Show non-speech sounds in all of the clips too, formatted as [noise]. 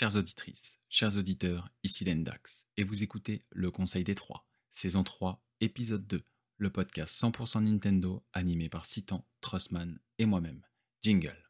Chères auditrices, chers auditeurs, ici Lendax, et vous écoutez Le Conseil des Trois, saison 3, épisode 2, le podcast 100% Nintendo animé par Citan, Trussman et moi-même. Jingle.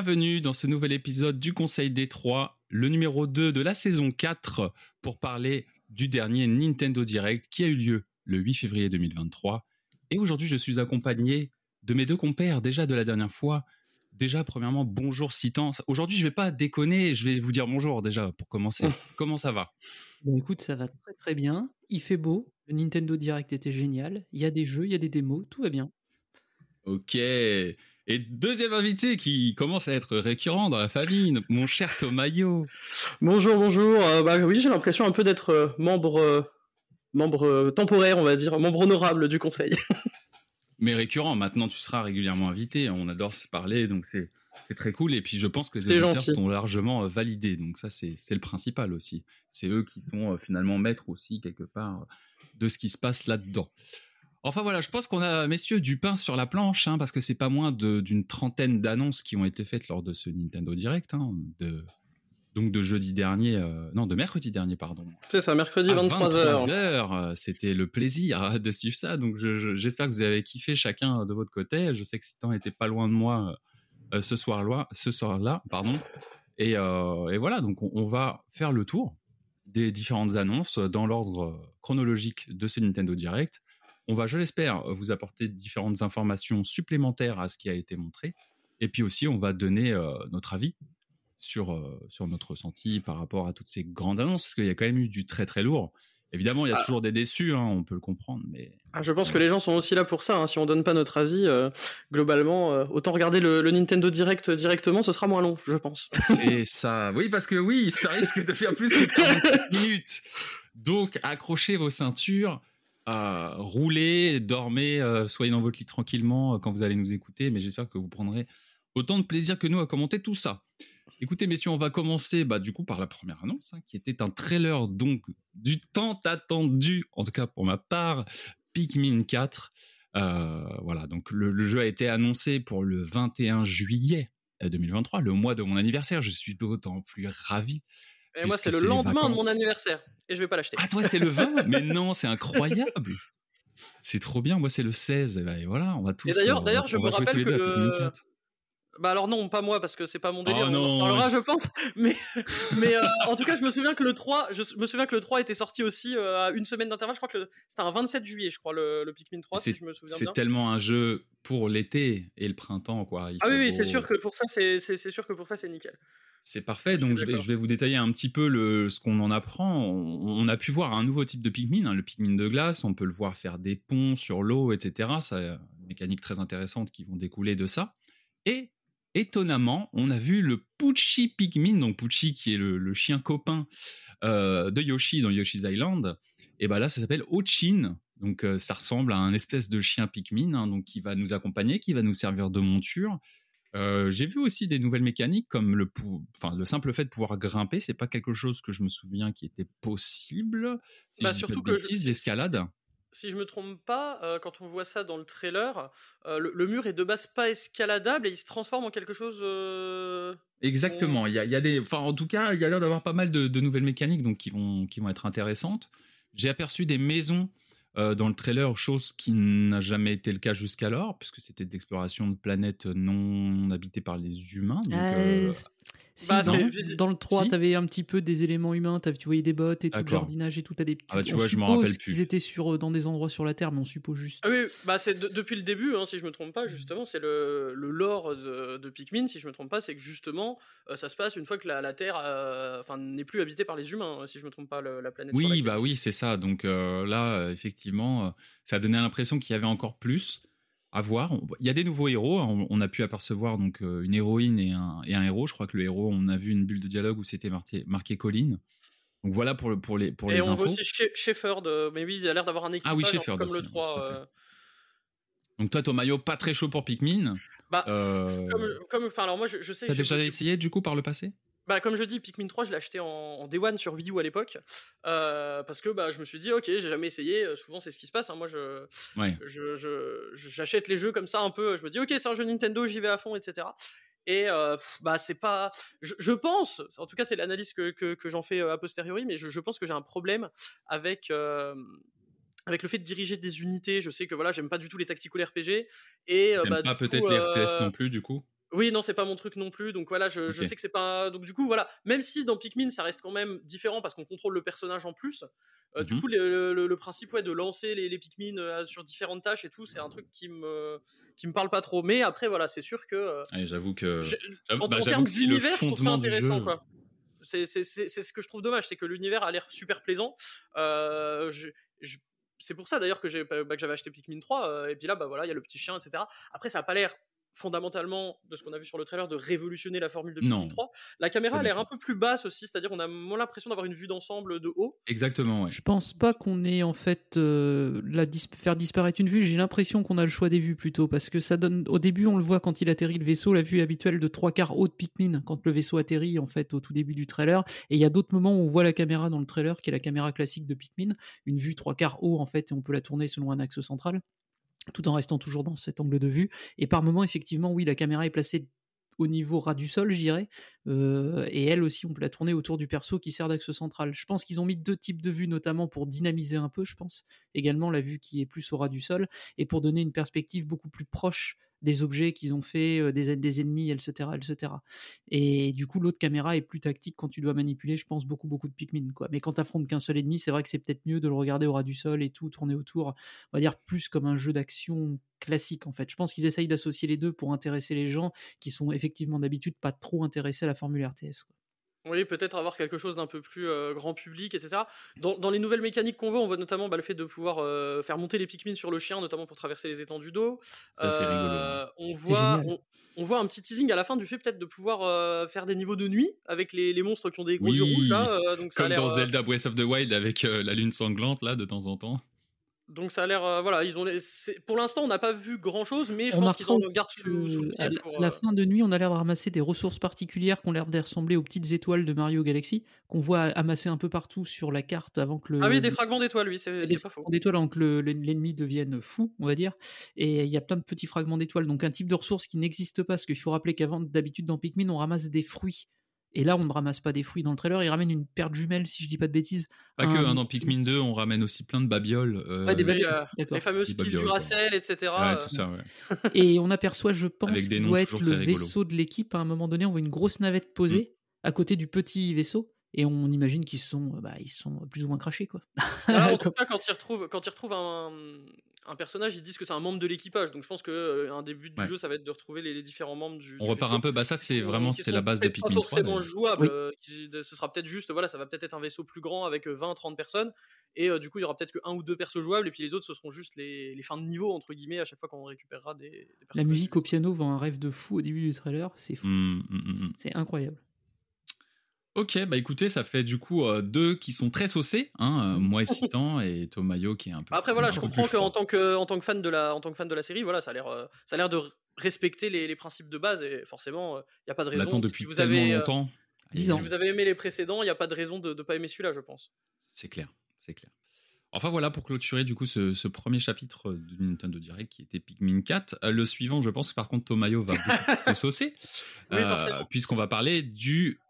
Bienvenue dans ce nouvel épisode du Conseil des Trois, le numéro 2 de la saison 4, pour parler du dernier Nintendo Direct qui a eu lieu le 8 février 2023. Et aujourd'hui, je suis accompagné de mes deux compères déjà de la dernière fois. Déjà, premièrement, bonjour Citan. Aujourd'hui, je vais pas déconner, je vais vous dire bonjour déjà pour commencer. Comment ça va? Bah écoute, ça va très très bien. Il fait beau. Le Nintendo Direct était génial. Il y a des jeux, il y a des démos, tout va bien. Ok. Et deuxième invité qui commence à être récurrent dans la famille, mon cher Tomayo. Bonjour, bonjour. Euh, bah oui, j'ai l'impression un peu d'être euh, membre, euh, membre temporaire, on va dire, membre honorable du conseil. [laughs] Mais récurrent, maintenant tu seras régulièrement invité. On adore se parler, donc c'est très cool. Et puis je pense que les auditeurs t'ont largement validé. Donc ça, c'est le principal aussi. C'est eux qui sont finalement maîtres aussi, quelque part, de ce qui se passe là-dedans. Enfin voilà, je pense qu'on a, messieurs, du pain sur la planche, hein, parce que c'est pas moins d'une trentaine d'annonces qui ont été faites lors de ce Nintendo Direct, hein, de, donc de jeudi dernier, euh, non, de mercredi dernier, pardon. C'est ça, mercredi À 23h. 23h, euh, c'était le plaisir de suivre ça. Donc, je- je- j'espère que vous avez kiffé chacun de votre côté. Je sais que Citan était pas loin de moi euh, ce soir-là, ce soir-là, pardon. Et, euh, et voilà, donc on, on va faire le tour des différentes annonces dans l'ordre euh, chronologique de ce Nintendo Direct. On va, je l'espère, vous apporter différentes informations supplémentaires à ce qui a été montré. Et puis aussi, on va donner euh, notre avis sur, euh, sur notre ressenti par rapport à toutes ces grandes annonces, parce qu'il y a quand même eu du très très lourd. Évidemment, il y a Ah. toujours des déçus, hein, on peut le comprendre, mais Ah, je pense que les gens sont aussi là pour ça. hein. Si on donne pas notre avis, euh, globalement, euh, autant regarder le, le Nintendo Direct directement, ce sera moins long, je pense. c'est ça. Oui, parce que oui, ça risque de faire plus que 40 [laughs] minutes. Donc, accrochez vos ceintures, euh, roulez, dormez, euh, soyez dans votre lit tranquillement euh, quand vous allez nous écouter, mais j'espère que vous prendrez autant de plaisir que nous à commenter tout ça. Écoutez, messieurs, on va commencer bah, du coup par la première annonce, hein, qui était un trailer donc du temps attendu, en tout cas pour ma part, Pikmin 4. Euh, voilà, donc le, le jeu a été annoncé pour le 21 juillet euh, 2023, le mois de mon anniversaire. Je suis d'autant plus ravi. Et moi, c'est le lendemain de mon anniversaire. Et je vais pas l'acheter. Ah, toi, c'est le 20 [laughs] Mais non, c'est incroyable C'est trop bien, moi c'est le 16, et, bah, et voilà, on va tous. Et d'ailleurs- euh, d'ailleurs, je me rappelle que à Pikmin le- 4. Bah alors non, pas moi, parce que c'est pas mon délire. Oh on non. en reparlera, je pense. [laughs] Mais, mais euh, en tout cas, je me souviens que le 3, je me souviens que le 3 était sorti aussi euh, à une semaine d'intervalle. Je crois que c'était un 27 juillet, je crois, le, le Pikmin 3, si C'est- je me souviens C'est bien. tellement un jeu pour l'été et le printemps, quoi. Il Ah oui, oui, beau. c'est sûr que pour ça, c'est c'est- c'est sûr que pour ça, c'est nickel. C'est parfait, donc je vais, d'accord. je vais vous détailler un petit peu le, ce qu'on en apprend. On, on a pu voir un nouveau type de Pikmin, hein, le Pikmin de glace, on peut le voir faire des ponts sur l'eau, etc. Ça, euh, une mécanique très intéressante qui vont découler de ça. Et étonnamment, on a vu le Pucci Pikmin, donc Pucci qui est le, le chien copain euh, de Yoshi dans Yoshi's Island. Et ben là, ça s'appelle Ochin. Donc euh, ça ressemble à un espèce de chien Pikmin, hein, donc qui va nous accompagner, qui va nous servir de monture. Euh, j'ai vu aussi des nouvelles mécaniques comme le, pou- enfin, le simple fait de pouvoir grimper, c'est pas quelque chose que je me souviens qui était possible. Si Bah, je surtout que l'escalade. Si je me trompe pas, euh, quand on voit ça dans le trailer, euh, le, le mur est de base pas escaladable et il se transforme en quelque chose. euh, Exactement. Il y a, il y a des, enfin, en tout cas, il y a l'air d'avoir pas mal de, de nouvelles mécaniques donc qui vont, qui vont être intéressantes. J'ai aperçu des maisons euh, dans le trailer, chose qui n'a jamais été le cas jusqu'alors, puisque c'était d'exploration de planètes non habitées par les humains. Donc, euh, Euh, si, Bah, dans, le 3, Si. t'avais un petit peu des éléments humains, t'avais- tu voyais des bottes et tout le jardinage et tout. T'as des, Ah bah, tu on vois, je m'en suppose rappelle plus. qu'ils étaient sur, euh, dans des endroits sur la Terre, mais on suppose juste. Ah oui, bah c'est de- depuis le début, hein, si je me trompe pas, justement, c'est le, le lore de, de Pikmin, si je me trompe pas, c'est que justement, euh, ça se passe une fois que la, la Terre euh, enfin, n'est plus habitée par les humains, hein, si je me trompe pas, le- la planète. Oui, bah ils oui, c'est ça. Donc euh, là, effectivement, euh, ça a donné l'impression qu'il y avait encore plus. À voir. Il y a des nouveaux héros. On, on a pu apercevoir donc euh, une héroïne et un, et un héros. Je crois que le héros, on a vu une bulle de dialogue où c'était marqué, marqué Colline. Donc voilà pour, le, pour les, pour Et les on infos. voit aussi She- Shepherd, euh, mais oui, il a l'air d'avoir un équipage Ah oui, Shepherd comme le aussi, 3. tout à fait. euh, Donc toi, Tomayo, pas très chaud pour Pikmin. Bah, Euh, comme, comme, enfin, alors moi, je, je sais. T'as déjà essayé du coup par le passé? Bah, comme je dis, Pikmin 3, je l'ai acheté en, en Day One sur Wii U à l'époque. euh, parce que bah, je me suis dit, ok, j'ai jamais essayé. euh, Souvent, c'est ce qui se passe. hein, Moi, je, Ouais. je, je- je- j'achète les jeux comme ça un peu. Je me dis, ok, c'est un jeu Nintendo, j'y vais à fond, etc. Et euh, bah, c'est pas. Je, je pense, en tout cas, c'est l'analyse que, que, que j'en fais a posteriori, mais je, pense que j'ai un problème avec. euh, avec le fait de diriger des unités, je sais que voilà, j'aime pas du tout les tactical RPG et bah, pas peut-être les RTS non plus du coup? Oui, non, c'est pas mon truc non plus. Donc voilà, je, sais que c'est pas. Donc du coup, voilà. Même si dans Pikmin, ça reste quand même différent parce qu'on contrôle le personnage en plus. euh, Du Mhm. coup, le, le- le principe ouais, de lancer les, les Pikmin euh, sur différentes tâches et tout, c'est un truc qui me qui me parle pas trop. Mais après, voilà, c'est sûr que euh, J'avoue que. en, bah, en termes d'univers, je trouve ça intéressant, quoi. C'est ce que je trouve dommage, c'est que l'univers a l'air super plaisant. Je- je- c'est pour ça d'ailleurs que j'ai bah, j'avais acheté Pikmin 3 euh, et puis là bah voilà il y a le petit chien etc après ça a pas l'air fondamentalement de ce qu'on a vu sur le trailer de révolutionner la formule de Pikmin Non. 3 la caméra a l'air un peu plus basse aussi c'est-à-dire on a moins l'impression d'avoir une vue d'ensemble de haut Exactement, ouais. Je pense pas qu'on ait en fait euh, la dis- faire disparaître une vue. J'ai l'impression qu'on a le choix des vues plutôt parce que ça donne. Au début, on le voit quand il atterrit le vaisseau, la vue habituelle de trois quarts haut de Pikmin quand le vaisseau atterrit en fait au tout début du trailer. Et il y a d'autres moments où on voit la caméra dans le trailer qui est la caméra classique de Pikmin, une vue trois quarts haut en fait et on peut la tourner selon un axe central tout en restant toujours dans cet angle de vue. Et par moment, effectivement, oui, la caméra est placée au niveau ras du sol, je et elle aussi, on peut la tourner autour du perso qui sert d'axe central. Je pense qu'ils ont mis deux types de vues, notamment pour dynamiser un peu, je pense. Également la vue qui est plus au ras du sol, et pour donner une perspective beaucoup plus proche des objets qu'ils ont fait, des, des ennemis, etc., etc. Et du coup, l'autre caméra est plus tactique quand tu dois manipuler, je pense, beaucoup, beaucoup de Pikmin. Quoi. Mais quand tu affrontes qu'un seul ennemi, c'est vrai que c'est peut-être mieux de le regarder au ras du sol et tout, tourner autour. On va dire plus comme un jeu d'action classique, en fait. Je pense qu'ils essayent d'associer les deux pour intéresser les gens qui sont effectivement d'habitude pas trop intéressés à la formule RTS. Oui peut-être avoir quelque chose d'un peu plus euh, grand public etc dans, dans les nouvelles mécaniques qu'on voit on voit notamment bah, le fait de pouvoir euh, faire monter les Pikmin sur le chien notamment pour traverser les étendues d'eau Euh, on voit on, on voit un petit teasing à la fin du fait peut-être de pouvoir euh, faire des niveaux de nuit avec les, les monstres qui ont des gros yeux rouges là donc ça a Comme dans Zelda Breath of the Wild avec la lune sanglante là de temps en temps. Donc ça a l'air euh, voilà ils ont pour l'instant on n'a pas vu grand chose mais je pense qu'ils en gardent sous, sous le à la, pour, la euh, fin de nuit, on a l'air de ramasser des ressources particulières qui ont l'air de ressembler aux petites étoiles de Mario Galaxy, qu'on voit amasser un peu partout sur la carte avant que le. ah oui des fragments d'étoiles oui c'est pas faux fragments d'étoiles avant que le- l'ennemi devienne fou, on va dire. Et il y a plein de petits fragments d'étoiles. Donc un type de ressource qui n'existe pas, parce qu'il faut rappeler qu'avant, d'habitude, dans Pikmin, on ramasse des fruits. Et là, on ne ramasse pas des fruits dans le trailer, il ramène une paire de jumelles, si je dis pas de bêtises. Pas que, hein, dans Pikmin 2, on ramène aussi plein de babioles. euh, Ouais, des babioles, euh, les fameuses Des piles babioles, du quoi. Racel etc ouais, euh, tout ça, ouais. [laughs] Et on aperçoit, je pense, qu'il doit être le vaisseau de l'équipe. À un moment donné, on voit une grosse navette posée Mm. à côté du petit vaisseau. Et on imagine qu'ils sont, bah, ils sont plus ou moins crachés, quoi. Alors, en [laughs] tout cas, quand ils retrouvent, quand ils retrouvent un, un personnage, ils disent que c'est un membre de l'équipage. Donc je pense que euh, un début du Ouais. jeu, ça va être de retrouver les, les différents membres du. On du repart vaisseau, un peu, bah ça c'est vraiment c'était la base de peut-être Pikmin Pas 3. forcément d'ailleurs. jouable. Oui. euh, qui- ce sera peut-être juste, voilà, ça va peut-être être un vaisseau plus grand avec 20-30 personnes. Et euh, du coup, il y aura peut-être que un ou deux persos jouables, et puis les autres, ce seront juste les, les fins de niveau entre guillemets à chaque fois qu'on récupérera des, des La musique au piano vend un rêve de fou au début du trailer. C'est fou. Hum, hum, hum. C'est incroyable. Ok, bah écoutez, ça fait du coup euh, deux qui sont très saucés, hein, euh, [laughs] moi et Citan et Tomayo qui est un peu. Après voilà, je comprends qu'en tant que en tant que fan de la en tant que fan de la série, voilà, ça a l'air euh, ça a l'air de respecter les, les principes de base et forcément, il n'y a pas de On raison. l'attend depuis si vous tellement avez, euh, longtemps. dix Et, ans. Si vous avez aimé les précédents, il n'y a pas de raison de ne pas aimer celui-là, je pense. C'est clair, c'est clair. Enfin voilà pour clôturer du coup ce, ce premier chapitre du Nintendo Direct qui était Pikmin 4. Euh, le suivant, je pense que par contre Tomayo va beaucoup te saucer, [laughs] Oui, euh, puisqu'on va parler du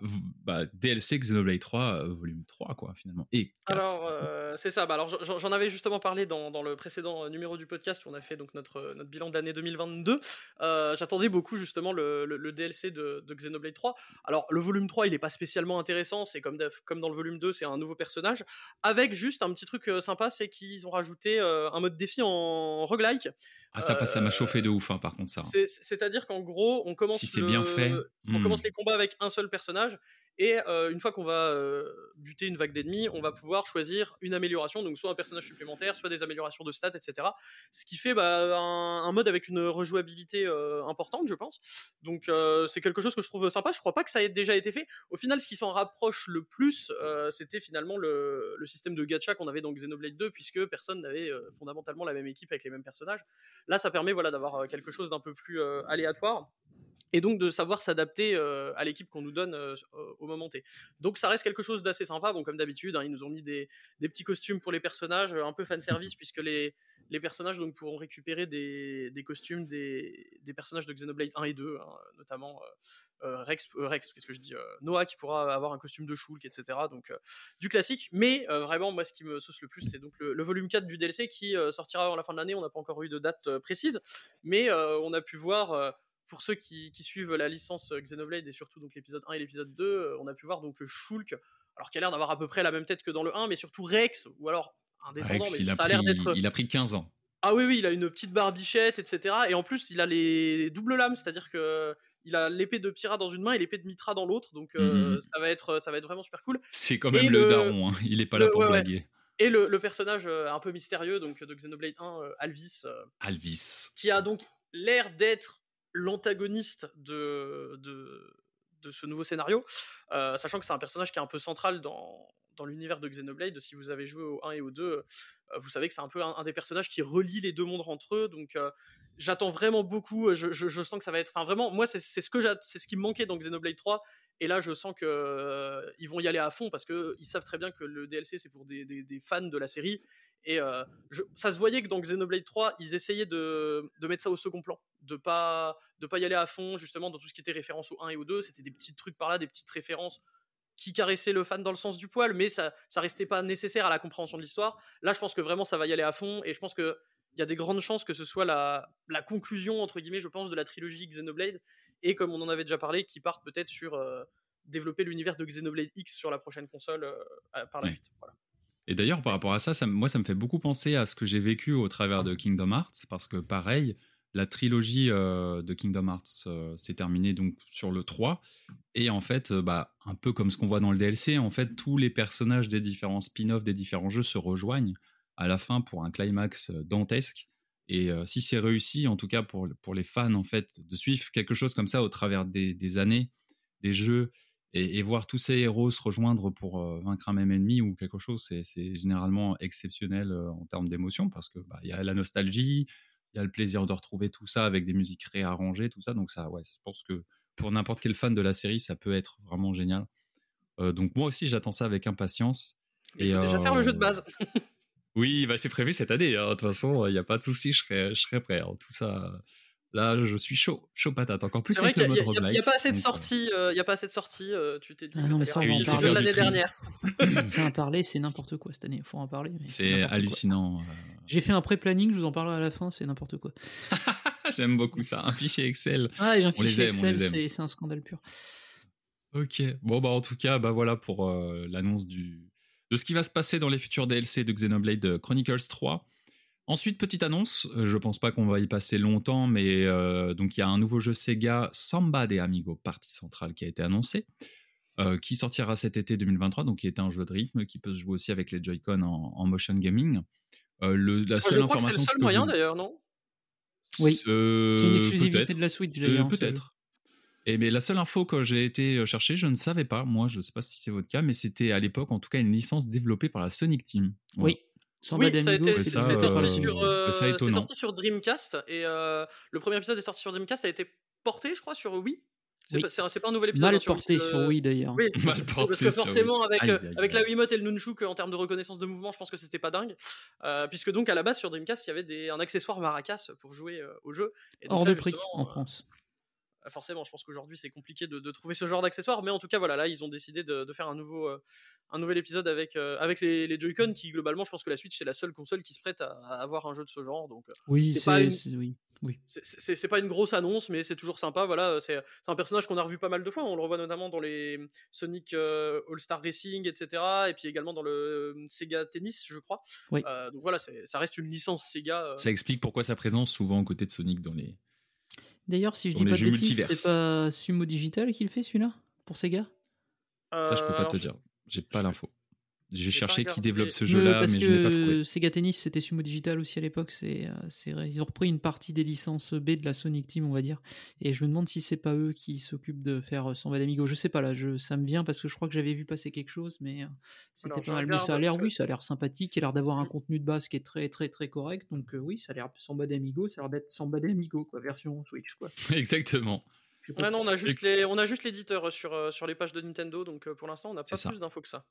bah, DLC Xenoblade 3 euh, volume 3 quoi finalement. Et 4. Alors, euh, c'est ça. Bah, alors, j'en avais justement parlé dans, dans le précédent euh, numéro du podcast où on a fait donc notre, euh, notre bilan d'année 2022. Euh, J'attendais beaucoup justement le, le- le DLC de, de Xenoblade 3. Alors, le volume 3, il est pas spécialement intéressant. C'est comme, comme dans le volume 2, c'est un nouveau personnage. Avec juste un petit truc euh, sympa, c'est qu'ils ont rajouté euh, un mode défi en roguelike. ah ça, passe- ça m'a chauffé de ouf hein, par contre ça. C'est- C'est-à-dire qu'en gros, on commence, Si c'est le- bien fait, on hmm. commence les combats avec un seul personnage Et euh, une fois qu'on va euh, buter une vague d'ennemis, on va pouvoir choisir une amélioration, donc soit un personnage supplémentaire, soit des améliorations de stats, etc. Ce qui fait bah, un, mode avec une rejouabilité euh, importante, je pense. Donc c'est quelque chose que je trouve sympa. Je crois pas que ça ait déjà été fait. Au final, ce qui s'en rapproche le plus, c'était finalement le, système de gacha qu'on avait dans Xenoblade 2, puisque personne n'avait fondamentalement la même équipe avec les mêmes personnages. Là, ça permet voilà, d'avoir quelque chose d'un peu plus aléatoire et donc de savoir s'adapter à l'équipe qu'on nous donne au Donc ça reste quelque chose d'assez sympa. Bon, comme d'habitude, hein, ils nous ont mis des, des, petits costumes pour les personnages, un peu fan service [laughs] puisque les, les personnages donc pourront récupérer des, des costumes des, des, personnages de Xenoblade 1 et 2, hein, notamment euh, Rex, Rex qu'est-ce que je dis, Noah qui pourra avoir un costume de Shulk, etc. Donc du classique. Mais vraiment, moi, ce qui me sauce le plus, c'est donc le, le, volume 4 du DLC qui sortira avant la fin de l'année. On n'a pas encore eu de date précise, mais on a pu voir pour ceux qui, qui, suivent la licence Xenoblade et surtout donc l'épisode 1 et l'épisode 2, on a pu voir donc Shulk, alors qui a l'air d'avoir à peu près la même tête que dans le 1, mais surtout Rex, ou alors un descendant, Rex, mais il ça a, l'air d'être. Il a pris 15 ans. Ah oui, oui, il a une petite barbichette, etc. Et en plus, il a les doubles lames, c'est-à-dire que il a l'épée de Pyra dans une main et l'épée de Mitra dans l'autre, donc euh, mmh. ça va être ça va être vraiment super cool. C'est quand même et le, le daron, hein. il est pas là pour ouais, blaguer. Ouais. Et le, le, personnage euh, un peu mystérieux donc de Xenoblade 1, euh, Alvis. Alvis. Qui a donc l'air d'être l'antagoniste de, de, ce nouveau scénario, euh, sachant que c'est un personnage qui est un peu central dans, dans l'univers de Xenoblade. Si vous avez joué au 1 et au 2, euh, vous savez que c'est un peu un, des personnages qui relie les deux mondes entre eux. Donc euh, j'attends vraiment beaucoup. Je, je, sens que ça va être. Enfin, vraiment, moi, c'est ce, ce qui me manquait dans Xenoblade 3. Et là, je sens que euh, ils vont y aller à fond parce que ils savent très bien que le DLC c'est pour des, des, fans de la série. Et ça se voyait que dans Xenoblade 3, ils essayaient de, de, mettre ça au second plan, de pas de pas y aller à fond justement dans tout ce qui était référence au 1 et au 2. C'était des petits trucs par là, des petites références qui caressaient le fan dans le sens du poil, mais ça ça restait pas nécessaire à la compréhension de l'histoire. Là, je pense que vraiment ça va y aller à fond et je pense que il y a des grandes chances que ce soit la, la conclusion entre guillemets, je pense, de la trilogie Xenoblade et comme on en avait déjà parlé, qui partent peut-être sur euh, développer l'univers de Xenoblade X sur la prochaine console euh, par la suite. Voilà. Et d'ailleurs, par rapport à ça, ça, moi, ça me fait beaucoup penser à ce que j'ai vécu au travers de Kingdom Hearts, parce que pareil, la trilogie euh, de Kingdom Hearts euh, s'est terminée donc sur le 3, et en fait, euh, bah, un peu comme ce qu'on voit dans le DLC, en fait, tous les personnages des différents spin-offs des différents jeux se rejoignent à la fin pour un climax dantesque. Et si c'est réussi, en tout cas pour, pour les fans, en fait, de suivre quelque chose comme ça au travers des, des années, des jeux, et, voir tous ces héros se rejoindre pour vaincre un même ennemi ou quelque chose, c'est généralement exceptionnel en termes d'émotion parce que bah, y a la nostalgie, il y a le plaisir de retrouver tout ça avec des musiques réarrangées, tout ça. Donc ça, ouais, je pense que pour n'importe quel fan de la série, ça peut être vraiment génial. Euh, donc moi aussi, j'attends ça avec impatience. Il faut déjà faire le jeu de base. [laughs] oui, bah, c'est prévu cette année. Hein. De toute façon, il n'y a pas de souci, je serai, je serai prêt. Hein. Tout ça. Là, je suis chaud, chaud patate. Encore plus avec vrai le mode Il roguelike. n'y a, pas assez de sorties. Il n'y a pas assez de sorties. Euh, tu t'es dit. Ah non, mais ça, on va en parler. l'année dernière. [laughs] ça en parler, c'est n'importe quoi cette année. Il faut en parler. C'est hallucinant. J'ai fait un pré-planning. Je vous en parlerai à la fin. C'est n'importe quoi. [laughs] J'aime beaucoup ça. Un fichier Excel. Ah, j'ai un on les fichier aime, on les Excel. aime. C'est un scandale pur. Ok. Bon, bah, en tout cas, bah, voilà pour euh, l'annonce du... de ce qui va se passer dans les futurs DLC de Xenoblade Chronicles 3. Ensuite, petite annonce, euh, je pense pas qu'on va y passer longtemps, mais euh, donc il y a un nouveau jeu Sega Samba de Amigo partie centrale qui a été annoncé, euh, qui sortira cet été 2023, donc qui est un jeu de rythme qui peut se jouer aussi avec les Joy-Con en, en, motion gaming. Euh, le, la seule je crois information que c'est le seul moyen vous... d'ailleurs, non? Oui. C'est une exclusivité de la Switch Euh, d'ailleurs. peut-être. Et mais la seule info que j'ai été chercher, je ne savais pas, moi je ne sais pas si c'est votre cas, mais c'était à l'époque en tout cas une licence développée par la Sonic Team. Voilà. Oui. Samba oui, ça a été, c'est ça, sorti, euh, sur, euh, ça étonnant. sorti sur Dreamcast et euh, le premier épisode est sorti sur Dreamcast, ça a été porté, je crois, sur Wii. C'est oui. pas, pas, un nouvel épisode. Mal hein, sur porté Wii, sur Wii d'ailleurs. Oui, [laughs] Mal porté parce que forcément, avec, aïe, aïe, aïe. avec la Wiimote et le Nunchuk, en termes de reconnaissance de mouvement, je pense que c'était pas dingue. Euh, puisque donc à la base sur Dreamcast, il y avait des, un accessoire maracas pour jouer euh, au jeu. Et donc, Hors là, de prix en euh, France. Forcément, je pense qu'aujourd'hui c'est compliqué de, de, trouver ce genre d'accessoire, mais en tout cas voilà, là ils ont décidé de, de faire un nouveau, euh, un nouvel épisode avec, euh, avec les, les Joy-Con qui globalement, je pense que la Switch c'est la seule console qui se prête à, à avoir un jeu de ce genre. Donc oui, c'est pas, une... oui. Oui. C'est pas une grosse annonce, mais c'est toujours sympa. Voilà, c'est un personnage qu'on a revu pas mal de fois. On le revoit notamment dans les Sonic euh, All-Star Racing, etc. Et puis également dans le Sega Tennis, je crois. Oui. Euh, donc voilà, ça reste une licence Sega. Euh... Ça explique pourquoi sa présence souvent aux côtés de Sonic dans les. D'ailleurs, si je dis pas de bêtises, c'est pas Sumo Digital qui le fait celui-là? Pour Sega? Ça, je peux pas te je- dire. J'ai pas je- l'info. J'ai cherché qui développe ce jeu-là, parce mais je l'ai pas trouvé. que Sega Tennis, c'était Sumo Digital aussi à l'époque. C'est, euh, c'est, ils ont repris une partie des licences B de la Sonic Team, on va dire. Et je me demande si c'est pas eux qui s'occupent de faire euh, Samba d'Amigo. Je sais pas là, je, ça me vient parce que je crois que j'avais vu passer quelque chose, mais euh, c'était Alors, pas mal. Mais ça a regarde l'air, que- oui, ça a l'air sympathique. Il a l'air d'avoir un contenu de base qui est très, très, très correct. Donc euh, oui, ça a l'air Samba d'Amigo. Ça a l'air d'être Samba d'Amigo, quoi, version Switch, quoi. [laughs] Exactement. Ouais, non, on a juste les, on a juste l'éditeur sur, sur les pages de Nintendo, donc pour l'instant, on n'a pas ça. plus d'infos que ça.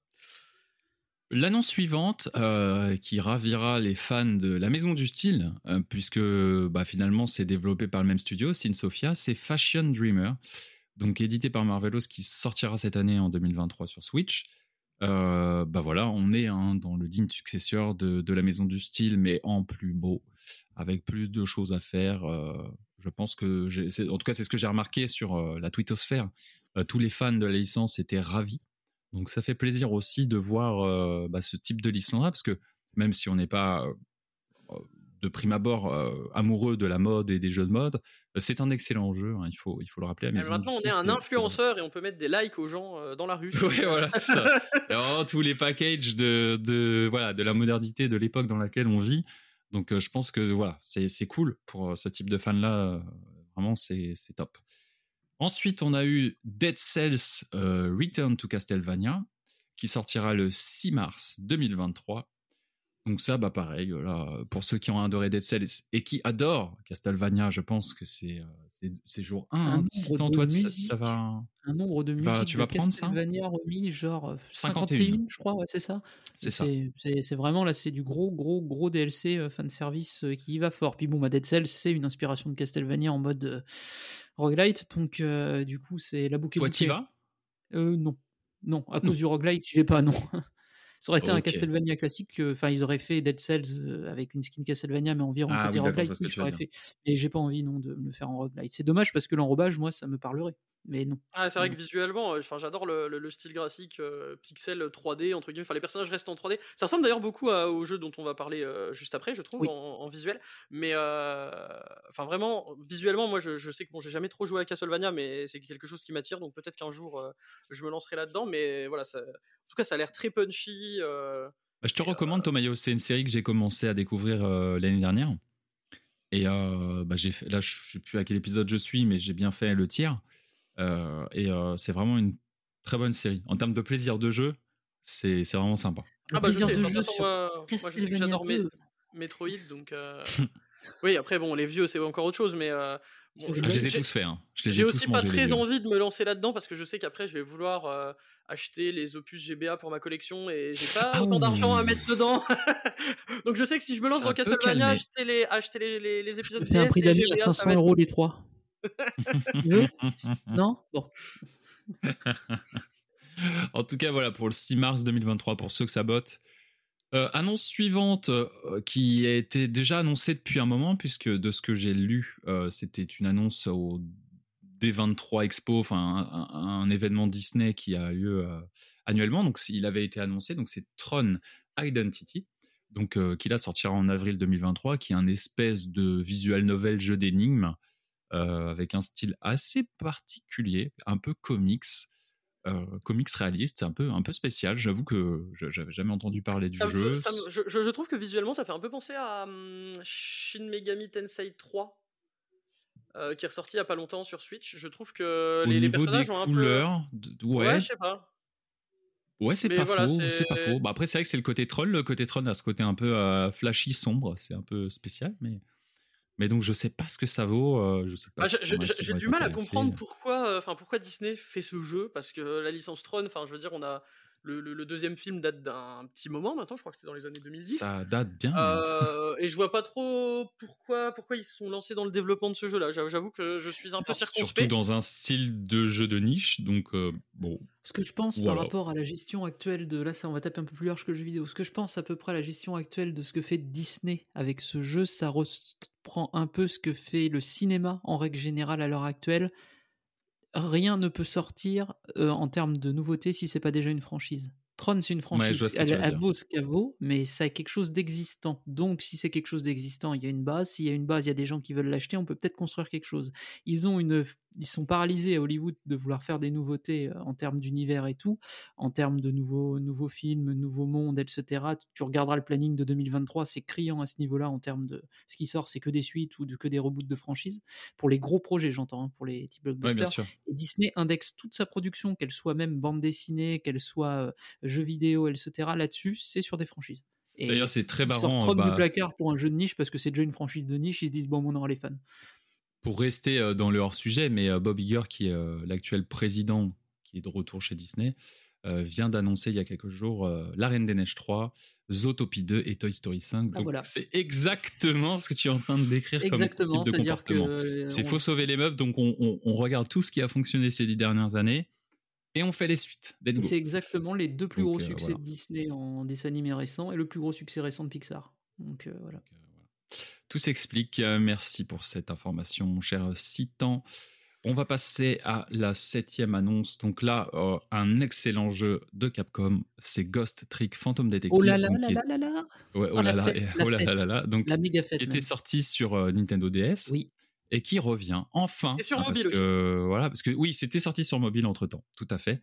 L'annonce suivante, euh, qui ravira les fans de la maison du style, euh, puisque bah, finalement c'est développé par le même studio, Sophia, c'est Fashion Dreamer, donc édité par Marvelous, qui sortira cette année en 2023 sur Switch. Euh, bah voilà, on est hein, dans le digne successeur de, de la maison du style, mais en plus beau, avec plus de choses à faire. euh, je pense que, en tout cas, c'est ce que j'ai remarqué sur la twittosphère. Tous les fans de la licence étaient ravis. Donc ça fait plaisir aussi de voir euh, bah, ce type de licence-là, parce que même si on n'est pas euh, de prime abord euh, amoureux de la mode et des jeux de mode, c'est un excellent jeu, hein, il, faut, il faut le rappeler. à maintenant, on est un influenceur et on peut mettre des likes aux gens dans la rue. [laughs] Ouais, voilà, c'est ça. Tous les packages de, de, voilà, de la modernité de l'époque dans laquelle on vit. Donc, je pense que voilà, c'est cool pour ce type de fan-là. vraiment, c'est c'est top. Ensuite, on a eu Dead Cells euh, Return to Castlevania, qui sortira le 6 mars 2023. Donc ça, bah pareil, là, pour ceux qui ont adoré Dead Cells et qui adorent Castlevania, je pense que c'est euh, c'est- jour 1. Un Hein. nombre de toi, ça, ça va... un nombre de vas- musiques tu de vas prendre ça Castlevania remis genre euh, 51. 51, je crois, ouais, c'est ça. C'est ça. C'est- vraiment là, c'est du gros, gros, gros DLC euh, fan service euh, qui y va fort. Puis bon, bah, Dead Cells, c'est une inspiration de Castlevania en mode euh, roguelite, donc du coup, c'est la boucle. Toi, t'y vas? Euh, non, non, à cause du roguelite, j'y vais pas, non. [laughs] Ça aurait été un. Castlevania classique, enfin ils auraient fait Dead Cells euh, avec une skin Castlevania, mais environ Ah côté oui, roguelite, fait. Et j'ai pas envie non de me le faire en roguelite. C'est dommage parce que l'enrobage, moi, ça me parlerait. Mais non. Ah, c'est vrai que visuellement, euh, enfin, j'adore le, le- le style graphique euh, pixel 3D entre guillemets. Enfin, les personnages restent en 3D. Ça ressemble d'ailleurs beaucoup à- au jeu dont on va parler euh, juste après, je trouve, Oui. en, en visuel. Mais euh, enfin, vraiment, visuellement, moi, je, je sais que bon, j'ai jamais trop joué à Castlevania, mais c'est quelque chose qui m'attire. Donc peut-être qu'un jour, euh, je me lancerai là-dedans. Mais voilà, ça- en tout cas, ça a l'air très punchy. euh, Bah, je te recommande Tomayo, c'est une série que j'ai commencé à découvrir euh, l'année dernière. Et euh, bah, j'ai fait, là, je sais plus à quel épisode je suis, mais j'ai bien fait le tiers. Euh, et euh, c'est vraiment une très bonne série. En termes de plaisir de jeu, c'est c'est vraiment sympa. Ah bah je plaisir sais, de jeu façon, sur moi, moi, je sais que Castlevania j'adore Met- 2. Metroid, donc euh, [laughs] oui. Après bon, les vieux c'est encore autre chose, mais euh, bon, Je je- Ah, je les ai j'ai- tous faits. hein. Je J'ai ai aussi pas très envie de me lancer là-dedans parce que je sais qu'après je vais vouloir euh, acheter les opus GBA pour ma collection et j'ai pas Ah autant d'argent à mettre dedans. [laughs] Donc je sais que si je me lance Ça dans Castlevania, acheter les, acheter les, les, les Je épisodes fais un prix et d'amis GBA, à ça 500 va être- euros les trois. Non? Bon. en tout cas, voilà pour le 6 mars 2023, pour ceux que ça botte. Euh, annonce suivante euh, qui a été déjà annoncée depuis un moment, puisque de ce que j'ai lu, euh, c'était une annonce au D23 Expo, enfin un, événement Disney qui a lieu annuellement. Donc il avait été annoncé, donc c'est Tron Identity, donc qui là sortira en avril 2023, qui est un espèce de visual novel jeu d'énigmes avec un style assez particulier, un peu comics euh, comics réaliste, c'est un peu, un peu spécial. J'avoue que je- j'avais jamais entendu parler du Ça jeu. fait- ça me- je, trouve que visuellement ça fait un peu penser à hum, Shin Megami Tensei 3 euh, qui est ressorti il y a pas longtemps sur Switch. Je trouve que Au les, les personnages des ont un couleurs, peu. ouais, Ouais, je sais pas. ouais, c'est pas voilà, faux, c'est- c'est pas faux. Bah après, c'est vrai que c'est le côté troll. Le côté troll a ce côté un peu euh, flashy, sombre. C'est un peu spécial, mais mais donc je sais pas ce que ça vaut. euh, je sais pas. Ah, si j'ai- du mal à comprendre pourquoi, euh, pourquoi Disney fait ce jeu parce que la licence Tron, enfin je veux dire, on a le, le- le deuxième film date d'un petit moment maintenant, je crois que c'était dans les années 2010. Ça date bien. Euh, [laughs] et je vois pas trop pourquoi pourquoi ils se sont lancés dans le développement de ce jeu-là. J'avoue que je suis un peu Alors, Surtout circonspect. dans un style de jeu de niche, donc euh, bon. Ce que je pense Voilà. par rapport à la gestion actuelle de. Là, ça, on va taper un peu plus large que le jeu vidéo. Ce que je pense à peu près à la gestion actuelle de ce que fait Disney avec ce jeu, ça reprend un peu ce que fait le cinéma en règle générale à l'heure actuelle. Rien ne peut sortir euh, en termes de nouveauté si c'est pas déjà une franchise. Tron, c'est une franchise. vois ce elle elle vaut ce qu'elle vaut, mais ça a quelque chose d'existant. Donc, si c'est quelque chose d'existant, il y a une base. S'il y a une base, il y a des gens qui veulent l'acheter, on peut peut-être construire quelque chose. Ils ont une, ils sont paralysés à Hollywood de vouloir faire des nouveautés en termes d'univers et tout, en termes de nouveaux, nouveaux films, nouveaux mondes, etc. Tu regarderas le planning de 2023, c'est criant à ce niveau-là en termes de ce qui sort, c'est que des suites ou de, que des reboots de franchises. Pour les gros projets, j'entends, hein, pour les types Ouais, blockbusters. sûr. Et Disney indexe toute sa production, qu'elle soit même bande dessinée, qu'elle soit jeux vidéo, etc. Là-dessus, c'est sur des franchises. D'ailleurs, c'est très ils sortent marrant. Bah, du placard pour un jeu de niche parce que c'est déjà une franchise de niche. Ils se disent bon, on aura les fans. Pour rester euh, dans le hors-sujet, mais euh, Bob Iger, qui est euh, l'actuel président, qui est de retour chez Disney, vient d'annoncer il y a quelques jours La Reine des Neiges 3, Zootopie 2 et Toy Story 5. Ah, voilà. c'est exactement ce que tu es en train de décrire Exactement, comme type de comportement. C'est on- faut sauver les meubles, donc on, on- on regarde tout ce qui a fonctionné ces dix dernières années et on fait les suites. C'est exactement les deux plus Donc, gros euh, succès voilà. de Disney en dessin animé récent et le plus gros succès récent de Pixar. Donc euh, voilà. Donc, euh, voilà. Tout s'explique. Euh, Merci pour cette information, mon cher Citan. On va passer à la septième annonce. Donc là, euh, un excellent jeu de Capcom, c'est Ghost Trick Phantom Detective. Oh là là là là là là Ouais, oh Oh, là la là, [laughs] oh là là là. Donc, La méga fête. qui était sorti sur euh, Nintendo DS Oui. et qui revient enfin. Et sur hein, parce mobile voilà, parce que oui, c'était sorti sur mobile entre temps, tout à fait.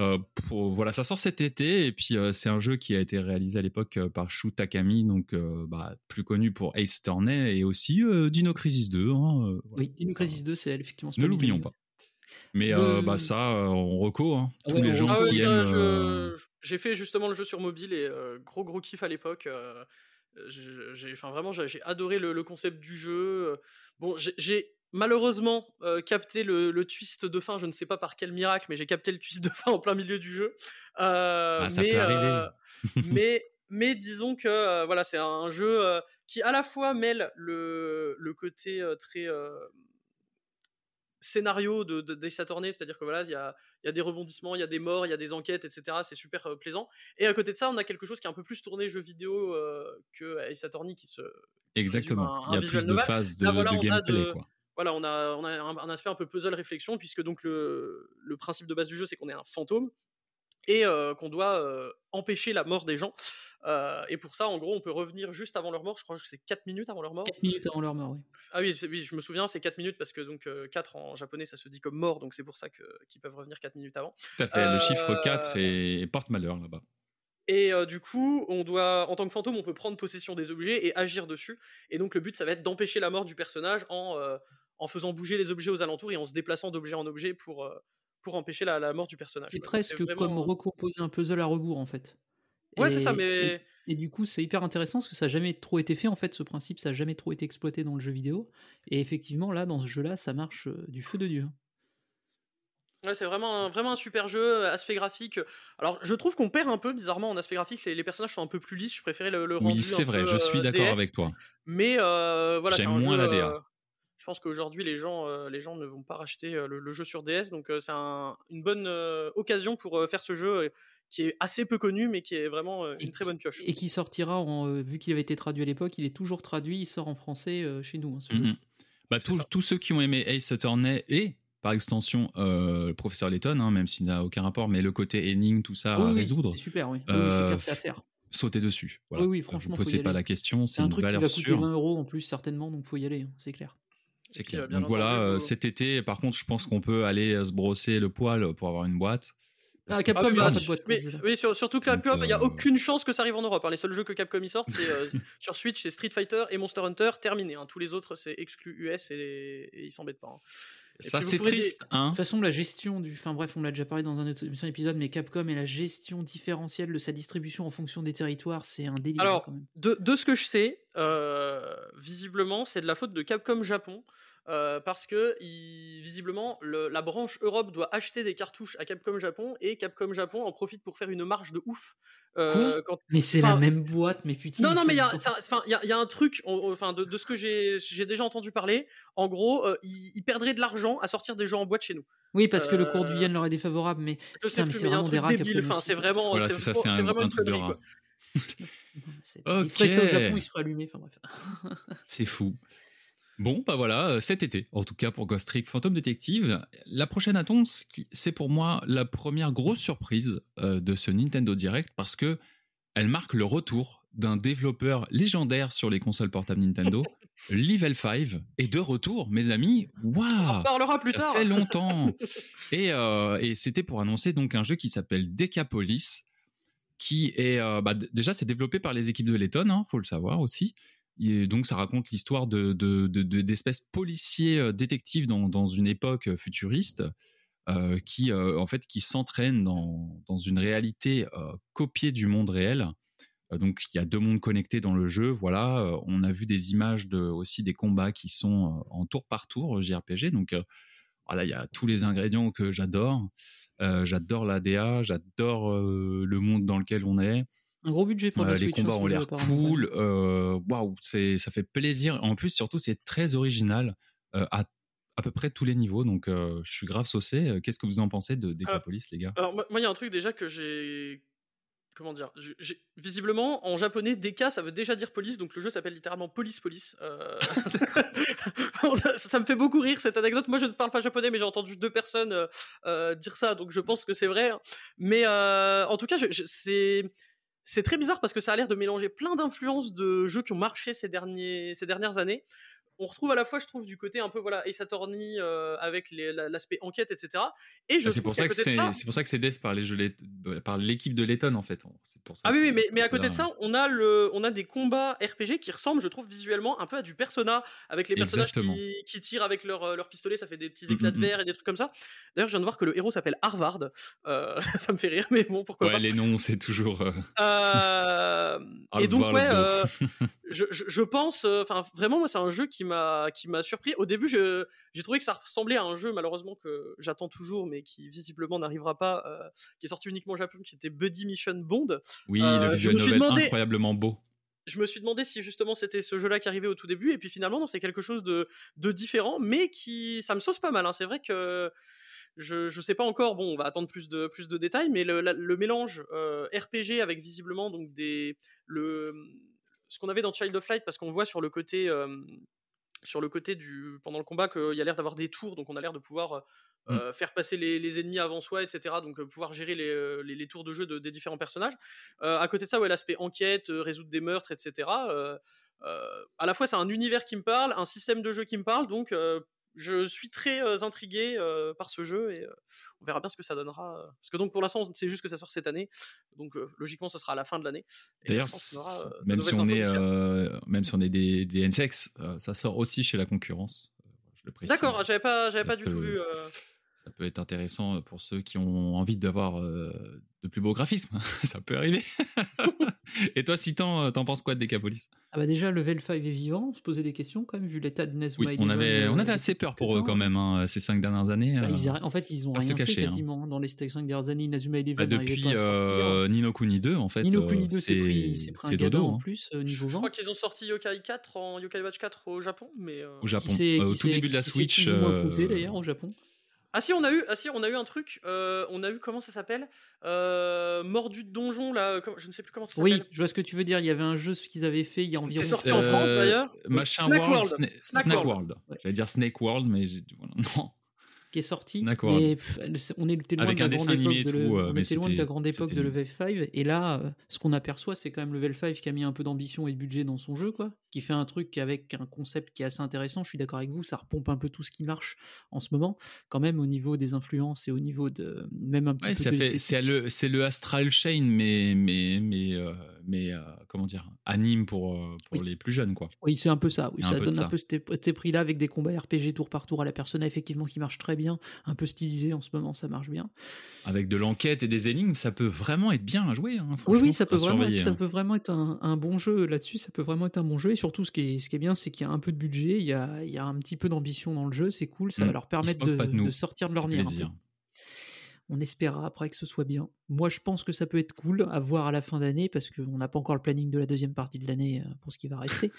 Euh, pour- voilà, ça sort cet été et puis euh, c'est un jeu qui a été réalisé à l'époque euh, par Shu Takami, donc bah, plus connu pour Ace Attorney et aussi Dino Crisis 2. hein, voilà. Oui, Dino Crisis 2, c'est effectivement. c'est Ne l'oublions pas. Mais bah, ça, on reco, hein, tous ouais, les gens. Ah qui aiment. je- j'ai fait justement le jeu sur mobile et gros gros kiff à l'époque. j'ai, enfin vraiment, j'ai, adoré le, le concept du jeu. Bon, j'ai malheureusement euh, capté le, le twist de fin. Je ne sais pas par quel miracle, mais j'ai capté le twist de fin en plein milieu du jeu. Euh, Ah, ça mais, peut euh, [laughs] mais mais disons que euh, voilà, c'est un jeu qui à la fois mêle le, le côté très scénario de, de c'est-à-dire que voilà, il y a, y a des rebondissements, il y a des morts, il y a des enquêtes, etc. C'est super euh, plaisant. Et à côté de ça, on a quelque chose qui est un peu plus tourné jeu vidéo euh, que Ace Attorney qui se Exactement. Il y a plus de phases de, Là, voilà, de on a gameplay. de- Quoi. Voilà, on a, on a un, un aspect un peu puzzle réflexion, puisque donc le, le principe de base du jeu, c'est qu'on est un fantôme et euh, qu'on doit euh, empêcher la mort des gens. Euh, et pour ça, en gros, on peut revenir juste avant leur mort. Je crois que c'est 4 minutes avant leur mort. 4 minutes avant leur mort, oui. Ah oui, oui, je me souviens, c'est 4 minutes parce que donc 4 en japonais, ça se dit comme mort, donc c'est pour ça que- qu'ils peuvent revenir 4 minutes avant. Tout à fait. Le chiffre Euh, 4 est, porte malheur là-bas. Et euh, du coup, on doit, en tant que fantôme, on peut prendre possession des objets et agir dessus. Et donc le but, ça va être d'empêcher la mort du personnage en, euh, en faisant bouger les objets aux alentours et en se déplaçant d'objet en objet pour, euh, pour empêcher la, la mort du personnage. C'est presque vraiment- comme recomposer un puzzle à rebours, en fait. Ouais, c'est ça, Et- mais Et, et du coup, c'est hyper intéressant parce que ça n'a jamais trop été fait, en fait, ce principe, ça n'a jamais trop été exploité dans le jeu vidéo. Et effectivement, là, dans ce jeu-là, ça marche euh, du feu de Dieu. Ouais, c'est vraiment un, vraiment un super jeu, aspect graphique. Alors, je trouve qu'on perd un peu, bizarrement, en aspect graphique. Les, les personnages sont un peu plus lisses. Je préférais le, le rendu. Oui, c'est un vrai, peu, je suis euh, d'accord DS. avec toi. Mais euh, voilà, c'est J'aime un moins jeu, la DA. Je pense qu'aujourd'hui, les gens, euh, les gens ne vont pas racheter euh, le, le jeu sur DS. Donc, euh, c'est un- une bonne euh, occasion pour euh, faire ce jeu euh, qui est assez peu connu, mais qui est vraiment euh, Et une très bonne pioche. Et qui sortira, en, euh, vu qu'il avait été traduit à l'époque, il est toujours traduit, il sort en français euh, chez nous, hein, ce jeu. Mhm. Bah, tous, ceux qui ont aimé Ace Attorney et par extension euh, le professeur Layton, hein, même s'il n'a aucun rapport, mais le côté énigme, tout ça Oui, à oui, résoudre, C'est super, oui. Oui, Euh, oui, c'est clair, c'est à faire. sautez dessus. Voilà. Oui, oui, franchement, Vous posez pas aller. la question, C'est un une truc qui valeur va coûter sûre. 20 euros en plus, certainement, donc faut y aller, hein, c'est clair. C'est clair. euh, bien Donc voilà, euh, vous- cet été, par contre, je pense qu'on peut aller euh, se brosser le poil pour avoir une boîte. Ah, Capcom, Ah, il y aura pas de boîte mais- oui, sur- surtout que Capcom, il n'y a euh, aucune chance que ça arrive en Europe. hein. Les seuls jeux que Capcom y sortent, c'est euh, [laughs] sur Switch, c'est Street Fighter et Monster Hunter, terminé. hein. Tous les autres, c'est exclu US et, et ils s'embêtent pas. hein. Ça, c'est triste, hein De toute façon, la gestion du. Enfin bref, on l'a déjà parlé dans un autre épisode, mais Capcom et la gestion différentielle de sa distribution en fonction des territoires, c'est un délire Alors, quand même. De, de ce que je sais, euh, visiblement, c'est de la faute de Capcom Japon. Euh, parce que il- visiblement le- la branche Europe doit acheter des cartouches à Capcom Japon et Capcom Japon en profite pour faire une marge de ouf. euh, quand- Mais c'est la même boîte, mais putain. Non, non, mais il y, a- y y un truc, enfin, de, de ce que j'ai déjà entendu parler, en gros, euh, ils, perdraient de l'argent à sortir des jeux en boîte chez nous. Oui, parce que le cours du yen leur est défavorable, mais c'est vraiment des rats, c'est vraiment, Voilà, c'est vraiment- un- une truc de rat. quoi. [laughs] c'est- il ferait ça au Ok. Japon, il se ferait allumer. Enfin. C'est fou. Bon, bah voilà, euh, cet été, en tout cas pour Ghost Trick Phantom Detective. La prochaine annonce, c'est pour moi la première grosse surprise euh, de ce Nintendo Direct parce que elle marque le retour d'un développeur légendaire sur les consoles portables Nintendo, [laughs] Level 5 est de retour, mes amis. Waouh On parlera plus ça tard. fait longtemps. [laughs] et euh, et c'était pour annoncer donc un jeu qui s'appelle Decapolis, qui est euh, bah, déjà c'est développé par les équipes de Letton, hein, faut le savoir aussi. Et donc ça raconte l'histoire de, de, de- de- d'espèces policiers euh, détectives dans, dans une époque euh, futuriste. euh, qui en fait qui s'entraînent dans, dans une réalité copiée du monde réel. Donc il y a deux mondes connectés dans le jeu. Voilà, on a vu des images de aussi des combats qui sont en tour par tour JRPG. Donc voilà, il y a tous les ingrédients que j'adore. J'adore la DA, j'adore le monde dans lequel on est. Un gros budget pour Euh, la les Switch. hein, combats ont l'air cool. euh, Waouh, c'est ça fait plaisir. En plus, surtout, c'est très original euh, à à peu près tous les niveaux. Donc, euh, je suis grave saucé. Qu'est-ce que vous en pensez de Decapolis, les gars? Alors, moi, il y a un truc déjà que j'ai. Comment dire Visiblement, en japonais, DK, ça veut déjà dire police, donc le jeu s'appelle littéralement Police Police. Euh, [laughs] [laughs] ça, ça me fait beaucoup rire cette anecdote. Moi, je ne parle pas japonais, mais j'ai entendu deux personnes euh, dire ça, donc je pense que c'est vrai. hein. Mais euh, en tout cas, je- je- c'est. C'est très bizarre parce que ça a l'air de mélanger plein d'influences de jeux qui ont marché ces, dernières années. On retrouve à la fois, je trouve, du côté un peu voilà Ace Attorney euh, avec la- l'aspect enquête, etc. Et je Bah, c'est pour ça pour ça que c'est dev par l'équipe de Letton en fait. C'est pour ça Ah oui, oui, mais, mais à côté de ça, on a, le, on a des combats RPG qui ressemblent, je trouve, visuellement un peu à du Persona, avec les personnages qui, qui tirent avec leur, euh, leur pistolet, ça fait des petits Mm, éclats mm, de mm. verre et des trucs comme ça. D'ailleurs, je viens de voir que le héros s'appelle Harvard. Euh, [laughs] ça me fait rire, mais bon, pourquoi Ouais, pas. les noms, c'est toujours. euh, [laughs] et donc ouais, [laughs] je, je- je pense, enfin vraiment moi c'est un jeu qui m'a qui m'a surpris. Au début j'ai trouvé que ça ressemblait à un jeu malheureusement que j'attends toujours mais qui visiblement n'arrivera pas, euh, qui est sorti uniquement au Japon, qui était Buddy Mission Bond. Oui, Euh, le visual novel demandé- incroyablement beau. Je me suis demandé si justement c'était ce jeu-là qui arrivait au tout début et puis finalement non c'est quelque chose de de différent mais qui ça me sauce pas mal. hein. C'est vrai que je, je sais pas encore, bon, on va attendre plus de, plus de détails, mais le, la- le mélange euh, RPG avec visiblement donc des, le, ce qu'on avait dans Child of Light, parce qu'on voit sur le côté, euh, sur le côté du, pendant le combat qu'il y a l'air d'avoir des tours, donc on a l'air de pouvoir euh, faire passer les, les ennemis avant soi, etc. Donc euh, pouvoir gérer les, euh, les, les tours de jeu de- des différents personnages. Euh, à côté de ça, ouais, l'aspect enquête, résoudre des meurtres, etc. à la fois, c'est un univers qui me parle, un système de jeu qui me parle, donc je suis très euh, intrigué euh, par ce jeu et euh, on verra bien ce que ça donnera. parce que donc pour l'instant, c'est juste que ça sort cette année, donc logiquement, ce sera à la fin de l'année. D'ailleurs, même, si on est, même si on est des, des euh, ça sort aussi chez la concurrence. D'accord, j'avais pas, j'avais Ça pas du tout vu. Euh, Ça peut être intéressant pour ceux qui ont envie d'avoir euh, de plus beaux graphismes. [laughs] ça peut arriver. [laughs] Et toi, Citan, euh, t'en penses quoi de Decapolis Ah bah déjà, Level 5 est vivant, on se posait des questions quand même, vu l'état de Nezuma Oui, on avait, euh, on avait assez peur pour eux quand même hein, ces cinq dernières années. Bah, euh, ils en fait, ils ont rien le fait cacher, hein. quasiment dans les cinq dernières années. Inazuma Eleven bah, depuis pas à sortir. euh, Nino Kuni 2, en fait, Nino euh, Kuni 2 s'est c'est pris, pris un dodo en hein, plus euh, je, niveau je crois qu'ils ont sorti Yokai 4 en Yokai Watch 4 au Japon, mais. euh, au Japon. Euh, au tout début de la Switch. plus ou moins euh, coûté d'ailleurs au Japon. Ah si on a eu ah si on a eu un truc euh, on a eu comment ça s'appelle euh, mordu de donjon là comme- je ne sais plus comment ça s'appelle Oui, je vois ce que tu veux dire. Il y avait un jeu ce qu'ils avaient fait il y a environ. sorti en France, d'ailleurs. Machin Snack World, World. Sna- Snack Snack World. World. Ouais. J'allais dire Snake World, mais j'ai voilà, [laughs] non. Qui est sorti. Mais pff, on était loin de un la grande époque de, le- euh, on mais était loin de la grande époque de Level 5 et là euh, ce qu'on aperçoit c'est quand même Level 5 qui a mis un peu d'ambition et de budget dans son jeu quoi, qui fait un truc avec un concept qui est assez intéressant, je suis d'accord avec vous, ça repompe un peu tout ce qui marche en ce moment. Quand même au niveau des influences et au niveau de même un petit Ouais, peu c'est le, c'est le Astral Chain, mais, mais, mais, euh, mais euh, comment dire, anime pour, euh, pour Oui. les plus jeunes, quoi. Oui, c'est un peu ça. Oui, ça donne ça. un peu ces, prix-là avec des combats RPG tour par tour à la personne, effectivement, qui marche très bien, un peu stylisé en ce moment, ça marche bien. Avec de l'enquête et des énigmes, ça peut vraiment être bien à jouer. hein, Oui, oui, ça peut vraiment, être, ça hein. peut vraiment être un, un bon jeu là-dessus. Ça peut vraiment être un bon jeu. Et surtout, ce qui est, ce qui est bien, c'est qu'il y a un peu de budget, il y a, il y a un petit peu d'ambition dans le jeu. C'est cool. Ça Mm. va leur permettre de, de de sortir de l'ornière. On espérera après que ce soit bien. Moi, je pense que ça peut être cool à voir à la fin d'année parce qu'on n'a pas encore le planning de la deuxième partie de l'année euh, pour ce qui va rester.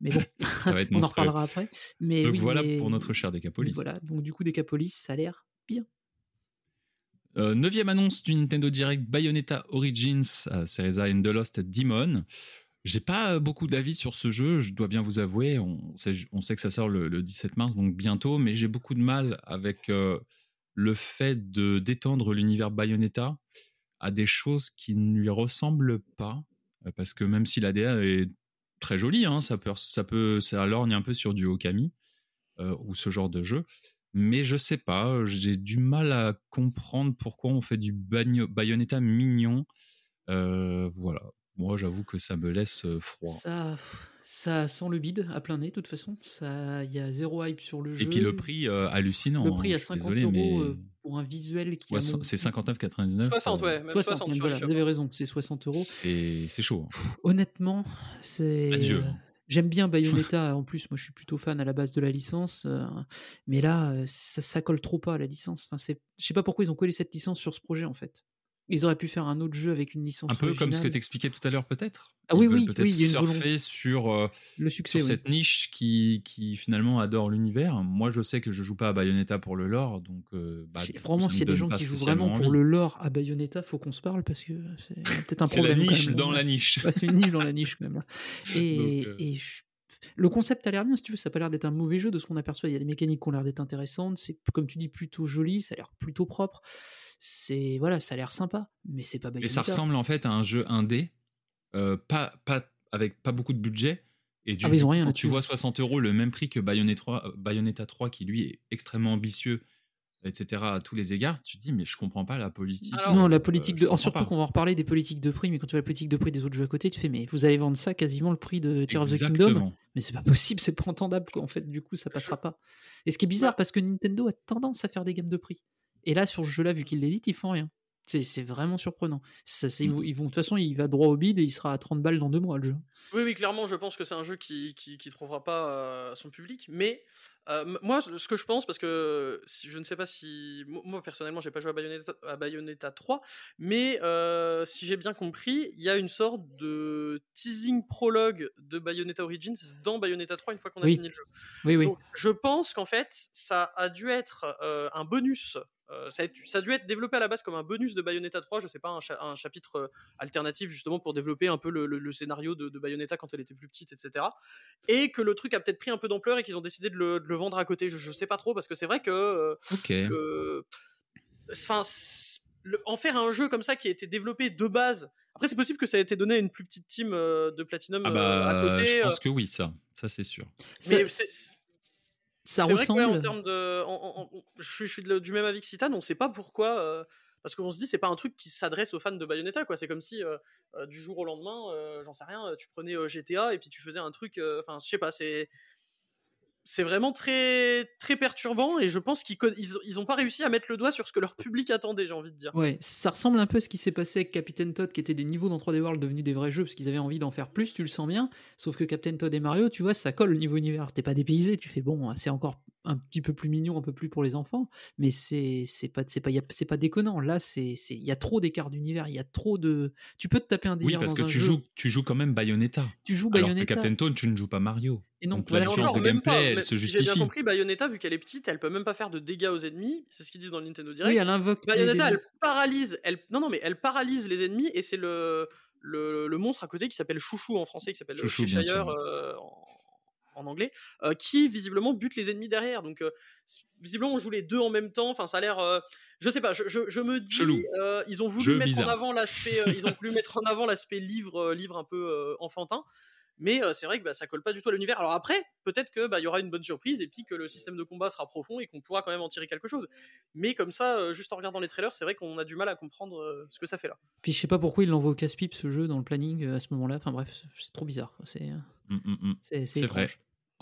Mais bon, [laughs] [laughs] on en reparlera après. Mais Donc oui, voilà mais- pour notre cher Decapolis. Voilà. Donc du coup, Decapolis, ça a l'air bien. Euh, neuvième annonce du Nintendo Direct Bayonetta Origins, euh, Series A and the Lost Demon. J'ai pas euh, beaucoup d'avis sur ce jeu, je dois bien vous avouer. On sait, on sait que ça sort le, le 17 mars, donc bientôt, mais j'ai beaucoup de mal avec euh, le fait de d'étendre l'univers Bayonetta à des choses qui ne lui ressemblent pas. Euh, Parce que même si l'ADA est très joli, hein, ça peut, ça peut, lorgne un peu sur du Okami euh, ou ce genre de jeu. Mais je sais pas, j'ai du mal à comprendre pourquoi on fait du Bayonetta mignon. Euh, voilà. Moi, j'avoue que ça me laisse froid. Ça, ça sent le bide à plein nez, de toute façon. Ça, il y a zéro hype sur le jeu. Et puis le prix euh, hallucinant. Le hein, prix à je suis 50 désolé, euros mais euh, pour un visuel qui Ouais, a mon- c'est 59,99. 60, euh, ouais, même 60, 60 même, sur voilà, vous avez raison, c'est 60 euros. C'est chaud. hein. Honnêtement, c'est. Adieu. J'aime bien [laughs] Bayonetta, en plus, moi je suis plutôt fan à la base de la licence, euh, mais là, ça, ça colle trop pas à la licence. Enfin, c'est- je sais pas pourquoi ils ont collé cette licence sur ce projet en fait. Ils auraient pu faire un autre jeu avec une licence. Un peu comme ce que originale. tu expliquais tout à l'heure, peut-être Ah oui, Ils oui, peut-être oui, surfer sur, euh, Le succès, sur oui. cette niche qui, qui finalement adore l'univers. Moi, je sais que je joue pas à Bayonetta pour le lore, donc. euh, bah, Vraiment, ça s'il y a des gens qui jouent vraiment pour le lore à Bayonetta, faut qu'on se parle parce que c'est peut-être un [laughs] C'est la problème. niche dans la niche. Ouais, c'est une niche dans la niche quand même. Là. [laughs] Et, Donc, euh, et je- le concept a l'air bien, si tu veux, ça n'a pas l'air d'être un mauvais jeu de ce qu'on aperçoit. Il y a des mécaniques qui ont l'air d'être intéressantes, c'est comme tu dis plutôt joli, ça a l'air plutôt propre. C'est voilà, ça a l'air sympa, mais c'est pas Et Bayonetta. ça ressemble en fait à un jeu indé, euh, pas, pas, avec pas beaucoup de budget. Et du Ah, ils ont coup, rien quand tu vois 60 euros, le même prix que Bayonetta 3, euh, Bayonetta 3, qui lui est extrêmement ambitieux, etc., à tous les égards, tu te dis, mais je comprends pas la politique. Alors, non, la euh, politique je de. comprends Surtout pas. qu'on va en reparler des politiques de prix, mais quand tu vois la politique de prix des autres jeux à côté, tu fais, mais vous allez vendre ça quasiment le prix de Tears of the Kingdom. Exactement. Mais c'est pas possible, c'est pas entendable, quoi. En fait, du coup, ça passera pas. Et ce qui est bizarre, parce que Nintendo a tendance à faire des gammes de prix. Et là, sur ce jeu-là, vu qu'ils l'éditent, ils font rien. C'est vraiment surprenant. Ça, c'est- ils Mm. vont, ils vont- de toute façon, il va droit au bide et il sera à 30 balles dans deux mois, le jeu. Oui, oui, clairement, je pense que c'est un jeu qui, qui, qui trouvera pas euh, son public. Mais euh, moi, ce que je pense, parce que je ne sais pas si. mo- Moi, personnellement, j'ai pas joué à Bayonetta, à Bayonetta 3, mais euh, si j'ai bien compris, il y a une sorte de teasing prologue de Bayonetta Origins dans Bayonetta 3 une fois qu'on a Oui. fini le jeu. Oui, oui. Donc, je pense qu'en fait, ça a dû être un bonus. Euh, ça, a, dû- ça a dû être développé à la base comme un bonus de Bayonetta 3, je sais pas, un, cha- un chapitre euh, alternatif justement pour développer un peu le, le- le scénario de, de Bayonetta quand elle était plus petite, etc. Et que le truc a peut-être pris un peu d'ampleur et qu'ils ont décidé de le, de le vendre à côté. Je, je sais pas trop parce que c'est vrai que. euh, que- Enfin, le- en faire un jeu comme ça qui a été développé de base. Après, c'est possible que ça ait été donné à une plus petite team euh, de Platinum Ah euh, bah, à côté. je euh, pense que oui, ça. Ça, c'est sûr. mais Ça- ça c'est vrai que, ouais, ressemble. en termes de, en- en- en- je, suis- de- du même avis que Citan, on sait pas pourquoi, euh, parce qu'on se dit c'est pas un truc qui s'adresse aux fans de Bayonetta, quoi. C'est comme si euh, euh, du jour au lendemain, euh, j'en sais rien, tu prenais GTA et puis tu faisais un truc, enfin, je sais pas, c'est c'est vraiment très très perturbant et je pense qu'ils ils, ont pas réussi à mettre le doigt sur ce que leur public attendait, j'ai envie de dire. Ouais, ça ressemble un peu à ce qui s'est passé avec Captain Todd, qui étaient des niveaux dans 3D World devenus des vrais jeux parce qu'ils avaient envie d'en faire plus, tu le sens bien. Sauf que Captain Todd et Mario, tu vois, ça colle le niveau univers. T'es pas dépaysé, tu fais bon, c'est encore un petit peu plus mignon, un peu plus pour les enfants, mais c'est c'est pas c'est pas c'est pas déconnant. Là, c'est c'est il y a trop d'écart d'univers, il y a trop de. Tu peux te taper un Oui, délire parce dans que un tu jeu. joues, tu joues quand même Bayonetta. Tu joues Alors que Bayonetta. Captain Toad, tu ne joues pas Mario. Et non, Donc voilà, la différence pense de gameplay, pas, elle se si J'ai bien justifie. compris, Bayonetta, vu qu'elle est petite, elle peut même pas faire de dégâts aux ennemis, c'est ce qu'ils disent dans le Nintendo Direct. Oui, elle invoque. Bayonetta, des- elle paralyse, elle, non, non, mais elle paralyse les ennemis et c'est le, le, le monstre à côté qui s'appelle Chouchou en français, qui s'appelle Chouchou, bien Cheshire sûr, euh, en, en anglais, euh, qui visiblement bute les ennemis derrière. Donc, euh, visiblement, on joue les deux en même temps. Enfin, ça a l'air, euh, je sais pas, je, je, je me dis, euh, ils ont voulu Jeu mettre bizarre. en avant l'aspect, ils [laughs] ont voulu mettre en avant l'aspect livre, livre un peu enfantin. Mais euh, c'est vrai que bah, ça colle pas du tout à l'univers. Alors après, peut-être que bah, il y aura une bonne surprise et puis que le système de combat sera profond et qu'on pourra quand même en tirer quelque chose. Mais comme ça, euh, juste en regardant les trailers, c'est vrai qu'on a du mal à comprendre euh, ce que ça fait là. Puis je sais pas pourquoi il l'envoie au casse-pipe ce jeu dans le planning euh, à ce moment-là. Enfin bref, c'est trop bizarre. C'est Mm, mm, mm. c'est C'est vrai.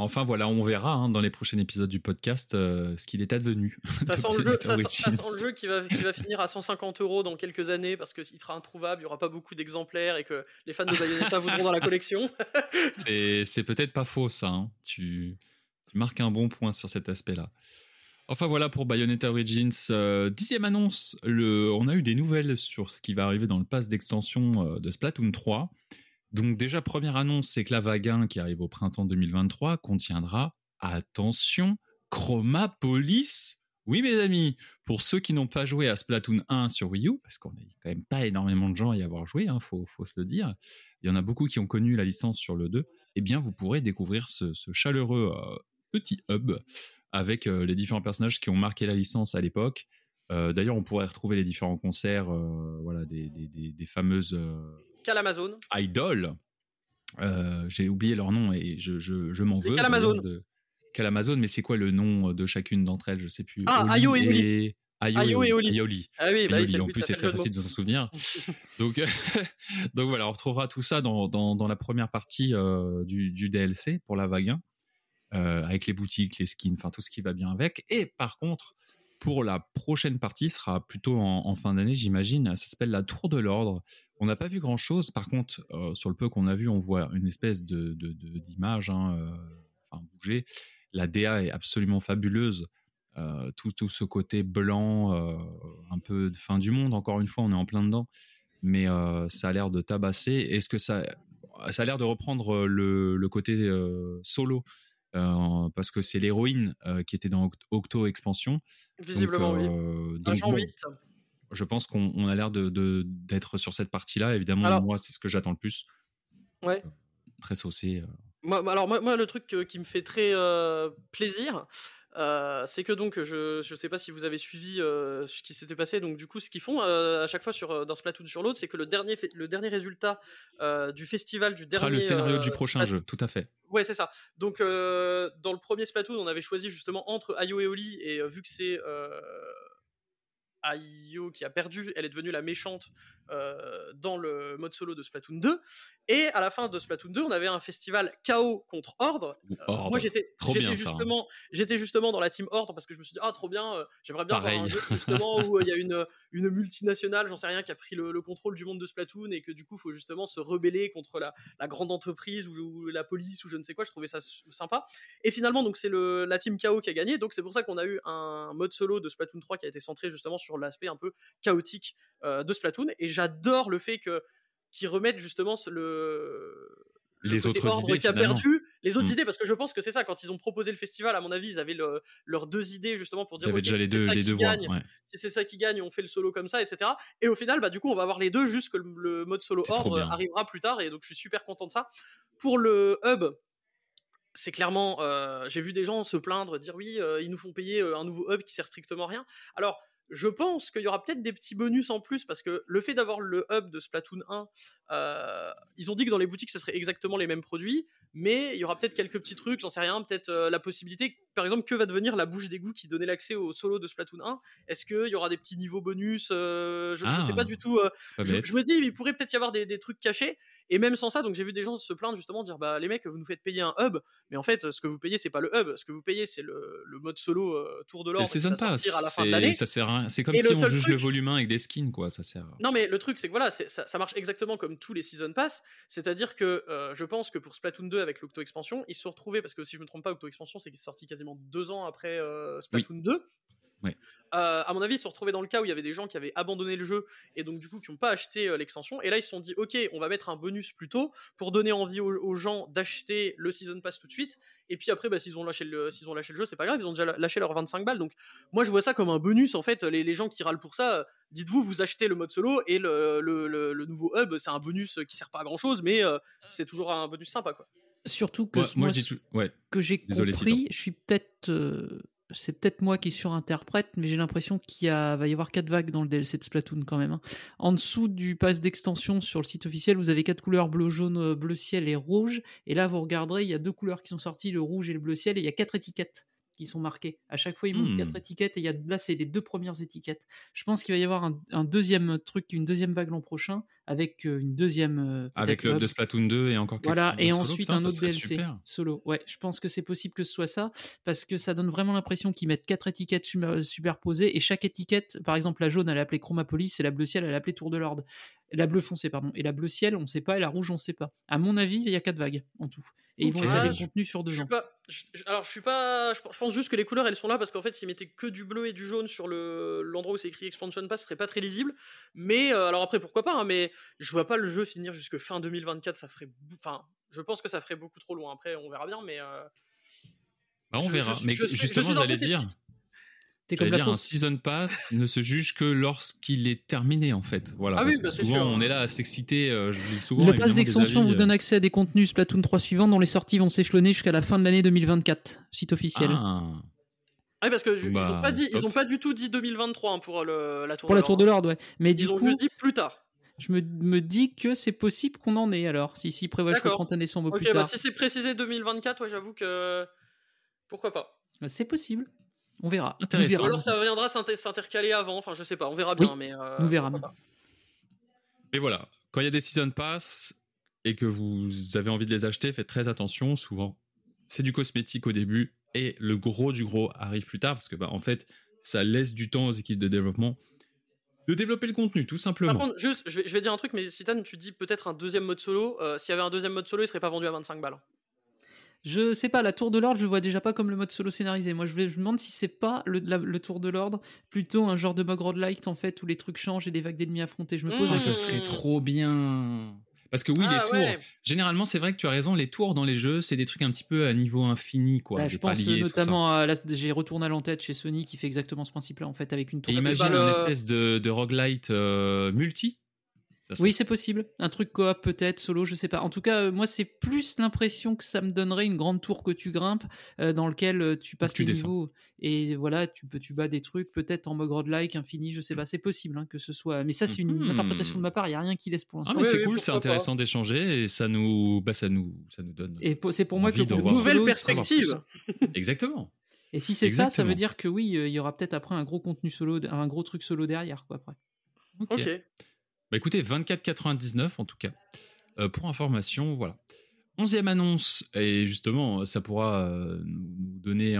Enfin voilà, on verra hein, dans les prochains épisodes du podcast euh, ce qu'il est advenu. Ça [laughs] sent, le jeu, Bayonetta ça, sent- ça Origins. sent le jeu qui va, qui va finir à 150 euros dans quelques années parce qu'il sera introuvable, il n'y aura pas beaucoup d'exemplaires et que les fans de Bayonetta [laughs] voudront dans la collection. [laughs] C'est peut-être pas faux ça. hein. Tu, tu marques un bon point sur cet aspect-là. Enfin voilà pour Bayonetta Origins. Euh, dixième annonce, le, on a eu des nouvelles sur ce qui va arriver dans le pass d'extension euh, de Splatoon 3. Donc déjà première annonce, c'est que la vague 1 qui arrive au printemps 2023 contiendra, attention, Chromapolis. Oui mes amis, pour ceux qui n'ont pas joué à Splatoon 1 sur Wii U, parce qu'on n'est quand même pas énormément de gens à y avoir joué, il faut, se le dire, il y en a beaucoup qui ont connu la licence sur le 2, eh bien vous pourrez découvrir ce, chaleureux euh, petit hub avec euh, les différents personnages qui ont marqué la licence à l'époque. Euh, D'ailleurs, on pourrait retrouver les différents concerts voilà, des, fameuses Qu'à l'Amazon. idoles. Euh, J'ai oublié leur nom et je, je, je m'en veux. D'ailleurs, De... Calamazone, mais c'est quoi le nom de chacune d'entre elles? Je sais plus. Ah, Oli Ayo et Oli. Ayo, et Oli. Aioli. Ah oui, bah en plus, c'est très facile de s'en souvenir. [laughs] donc, [laughs] donc voilà, on retrouvera tout ça dans, dans, dans la première partie euh, du, du DLC pour la vague 1, euh, avec les boutiques, les skins, enfin tout ce qui va bien avec. Et par contre, pour la prochaine partie, sera plutôt en, fin d'année, j'imagine. Ça s'appelle la Tour de l'Ordre. On n'a pas vu grand chose. Par contre, euh, sur le peu qu'on a vu, on voit une espèce de d'image, hein, euh, bouger. La DA est absolument fabuleuse. Euh, tout, tout ce côté blanc, un peu de fin du monde. Encore une fois, on est en plein dedans, mais ça a l'air de tabasser. Est-ce que ça, ça a l'air de reprendre le, le côté solo parce que c'est l'héroïne euh, qui était dans Oct- Octo Expansion. Visiblement, donc, oui. euh, donc Agent bon, 8. je pense qu'on on a l'air de de- d'être sur cette partie-là. Évidemment, Alors- moi, c'est ce que j'attends le plus. Ouais. Très saucé. euh. Moi, alors moi, moi, le truc euh, qui me fait très euh, plaisir, euh, c'est que donc je je sais pas si vous avez suivi euh, ce qui s'était passé. Donc du coup, ce qu'ils font euh, à chaque fois sur d'un Splatoon sur l'autre, c'est que le dernier le dernier résultat du festival du Ce sera dernier le scénario du prochain jeu, tout à fait. Ouais, c'est ça. Donc, dans le premier Splatoon, on avait choisi justement entre Ayo et Oli, et vu que c'est Ayo qui a perdu, elle est devenue la méchante euh, dans le mode solo de Splatoon 2. Et à la fin de Splatoon 2, on avait un festival KO contre Ordre. Euh, moi, j'étais hein. justement, j'étais justement dans la team Ordre parce que je me suis dit, ah, trop bien, euh, j'aimerais bien avoir un jeu justement où il y a une, une multinationale, j'en sais rien, qui a pris le, le contrôle du monde de Splatoon et que du coup, il faut justement se rebeller contre la, la grande entreprise ou, ou la police ou je ne sais quoi. Je trouvais ça sympa. Et finalement, donc c'est le la team KO qui a gagné. Donc c'est pour ça qu'on a eu un mode solo de Splatoon 3 qui a été centré justement sur l'aspect un peu chaotique euh, de Splatoon. Et j'adore le fait que qu'ils remettent justement ce- le le Les autres ordre idées, qui a finalement. perdu les autres Mm. idées parce que je pense que c'est ça quand ils ont proposé le festival à mon avis ils avaient le- leurs deux idées justement pour dire avez ok, déjà si les c'est deux, ça les qui gagne, ouais. si c'est ça qui gagne, on fait le solo comme ça, etc. Et au final, bah, du coup, on va avoir les deux, juste que le, le mode solo ordre arrivera plus tard, et donc je suis super content de ça. Pour le hub, c'est clairement, euh, j'ai vu des gens se plaindre, dire oui, euh, ils nous font payer un nouveau hub qui sert strictement à rien. Alors, je pense qu'il y aura peut-être des petits bonus en plus parce que le fait d'avoir le hub de Splatoon 1, euh, ils ont dit que dans les boutiques ce serait exactement les mêmes produits, mais il y aura peut-être quelques petits trucs, j'en sais rien, peut-être euh, la possibilité, par exemple, que va devenir la bouche d'égout qui donnait l'accès au solo de Splatoon 1 Est-ce qu'il y aura des petits niveaux bonus euh, je, Ah. sais pas du tout. euh, Pas je, me dis, il pourrait peut-être y avoir des, des trucs cachés. Et même sans ça, donc j'ai vu des gens se plaindre justement, dire bah les mecs, vous nous faites payer un hub, mais en fait, ce que vous payez, c'est pas le hub. Ce que vous payez, c'est le, le mode solo Tour de C'est le season pass. C'est comme Et si on juge truc- le volume 1 avec des skins, quoi. Ça sert. Non, mais le truc, c'est que voilà, ça, ça marche exactement comme tous les Season Pass. C'est-à-dire que je pense que pour Splatoon 2 avec l'Octo Expansion, ils se sont retrouvés, parce que si je me trompe pas, Octo Expansion, c'est qu'il est sorti quasiment deux ans après euh, Splatoon 2. Ouais. Euh, à mon avis, ils se sont retrouvés dans le cas où il y avait des gens qui avaient abandonné le jeu et donc du coup qui n'ont pas acheté euh, l'extension. Et là, ils se sont dit, ok, on va mettre un bonus plus tôt pour donner envie aux, aux gens d'acheter le Season Pass tout de suite. Et puis après, bah, s'ils ont lâché le, s'ils ont lâché le jeu, c'est pas grave, ils ont déjà lâché leurs 25 balles. Donc moi, je vois ça comme un bonus. En fait, les, les gens qui râlent pour ça, euh, dites-vous, vous achetez le mode solo et le, le, le- le nouveau hub, c'est un bonus qui sert pas à grand chose, mais euh, c'est toujours un bonus sympa, quoi. Surtout que Moi, moi, je dis ce tout. Ouais. que j'ai compris, je suis peut-être. euh, c'est peut-être moi qui surinterprète, mais j'ai l'impression qu'il y a, va y avoir quatre vagues dans le DLC de Splatoon quand même. hein. En dessous du pass d'extension sur le site officiel, vous avez quatre couleurs bleu, jaune, euh, bleu ciel et rouge. Et là, vous regarderez, il y a deux couleurs qui sont sorties, le rouge et le bleu ciel, et il y a quatre étiquettes qui sont marquées. À chaque fois, ils montrent Hmm. quatre étiquettes, et il y a, là, c'est les deux premières étiquettes. Je pense qu'il va y avoir un, un deuxième truc, une deuxième vague l'an prochain, avec euh, une deuxième. euh, Avec le hub de Splatoon 2 et encore quelque Voilà, chose et solo, ensuite putain, un autre DLC super. solo. Ouais, je pense que c'est possible que ce soit ça, parce que ça donne vraiment l'impression qu'ils mettent quatre étiquettes sum- superposées, et chaque étiquette, par exemple la jaune, elle est appelée Chromapolis, et la bleu ciel, elle est appelée Tour de l'Ordre. La bleu foncé, pardon. Et la bleu ciel, on sait pas, et la rouge, on sait pas. À mon avis, il y a quatre vagues en tout. Et ils vont étaler Ah, le contenu sur Je deux suis ans. pas, je- je- alors je suis pas, je, je pense juste que les couleurs elles sont là parce qu'en fait s'ils mettaient que du bleu et du jaune sur le l'endroit où c'est écrit expansion pass, ce serait pas très lisible. Mais euh, alors après pourquoi pas, hein, mais je vois pas le jeu finir jusque fin 2024, ça ferait, enfin je pense que ça ferait beaucoup trop loin. Après on verra bien, mais euh, Bah, on Je- verra. je mais je suis- je justement, j'allais dire. comme la dire, un season pass [laughs] ne se juge que lorsqu'il est terminé en fait. Voilà. Ah oui, parce que bah, c'est souvent sûr. on est là à s'exciter. euh, je dis souvent. Le pass d'extension vous euh, donne accès à des contenus Splatoon 3 suivants dont les sorties vont s'échelonner jusqu'à la fin de l'année 2024, site officiel. Ah, parce que ils Bah, ont pas dit, ils ont pas du tout dit 2023 hein, pour le, la tour. Pour la de Tour de l'Ordre, ouais. Mais du Ils ont coup, juste dit plus tard. Je me, me dis que c'est possible qu'on en ait alors, si s'il prévoit jusqu'au D'accord. 31 décembre au Ok, plus bah tard. si c'est précisé 2024, ouais, j'avoue que. Pourquoi pas Bah, C'est possible. On verra. Intéressant. Ou alors ça viendra s'inter- s'intercaler avant, enfin je sais pas, on verra Oui, bien. mais, euh, on verra. Et voilà, quand il y a des season pass et que vous avez envie de les acheter, faites très attention. Souvent, c'est du cosmétique au début et le gros du gros arrive plus tard parce que, bah, en fait, ça laisse du temps aux équipes de développement de développer le contenu, tout simplement. Par contre, juste, je vais, je vais dire un truc, mais Citan, tu dis peut-être un deuxième mode solo. euh, S'il y avait un deuxième mode solo, il serait pas vendu à 25 balles. Je sais pas, la tour de l'ordre, je vois déjà pas comme le mode solo scénarisé. Moi, je, vais- je me demande si c'est pas le, la- le tour de l'ordre, plutôt un genre de bug roguelike en fait, où les trucs changent et des vagues d'ennemis affrontés. Je me pose Mmh. Ah, ça serait trop bien. Parce que oui, Ah, les tours. ouais. Généralement, c'est vrai que tu as raison, les tours dans les jeux, c'est des trucs un petit peu à niveau infini, quoi. Bah, je pense paliers, notamment à la, j'ai retourné à l'entête chez Sony qui fait exactement ce principe-là en fait avec une tour. Et imagine c'est pas un le- espèce de, de roguelite euh, multi. Serait Oui, c'est possible. Un truc coop peut-être, solo, je sais pas. En tout cas, euh, moi, c'est plus l'impression que ça me donnerait une grande tour que tu grimpes, euh, dans lequel euh, tu passes tu tes descends. niveaux et voilà, tu peux tu bats des trucs peut-être en mode roguelike infini, je sais pas. C'est possible hein, que ce soit. Mais ça, c'est une Mhm. interprétation de ma part. Il y a rien qui laisse pour Ah, l'instant. mais Oui, c'est oui, cool, c'est intéressant d'échanger et ça nous, bah, ça nous, ça nous donne. Et c'est pour moi que voir. Nouvelle solo, perspective. Exactement. Et si c'est ça, ça veut dire que oui, euh, il y aura peut-être après un gros contenu solo, un gros truc solo derrière quoi après. Ok. Ok. Bah écoutez, 24,99 en tout cas. Euh, pour information, voilà. Onzième annonce, et justement, ça pourra euh, nous donner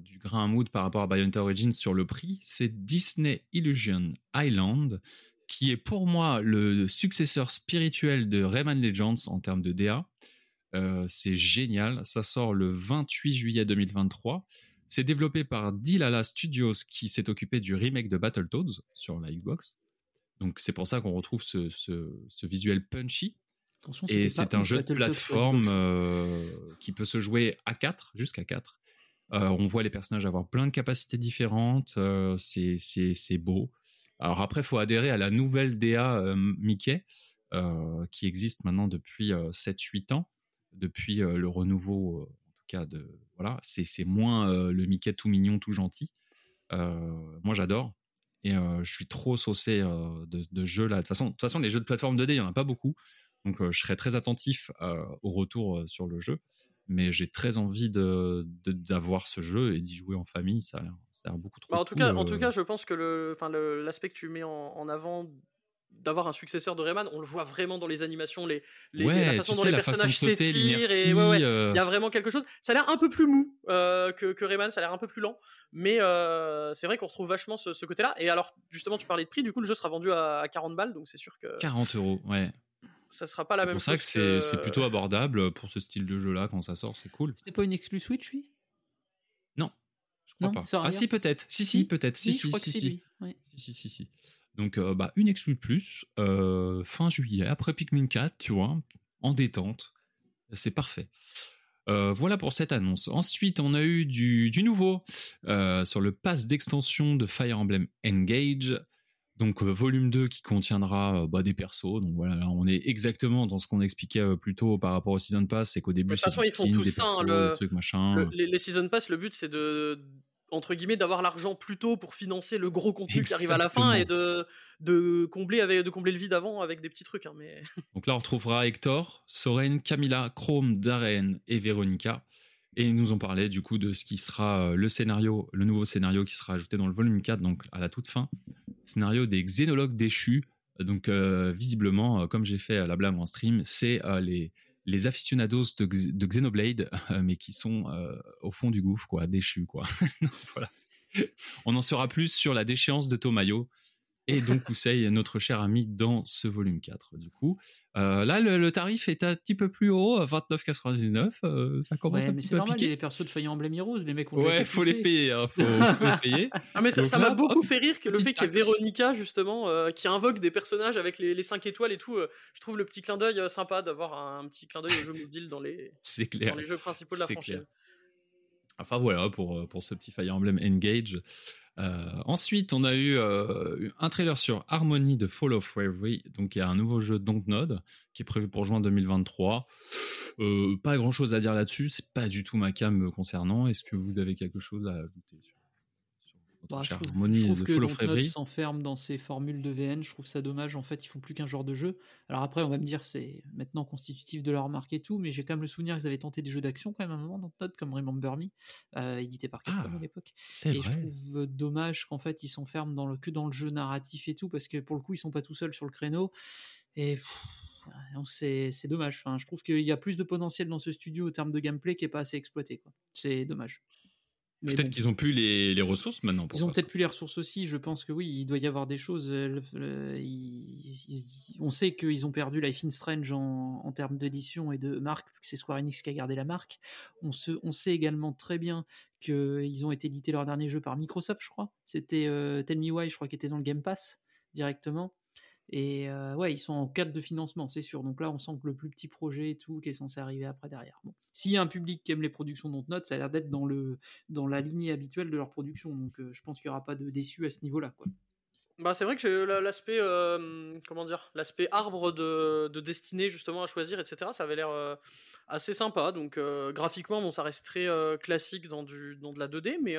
du grain à moudre par rapport à Bayonetta Origins sur le prix, c'est Disney Illusion Island, qui est pour moi le successeur spirituel de Rayman Legends en termes de DA. Euh, c'est génial, ça sort le 28 juillet 2023. C'est développé par Dilala Studios qui s'est occupé du remake de Battletoads sur la Xbox. Donc c'est pour ça qu'on retrouve ce, ce- ce visuel punchy. Attention, Et c'est un jeu de plateforme euh, qui peut se jouer à 4, jusqu'à 4. Euh, on voit les personnages avoir plein de capacités différentes. euh, c'est- beau. Alors après, il faut adhérer à la nouvelle DA Mickey, qui existe maintenant depuis 7-8 ans, depuis le renouveau, en tout cas, de voilà, c'est moins le Mickey tout mignon, tout gentil. Moi, j'adore. Et je suis trop saucé de, de jeux là. De toute façon, de toute façon, les jeux de plateforme 2D, il n'y en a pas beaucoup. Donc, je serai très attentif au retour sur le jeu. Mais j'ai très envie de- d'avoir ce jeu et d'y jouer en famille. Ça a l'air beaucoup trop Bah, en, tout cool, cas, en tout cas, je pense que le, enfin, le- l'aspect que tu mets en, en avant d'avoir un successeur de Rayman, on le voit vraiment dans les animations, les, les, ouais, la façon dont sais, les la façon de personnages sauter, s'étirent et ouais, ouais, euh, il y a vraiment quelque chose. Ça a l'air un peu plus mou euh, que, que Rayman, ça a l'air un peu plus lent, mais euh, c'est vrai qu'on retrouve vachement ce, ce côté-là. Et alors, justement, tu parlais de prix, du coup, le jeu sera vendu à, à 40 balles, donc c'est sûr que 40 euros, ouais. ça sera pas la C'est même pour chose. ça que c'est que- c'est plutôt abordable pour ce style de jeu-là quand ça sort, c'est cool. C'était pas une exclu Switch, lui? Non, je crois Non, pas. ça Ah si, peut-être. Si, si, Si, peut-être. Si, je si, crois si, c'est. Si, si, si, si. Donc, euh, bah, une exclue de plus, euh, fin juillet, après Pikmin 4, tu vois, en détente. C'est parfait. Euh, voilà pour cette annonce. Ensuite, on a eu du, du nouveau sur le pass d'extension de Fire Emblem Engage. Donc, volume 2 qui contiendra bah, des persos. Donc voilà, là, on est exactement dans ce qu'on expliquait plus tôt par rapport au Season Pass, c'est qu'au début, de toute c'est façon, du ils font tout des ça, hein, le- des trucs, machin. Le- les, les Season Pass, le but c'est de entre guillemets d'avoir l'argent plus tôt pour financer le gros contenu qui arrive à la fin et de, de combler avec de combler le vide avant avec des petits trucs hein, mais [laughs] Donc là, on retrouvera Hector, Soren, Camilla, Chrome, Darren et Veronica. Et ils nous ont parlé du coup de ce qui sera euh, le scénario, le nouveau scénario qui sera ajouté dans le volume 4, donc à la toute fin. Scénario des xénologues déchus. Donc euh, visiblement, euh, comme j'ai fait la blague en stream, c'est euh, les, les aficionados de, Xenoblade, euh, mais qui sont euh, au fond du gouffre, quoi, déchus, quoi. [laughs] On en saura plus sur la déchéance de Tomayo et donc Kusei, notre cher ami, dans ce volume 4. Du coup, Euh, là, le, le tarif est un petit peu plus haut, à 29,99. euh, ça commence Ouais, un mais petit c'est peu à normal, a piquer. les persos de Fire Emblem Heroes, les mecs ont Ouais, été faut les payer, hein, faut, faut les payer. [laughs] ah mais ça Donc ça m'a beaucoup hop, fait rire que le fait qu'il y ait. Véronica justement euh, qui invoque des personnages avec les, les 5 étoiles et tout euh, je trouve le petit clin d'œil sympa d'avoir un, petit clin d'œil au jeu mobile dans les [laughs] clair. dans les jeux principaux de la C'est franchise clair. Enfin voilà pour, pour ce petit Fire Emblem Engage. Euh, ensuite, on a eu euh, un trailer sur Harmony de Fall of Reverie. Donc il y a un nouveau jeu Dontnod qui est prévu pour juin 2023. Euh, pas grand chose à dire là-dessus. C'est pas du tout ma cam concernant. Est-ce que vous avez quelque chose à ajouter Bah, je trouve, Harmony je trouve que Dontnod s'enferme dans ses formules de VN. Je trouve ça dommage. En fait, ils font plus qu'un genre de jeu. Alors après, on va me dire c'est maintenant constitutif de leur marque et tout, mais j'ai quand même le souvenir qu'ils avaient tenté des jeux d'action quand même à un moment Dontnod, comme Remember Me, euh, édité par Capcom Ah, à l'époque. Et je trouve dommage qu'en fait ils s'enferment dans le que dans le jeu narratif et tout, parce que pour le coup ils sont pas tout seuls sur le créneau. Et pff, c'est c'est dommage. Enfin, je trouve qu'il y a plus de potentiel dans ce studio au terme de gameplay qui est pas assez exploité. quoi. C'est dommage. Peut-être qu'ils ont plus les, les ressources maintenant. Pour Ils ont peut-être plus les ressources aussi. Je pense que oui, il doit y avoir des choses. euh, le- le- on sait qu'ils ont perdu Life in Strange en, en termes d'édition et de marque, vu que c'est Square Enix qui a gardé la marque. On, se, on sait également très bien qu'ils ont été édités leur dernier jeu par Microsoft, je crois. C'était euh, Tell Me Why, je crois, qui était dans le Game Pass directement. Et ouais, ils sont en cadre de financement, c'est sûr. Donc là, on sent que le plus petit projet et tout qui est censé arriver après derrière. Bon. S'il y a un public qui aime les productions Dontnod, ça a l'air d'être dans, dans la lignée habituelle de leur production. Donc je pense qu'il n'y aura pas de déçus à ce niveau-là. Bah, c'est vrai que l'aspect, euh, comment dire, l'aspect arbre de, de destinée justement à choisir, etc. Ça avait l'air assez sympa. Donc graphiquement, bon, ça reste très classique dans du, dans de la 2D, mais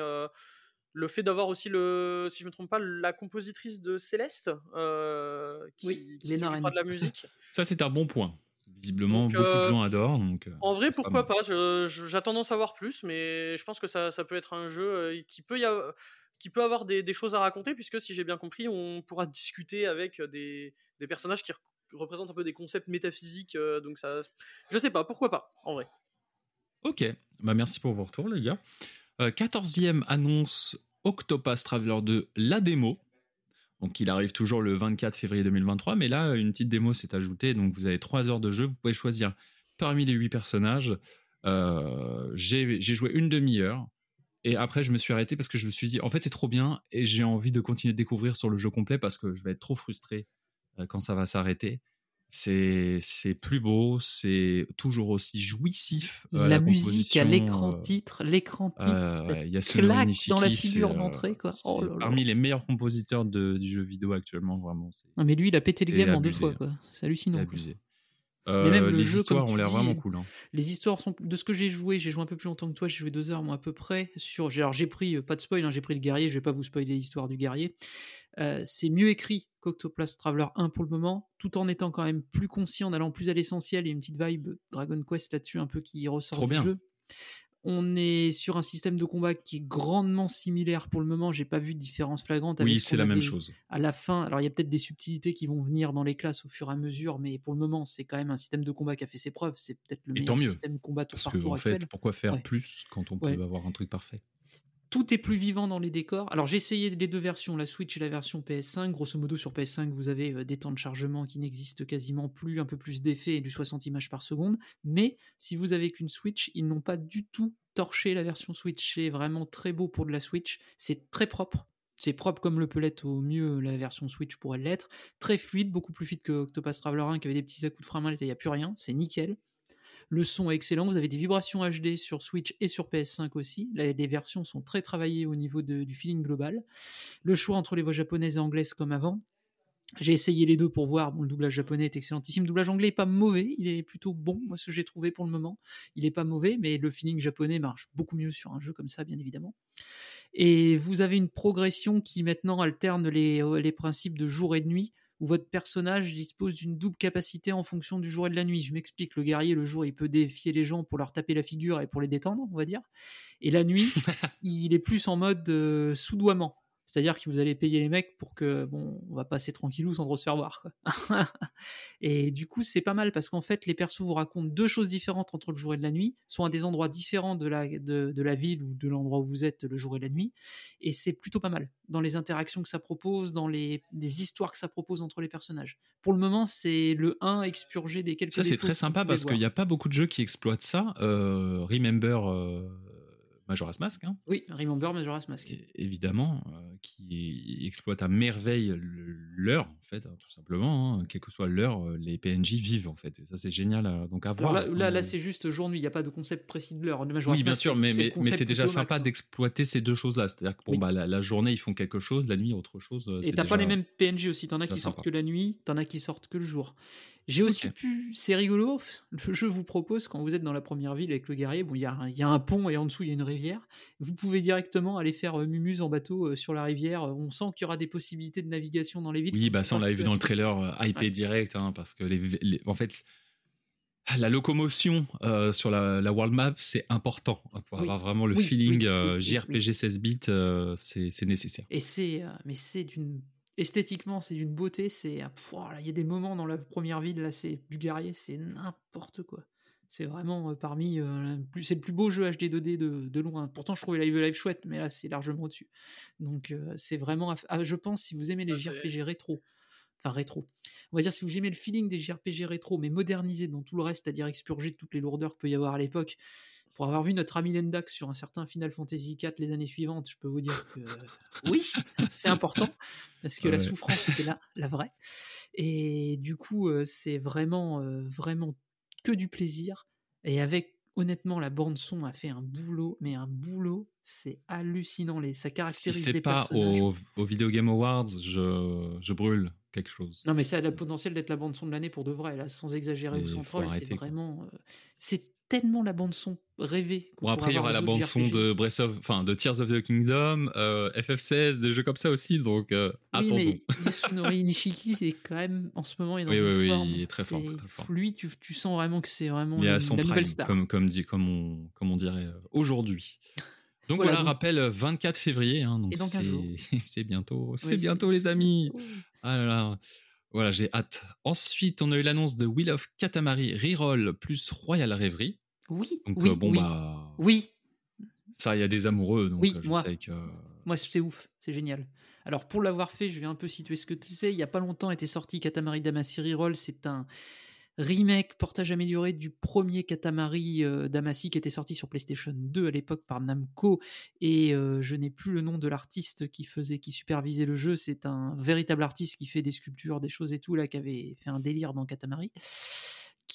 le fait d'avoir aussi le, si je me trompe pas, la compositrice de Céleste, euh, qui, Oui, qui de la musique. [laughs] Ça, c'est un bon point. Visiblement, Donc, beaucoup euh, de gens adorent. Donc, euh, En vrai, pas pourquoi pas, je- je- J'attends d'en savoir plus, mais je pense que ça, ça peut être un jeu euh, qui peut y avoir, qui peut avoir des, des choses à raconter, puisque si j'ai bien compris, on pourra discuter avec des, des personnages qui re- représentent un peu des concepts métaphysiques. euh, donc ça, je sais pas, pourquoi pas, en vrai. Ok, bah merci pour vos retours, les gars. Euh, 14e annonce Octopath Traveler 2, la démo. Donc, il arrive toujours le 24 février 2023, mais là, une petite démo s'est ajoutée. Donc, vous avez 3 heures de jeu. Vous pouvez choisir parmi les 8 personnages. Euh, J'ai j'ai joué une demi-heure. Et après, je me suis arrêté parce que je me suis dit, en fait, c'est trop bien. Et j'ai envie de continuer de découvrir sur le jeu complet parce que je vais être trop frustré euh, quand ça va s'arrêter. C'est c'est plus beau, c'est toujours aussi jouissif. euh, la musique à l'écran euh, titre, l'écran titre, euh, ça ouais, Yasunori claque Nishiki, dans la figure d'entrée. quoi. Oh là là. Parmi les meilleurs compositeurs de- du jeu vidéo actuellement, vraiment, c'est Non, mais lui, il a pété le c'est game en deux fois. hein. quoi. C'est hallucinant. abusé. Mais même Euh, le les jeu, histoires ont l'air vraiment cool. hein. Les histoires sont de ce que j'ai joué, j'ai joué un peu plus longtemps que toi, j'ai joué deux heures moi à peu près sur. j'ai- Alors j'ai pris euh, pas de spoil, hein, j'ai pris le guerrier, je vais pas vous spoiler l'histoire du guerrier. Euh, c'est mieux écrit qu'Octoplast Traveler 1 pour le moment, tout en étant quand même plus concis, en allant plus à l'essentiel et une petite vibe Dragon Quest là-dessus un peu qui ressort Trop du bien. jeu. On est sur un système de combat qui est grandement similaire pour le moment. J'ai pas vu de différence flagrante. avec Oui, ce c'est la même chose. à la fin, alors il y a peut-être des subtilités qui vont venir dans les classes au fur et à mesure, mais pour le moment, c'est quand même un système de combat qui a fait ses preuves. C'est peut-être le Et meilleur tant mieux. système de combat tour Parce par que, en fait, actuel. pourquoi faire Ouais. plus quand on Ouais. peut avoir un truc parfait? Tout est plus vivant dans les décors. Alors j'ai essayé les deux versions, la Switch et la version PS5. Grosso modo, sur PS5, vous avez euh, des temps de chargement qui n'existent quasiment plus, un peu plus d'effets et du 60 images par seconde. Mais si vous avez qu'une Switch, ils n'ont pas du tout torché la version Switch. C'est vraiment très beau pour de la Switch. C'est très propre. C'est propre comme le peut l'être au mieux la version Switch pourrait l'être. Très fluide, beaucoup plus fluide que Octopath Traveler 1 qui avait des petits à-coups de frein main, il n'y a plus rien, c'est nickel. Le son est excellent, vous avez des vibrations HD sur Switch et sur PS5 aussi. Les versions sont très travaillées au niveau du feeling global. Le choix entre les voix japonaises et anglaises comme avant. J'ai essayé les deux pour voir. Bon, le doublage japonais est excellentissime. Le doublage anglais est pas mauvais. Il est plutôt bon, moi, ce que j'ai trouvé pour le moment. Il est pas mauvais, mais le feeling japonais marche beaucoup mieux sur un jeu comme ça, bien évidemment. Et vous avez une progression qui maintenant alterne les principes de jour et de nuit, où votre personnage dispose d'une double capacité en fonction du jour et de la nuit. Je m'explique, le guerrier, le jour, il peut défier les gens pour leur taper la figure et pour les détendre, on va dire. Et la nuit, [laughs] il est plus en mode euh, soudoiement. C'est-à-dire que vous allez payer les mecs pour que, bon, on va passer tranquillou sans trop se faire voir. quoi. [laughs] et du coup, c'est pas mal parce qu'en fait, les persos vous racontent deux choses différentes entre le jour et la nuit, sont à des endroits différents de la, de, de la ville ou de l'endroit où vous êtes le jour et la nuit. Et c'est plutôt pas mal dans les interactions que ça propose, dans les, les histoires que ça propose entre les personnages. Pour le moment, c'est le 1 expurgé des quelques Ça, c'est très sympa parce qu'il n'y a pas beaucoup de jeux qui exploitent ça. Euh, Remember euh, Majora's Mask, hein. Oui, Remember Majora's Mask. évidemment, euh, qui exploite à merveille le- l'heure, en fait, hein, tout simplement. hein. Quelle que soit l'heure, euh, les PNJ vivent, en fait. Et ça, c'est génial. donc, à Alors voir. là, quand- là, là, c'est juste jour-nuit, il n'y a pas de concept précis de l'heure. Oui, bien sûr, mais, c'est mais, mais déjà sympa d'exploiter ces deux choses-là. C'est-à-dire que bon, Oui. bah, la, la journée, ils font quelque chose, la nuit, autre chose. euh, Et t'as pas déjà- les mêmes PNJ aussi. T'en as qui sortent que la nuit, t'en as qui sortent que le jour. J'ai aussi pu, c'est rigolo, le jeu vous propose quand vous êtes dans la première ville avec le guerrier, bon il y, a un- il y a un pont et en dessous il y a une rivière, vous pouvez directement aller faire euh, mumuse en bateau euh, sur la rivière, on sent qu'il y aura des possibilités de navigation dans les villes. Oui, bah ça on l'avait vu dans le trailer euh, Ouais. direct, hein, parce que les, les- en fait, la locomotion euh, sur la, la world map c'est important pour Oui. avoir vraiment le Oui, feeling oui, euh, JRPG 16 bits, euh, c'est nécessaire. Et c'est, euh, mais c'est d'une, esthétiquement c'est d'une beauté, c'est, oh il y a des moments dans la première ville là, c'est du guerrier, c'est n'importe quoi. C'est vraiment euh, parmi, euh, le plus- c'est le plus beau jeu HD 2D de, de loin. Pourtant je trouvais Live Live chouette, mais là c'est largement au-dessus. Donc euh, c'est vraiment, ah, je pense si vous aimez les Ah, JRPG rétro, enfin rétro, on va dire si vous aimez le feeling des JRPG rétro, mais modernisé dans tout le reste, c'est-à-dire expurgé de toutes les lourdeurs qu'il peut y avoir à l'époque. Pour avoir vu notre ami Lendax sur un certain Final Fantasy IV les années suivantes, je peux vous dire que [laughs] oui, c'est important parce que la souffrance était là, la vraie. Et du coup, euh, c'est vraiment, euh, vraiment que du plaisir. Et avec, honnêtement, la bande son a fait un boulot, mais un boulot, c'est hallucinant. Les, ça Si caractérise c'est les pas au, au Video Game Awards, je, je brûle quelque chose. Non, mais ça a le potentiel d'être la bande son de l'année pour de vrai, là, sans exagérer ou sans troll. C'est vraiment, euh, c'est tellement la bande son rêvée. Bon, après, il y aura la bande son de Breath of, enfin, de Tears of the Kingdom, euh, FF16, des jeux comme ça aussi, donc euh, Oui, attendons. mais Yasunori [laughs] Nishiki, c'est quand même, en ce moment, il est dans Oui, une oui, oui, forme. il est très fort, c'est- très fort. Lui, tu, tu sens vraiment que c'est vraiment Il à son la nouvelle star. comme, comme, dit, comme, on, comme on dirait euh, aujourd'hui. Donc Voilà, voilà, donc- rappel euh, 24 février, hein, donc Et dans 15 jours. [laughs] c'est bientôt, c'est bientôt les amis. Ah là là. Voilà, j'ai hâte. Ensuite, on a eu l'annonce de Wheel of Katamari Reroll plus Royal Reverie. Oui, Donc oui, euh, bon oui, bah oui. ça, il y a des amoureux, donc Oui, euh, je moi. sais que. Moi, c'était ouf, c'est génial. Alors, pour l'avoir fait, je vais un peu situer ce que tu sais. Il y a pas longtemps était sorti Katamari Damacy Reroll. C'est un remake, portage amélioré du premier Katamari euh, Damacy qui était sorti sur PlayStation 2 à l'époque par Namco. Et euh, je n'ai plus le nom de l'artiste qui faisait, qui supervisait le jeu. C'est un véritable artiste qui fait des sculptures, des choses et tout, là, qui avait fait un délire dans Katamari.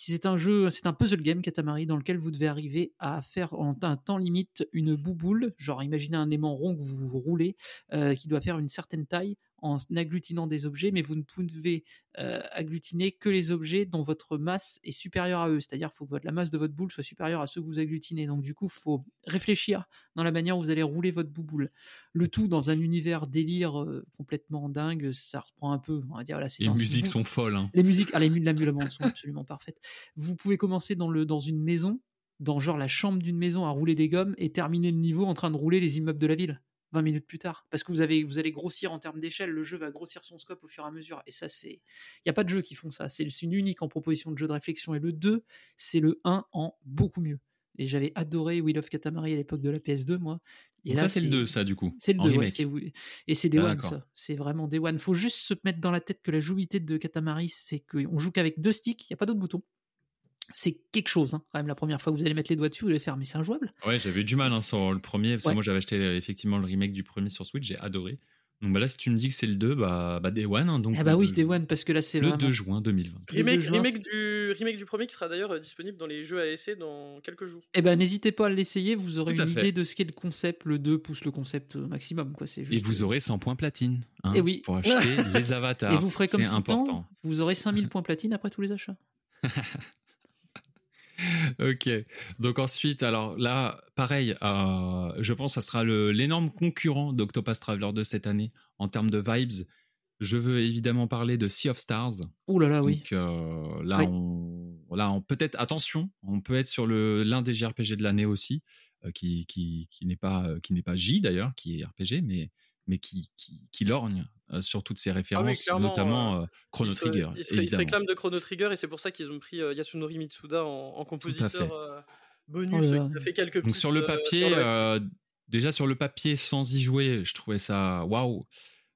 C'est un jeu, c'est un puzzle game Katamari dans lequel vous devez arriver à faire en un temps limite une bouboule, genre imaginez un aimant rond que vous roulez, euh, qui doit faire une certaine taille en agglutinant des objets, mais vous ne pouvez euh, agglutiner que les objets dont votre masse est supérieure à eux. C'est-à-dire qu'il faut que votre- la masse de votre boule soit supérieure à ceux que vous agglutinez. Donc du coup, il faut réfléchir dans la manière où vous allez rouler votre bouboule. Le tout dans un univers délire euh, complètement dingue. Ça reprend un peu, on va dire, là, c'est Les musiques sont folles. hein. les musiques, ah, les, la, la sont absolument parfaites. Vous pouvez commencer dans, le, dans une maison, dans genre la chambre d'une maison à rouler des gommes et terminer le niveau en train de rouler les immeubles de la ville. 20 minutes plus tard. Parce que vous, avez, vous allez grossir en termes d'échelle, le jeu va grossir son scope au fur et à mesure. Et ça, c'est. Il n'y a pas de jeu qui font ça. C'est une unique en proposition de jeu de réflexion. Et le 2, c'est le 1 en beaucoup mieux. Et j'avais adoré Wheel of Katamari à l'époque de la PS2, moi. Et Donc là, ça, c'est le 2, ça, du coup. c'est le en 2, ouais, remake. c'est oui. Et c'est Day Ah, One, ça. C'est vraiment Day One. Faut juste se mettre dans la tête que la jouabilité de Katamari, c'est qu'on joue qu'avec deux sticks, il n'y a pas d'autres boutons. C'est quelque chose, hein. quand même, la première fois que vous allez mettre les doigts dessus, vous allez faire, mais c'est injouable. Ouais, j'avais eu du mal hein, sur le premier, parce que moi j'avais acheté euh, effectivement le remake du premier sur Switch, j'ai adoré. Donc bah, là, si tu me dis que c'est le 2, bah, bah Day One. hein, donc ah bah oui, le- c'est Day One, parce que là, c'est Le vraiment. 2 juin 2020. Le Remake, 2 juin, remake c'est- du, remake du premier qui sera d'ailleurs euh, disponible dans les jeux ASC dans quelques jours. Eh ben, n'hésitez pas à l'essayer, vous aurez à une fait. idée de ce qu'est le concept. Le 2 pousse le concept au maximum, quoi. C'est Et juste- vous aurez 100 points platine hein, Eh oui. pour acheter [laughs] les avatars. Et vous ferez comme C'est si important. vous aurez 5000 points platine après tous les achats. [laughs] Ok. Donc ensuite, alors là, pareil, euh, je pense que ça sera l'énorme concurrent d'Octopus Traveler de cette année en termes de vibes. Je veux évidemment parler de Sea of Stars. Ouh là là, oui. Donc euh, là, Oui. on, là, on peut-être attention, on peut être sur le l'un des JRPG de l'année aussi, euh, qui qui, qui n'est pas qui n'est pas J d'ailleurs, qui est RPG, mais mais qui qui, qui lorgne euh, sur toutes ces références, clairement, notamment euh, Chrono Ils se- Trigger, Ils se, ils se réclament de Chrono Trigger et c'est pour ça qu'ils ont pris euh, Yasunori Mitsuda en, en compositeur euh, bonus Oh là là. qui a fait quelques Donc sur le euh, papier, sur le reste. euh, déjà sur le papier, sans y jouer, je trouvais ça waouh.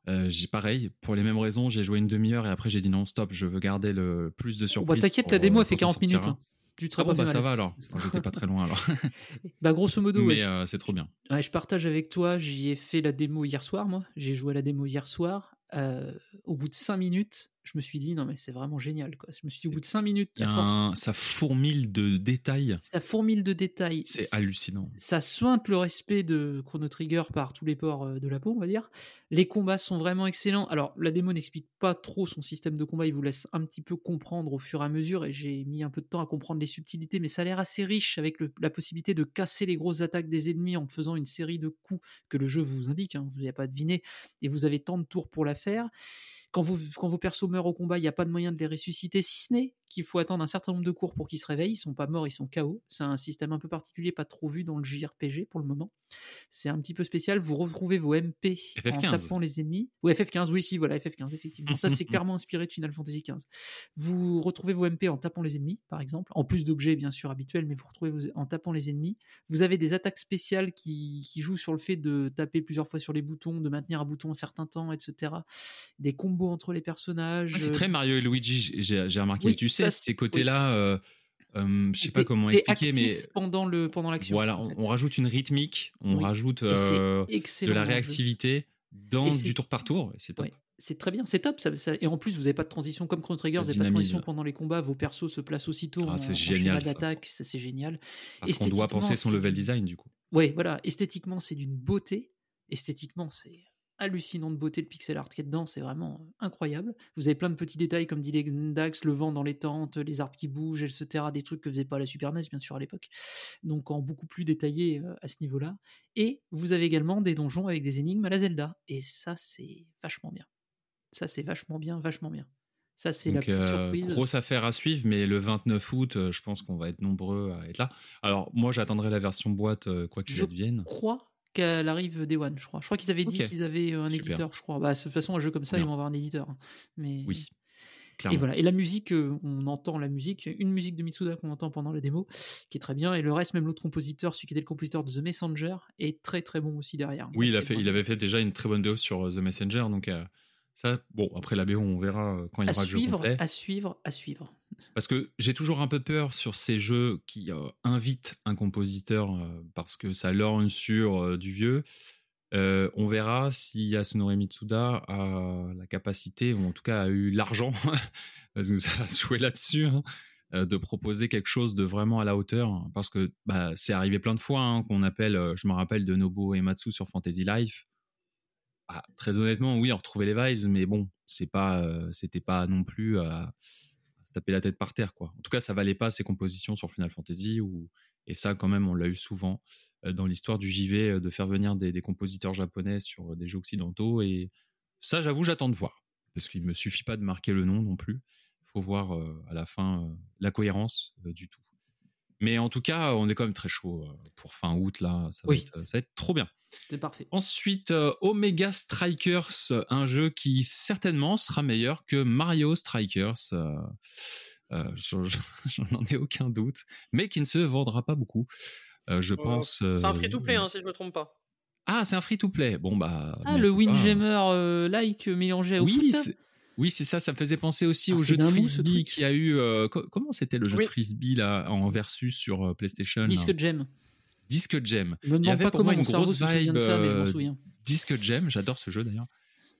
Euh, j'ai pareil, pour les mêmes raisons, j'ai joué une demi-heure et après j'ai dit non stop, je veux garder le plus de Bon, surprises. bah, T'inquiète, la démo, elle fait quand ça 40 minutes. hein. Tu te seras Ah bon, pas bah fait ça va alors. J'étais pas très loin alors. [laughs] Bah, grosso modo, Mais euh, c'est trop bien. Ouais, je partage avec toi, j'y ai fait la démo hier soir, moi. J'ai joué à la démo hier soir. Euh, au bout de 5 minutes, je me suis dit, non, mais c'est vraiment génial. Quoi. Je me suis dit, au bout de 5 minutes, la force, un- ça fourmille de détails. ça fourmille de détails. C'est hallucinant. Ça sointe le respect de Chrono Trigger par tous les ports euh, de la peau, on va dire. Les combats sont vraiment excellents. Alors, la démo n'explique pas trop son système de combat, il vous laisse un petit peu comprendre au fur et à mesure, et j'ai mis un peu de temps à comprendre les subtilités, mais ça a l'air assez riche avec le- la possibilité de casser les grosses attaques des ennemis en faisant une série de coups que le jeu vous indique, hein, vous n'avez pas deviné, et vous avez tant de tours pour la faire. Quand, vous, quand vos persos meurent au combat, il n'y a pas de moyen de les ressusciter, si ce n'est qu'il faut attendre un certain nombre de cours pour qu'ils se réveillent. Ils sont pas morts, ils sont KO. C'est un système un peu particulier, pas trop vu dans le JRPG pour le moment. C'est un petit peu spécial. Vous retrouvez vos MP en FF15. tapant les ennemis. Ou FF15, oui, si, voilà, FF15, effectivement. Ça, c'est [laughs] clairement inspiré de Final Fantasy XV. Vous retrouvez vos MP en tapant les ennemis, par exemple. En plus d'objets, bien sûr, habituels, mais vous retrouvez vos- en tapant les ennemis. Vous avez des attaques spéciales qui, qui jouent sur le fait de taper plusieurs fois sur les boutons, de maintenir un bouton un certain temps, etc. Des combos entre les personnages. Ah, c'est euh, très Mario et Luigi, j'ai- remarqué. Oui, tu sais, ces côtés-là, euh, euh, je sais pas comment expliquer, mais pendant le pendant l'action. voilà, en on, fait. on rajoute une rythmique, on Oui. rajoute euh, de la réactivité dans du tour par tour, c'est top. Ouais, c'est très bien, c'est top. ça- ça- et en plus, vous n'avez pas de transition comme Chrono Trigger, vous n'avez pas de transition pendant les combats. Vos persos se placent aussitôt Ah, en, génial, ça. d'attaque. Ça, c'est génial. Parce qu'on doit penser son level design, du coup. Oui, voilà. Esthétiquement, c'est d'une beauté. Esthétiquement, c'est hallucinant de beauté le pixel art qui est dedans. C'est vraiment euh, incroyable. Vous avez plein de petits détails comme dit les Dax, le vent dans les tentes, les arbres qui bougent, etc. Des trucs que faisait pas la Super NES, bien sûr, à l'époque. Donc, en beaucoup plus détaillé euh, à ce niveau-là. Et vous avez également des donjons avec des énigmes à la Zelda. Et ça, c'est vachement bien. Ça, c'est vachement bien, vachement bien. Ça, c'est la petite euh, surprise. grosse affaire à suivre, mais le 29 août, je pense qu'on va être nombreux à être là. Alors, moi, j'attendrai la version boîte, quoi qu'il Je advienne. crois qu'elle arrive Day One, je crois. Je crois qu'ils avaient dit qu'ils avaient euh, un Super. éditeur, je crois. Bah, de toute façon, un jeu comme ça, Bien. ils vont avoir un éditeur. hein. Mais... Oui, Et voilà. Et la musique, euh, on entend la musique, une musique de Mitsuda qu'on entend pendant la démo, qui est très bien. Et le reste, même l'autre compositeur, celui qui était le compositeur de The Messenger, est très très bon aussi derrière. Oui, il, a C'est fait, il avait fait déjà une très bonne BO sur euh, The Messenger, donc euh, ça, bon, après la BO, on verra euh, quand il y aura le jeu suivre, complet. à suivre, à suivre. Parce que j'ai toujours un peu peur sur ces jeux qui euh, invitent un compositeur euh, parce que ça lorgne sur euh, du vieux. On verra si Yasunori Mitsuda a la capacité, ou en tout cas a eu l'argent, [laughs] parce que ça va se jouer là-dessus, hein, de proposer quelque chose de vraiment à la hauteur. Parce que bah, c'est arrivé plein de fois hein, qu'on appelle, je me rappelle de Nobuo Ematsu sur Fantasy Life. Ah, très honnêtement, oui, on retrouvait les vibes, mais bon, c'est pas, euh, c'était pas non plus à, se taper la tête par terre, quoi. En tout cas, ça valait pas ses compositions sur Final Fantasy, ou et ça, quand même, on l'a eu souvent euh, dans l'histoire du JV euh, de faire venir des, compositeurs japonais sur des jeux occidentaux, et ça, j'avoue, j'attends de voir, parce qu'il me suffit pas de marquer le nom non plus. Il faut voir à la fin la cohérence du tout. Mais en tout cas, on est quand même très chaud euh, pour fin août là. Ça va, Oui. être, ça va être trop bien. C'est parfait. Ensuite, euh, Omega Strikers, un jeu qui certainement sera meilleur que Mario Strikers. euh, euh, j'en [laughs] ai aucun doute, mais qui ne se vendra pas beaucoup. Euh, je Euh, pense. C'est un euh, free-to-play, hein, si je me trompe pas. Ah, c'est un free-to-play. Bon bah. Ah, bon, le bah, Windjammer euh, like mélangé au Oui, foot, c'est- oui, c'est ça. Ça me faisait penser aussi Ah, au jeu de frisbee qui a eu. euh, co- comment c'était le jeu Oui. de frisbee là en versus sur euh, PlayStation? Disque Gem. Disque Gem. Je me Il y avait pas pour comment moi une grosse de ça, mais je vibe, euh, souviens. Disque Gem, j'adore ce jeu d'ailleurs.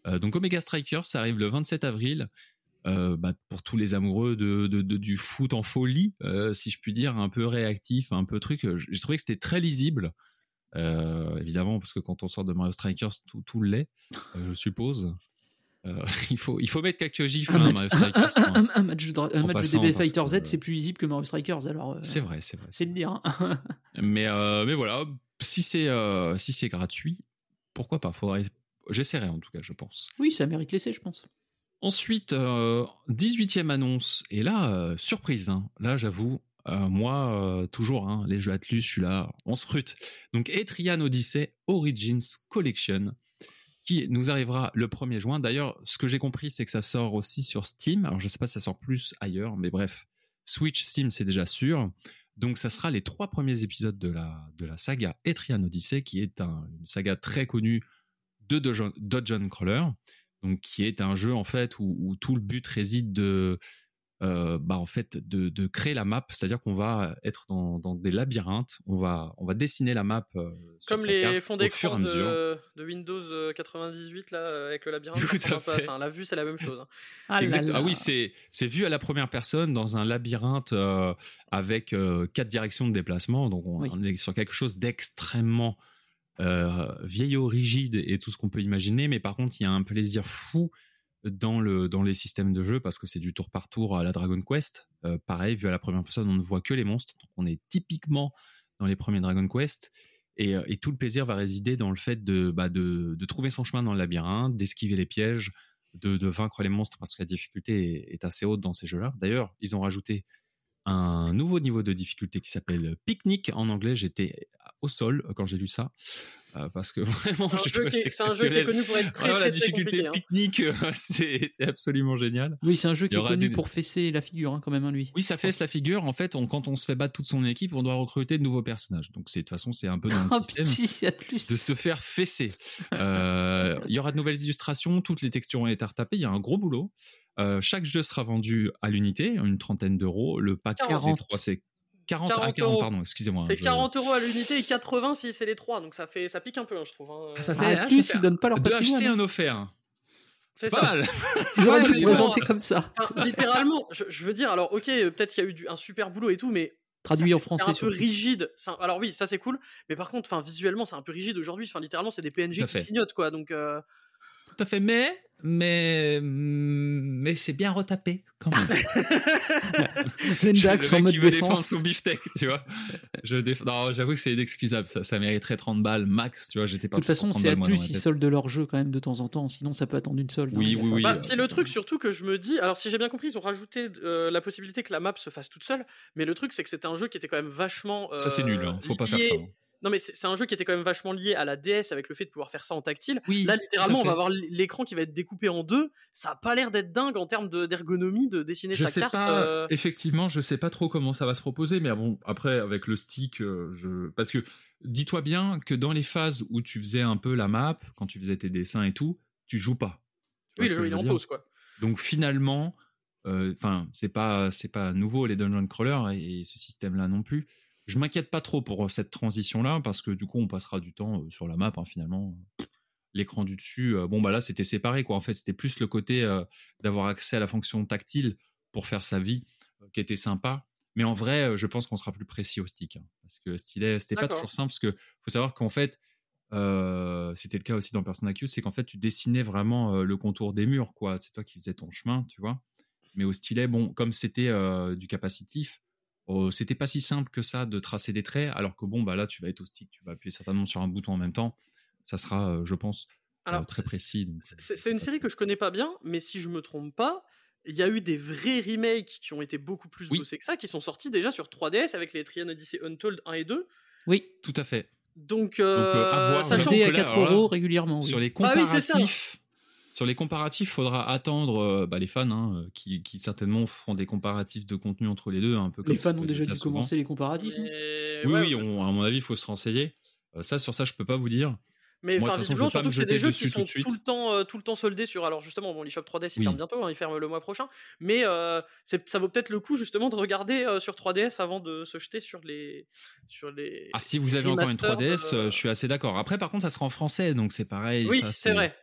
Euh, donc Omega Strikers, ça arrive le 27 avril. Euh, bah, pour tous les amoureux de, de- de- du foot en folie, euh, si je puis dire, un peu réactif, un peu truc. J'ai trouvé que c'était très lisible. Euh, évidemment, parce que quand on sort de Mario Strikers, tout, tout l'est, euh, je suppose. Euh, [laughs] il, faut, il faut mettre quelques gifs, Un hein, match, Strikers. un- hein. un- un match de, match DB Fighter Z, que- c'est plus lisible que Mario Strikers, alors euh, C'est vrai, c'est vrai. c'est de dire. hein. [laughs] Mais, euh, mais voilà, si c'est euh, si c'est gratuit, pourquoi pas? Faudrait, J'essaierai en tout cas, je pense. oui, ça mérite l'essai, je pense. Ensuite, euh, 18e annonce. Et là, euh, surprise. hein. Là, j'avoue, euh, moi, euh, toujours, les jeux Atlus, je suis là, on se frute. Donc, Etrian Odyssey Origins Collection, qui nous arrivera le 1er juin. D'ailleurs, ce que j'ai compris, c'est que ça sort aussi sur Steam. Alors, je sais pas si ça sort plus ailleurs, mais bref, Switch, Steam, c'est déjà sûr. Donc, ça sera les trois premiers épisodes de la, de la saga Etrian Odyssey, qui est un- une saga très connue de Dungeon, Dungeon Crawler donc qui est un jeu en fait où tout le but réside de euh, bah en fait de, de créer la map, c'est-à-dire qu'on va être dans, dans des labyrinthes, on va on va dessiner la map euh, Comme les carte fonds au fur et à d'écran de, de Windows euh, 98 là, euh, avec le labyrinthe. [laughs] Tout à fait. ça, hein. La vue, c'est la même chose. hein. Ah, là Exact. là. Ah oui, c'est c'est vu à la première personne dans un labyrinthe euh, avec euh, quatre directions de déplacement. Donc on, Oui. on est sur quelque chose d'extrêmement euh, vieillot, rigide et tout ce qu'on peut imaginer. Mais par contre, il y a un plaisir fou dans le dans les systèmes de jeu parce que c'est du tour par tour à la Dragon Quest. Euh, pareil, vu à la première personne, on ne voit que les monstres. Donc on est typiquement dans les premiers Dragon Quest. Et, euh, et tout le plaisir va résider dans le fait de, bah, de, de trouver son chemin dans le labyrinthe, d'esquiver les pièges, de, de vaincre les monstres parce que la difficulté est, est assez haute dans ces jeux-là. D'ailleurs, ils ont rajouté un nouveau niveau de difficulté qui s'appelle Picnic en anglais. J'étais au sol quand j'ai lu ça euh, parce que [laughs] vraiment, C'est un je jeu trouvais qui c'est est- c'est un jeu qui est exceptionnel. connu pour être très, très, la difficulté compliqué. hein. pique-nique, euh, [laughs] c'est absolument génial. Oui, c'est un jeu qui est connu des- pour fesser la figure, hein, quand même, hein, lui. Oui, ça fait la figure. En fait, on- quand on se fait battre toute son équipe, on doit recruter de nouveaux personnages. Donc, c'est de toute façon, c'est un peu dans le [laughs] Oh, système petit, de plus. de se faire fesser. Euh, Il y aura de nouvelles illustrations, toutes les textures ont été retapées. Il y a un gros boulot. Euh, chaque jeu sera vendu à l'unité, une trentaine d'euros. Le pack des 40. trois, c'est 40, ah, 40 40, euros. pardon, excusez-moi. C'est je- 40 euros à l'unité et 80 si c'est les trois. Donc ça, fait, ça pique un peu, hein, je trouve. hein. Ah, ça fait, en ah, plus, ça fait ils donnent pas leur de patrimoine, acheter hein. un offert. C'est pas ça. mal. J'aurais dû Ouais, le présenter comme ça. Enfin, littéralement, je, je veux dire, alors ok, peut-être qu'il y a eu du- un super boulot et tout, mais Traduit en français, C'est un peu rigide. Un- Alors oui, ça c'est cool, mais par contre, enfin visuellement, c'est un peu rigide aujourd'hui. Enfin littéralement, c'est des PNG qui clignotent quoi. Donc euh, Tout à fait. Mais, mais, mais c'est bien retapé quand même. [laughs] Lendax en mec mode qui veut défendre défense. son beefsteak, tu vois. Je déf- Non, j'avoue que c'est inexcusable. Ça, ça mériterait 30 balles max, tu vois. J'étais De pas toute façon, c'est à plus, ils soldent leur jeu quand même de temps en temps, sinon ça peut attendre une solde. hein, Oui, oui, oui. bah, c'est le truc surtout que je me dis. Alors si j'ai bien compris, ils ont rajouté euh, la possibilité que la map se fasse toute seule, mais le truc c'est que c'était un jeu qui était quand même vachement. Ça, c'est euh, nul. hein. Faut pas faire ça. hein. Non mais c'est un jeu qui était quand même vachement lié à la DS avec le fait de pouvoir faire ça en tactile. Oui, Là, littéralement, on va avoir l'écran qui va être découpé en deux. Ça a pas l'air d'être dingue en termes de- d'ergonomie de, dessiner Je sa sais carte. pas, euh, effectivement, je sais pas trop comment ça va se proposer, mais bon, après, avec le stick, euh, je. Parce que dis-toi bien que dans les phases où tu faisais un peu la map, quand tu faisais tes dessins et tout, tu joues pas. Tu Oui, le jeu je il en pause quoi. Donc finalement, euh, enfin, c'est pas c'est pas nouveau les dungeon crawlers et, et ce système-là non plus. Je m'inquiète pas trop pour cette transition-là parce que du coup, on passera du temps euh, sur la map hein, finalement. L'écran du dessus, euh, bon bah là, c'était séparé quoi. En fait, c'était plus le côté euh, d'avoir accès à la fonction tactile pour faire sa vie euh, qui était sympa. Mais en vrai, euh, je pense qu'on sera plus précis au stick hein, parce que stylet, c'était pas toujours simple parce que faut savoir qu'en fait. euh, c'était le cas aussi dans Persona Q, c'est qu'en fait tu dessinais vraiment euh, le contour des murs, quoi. C'est toi qui faisais ton chemin, tu vois. Mais au stylet, bon, comme c'était euh, du capacitif, oh, c'était pas si simple que ça de tracer des traits, alors que bon, bah là, tu vas être au stick, tu vas appuyer certainement sur un bouton en même temps. Ça sera, euh, je pense, euh, Alors, très précis. donc, C'est une série que je connais pas bien, mais si je me trompe pas, il y a eu des vrais remakes qui ont été beaucoup plus Oui. bossés que ça, qui sont sortis déjà sur 3DS avec les Trian Odyssey Untold 1 et 2. Oui, Tout à fait. Donc, euh, Donc, euh, à voir, sachant que à là, 4 alors là, euros régulièrement. oui. Sur les Ah oui, comparatifs, sur les comparatifs, faudra attendre euh, bah, les fans hein, euh, qui, qui certainement feront des comparatifs de contenu entre les deux, un peu comme Les fans ont déjà dû commencer les comparatifs. mais, Oui, ouais, oui, on- à mon avis, il faut se renseigner. Euh, ça, sur ça, je peux pas vous dire. mais enfin, toute façon, visiblement, surtout que c'est des jeux qui sont tout le temps, euh, tout le temps soldés sur. Alors justement, bon, l'eShop 3DS il Oui. ferme bientôt, hein, il ferme le mois prochain, mais euh, ça vaut peut-être le coup justement de regarder euh, sur 3DS avant de se jeter sur les, sur les. Ah, si vous avez encore une remastered, 3DS, euh, euh, je suis assez d'accord. Après, par contre, ça sera en français, donc c'est pareil. Oui, c'est vrai.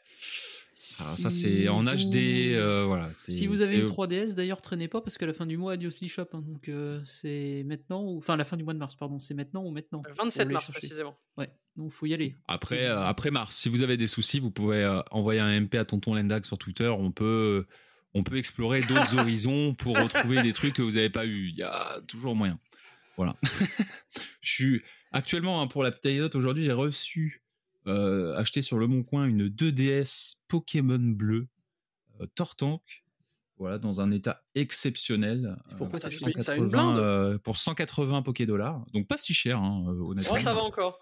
Alors, ça, c'est en Si HD. vous- euh, voilà. Si vous avez une 3DS, d'ailleurs, traînez pas parce qu'à la fin du mois, adios l'eShop. hein, donc euh, c'est maintenant, ou... enfin la fin du mois de mars, pardon, c'est maintenant ou maintenant. Le Faut 27 aller mars chercher. précisément. Ouais, donc faut y aller. Après, euh, après mars, si vous avez des soucis, vous pouvez euh, envoyer un MP à Tonton Lendag sur Twitter. On peut, on peut explorer d'autres [laughs] horizons pour retrouver des trucs que vous n'avez pas eu. Il y a toujours moyen. Voilà. [laughs] Je suis actuellement hein, pour la petite anecdote aujourd'hui, j'ai reçu euh, acheté sur le Bon Coin une 2DS Pokémon bleu euh, Tortank. Voilà, dans un état exceptionnel. Pourquoi Euh, t'as acheté ça une 180, blinde euh, pour 180 Poké dollars. Donc pas si cher, hein, euh, Oh, honnêtement. ça va encore.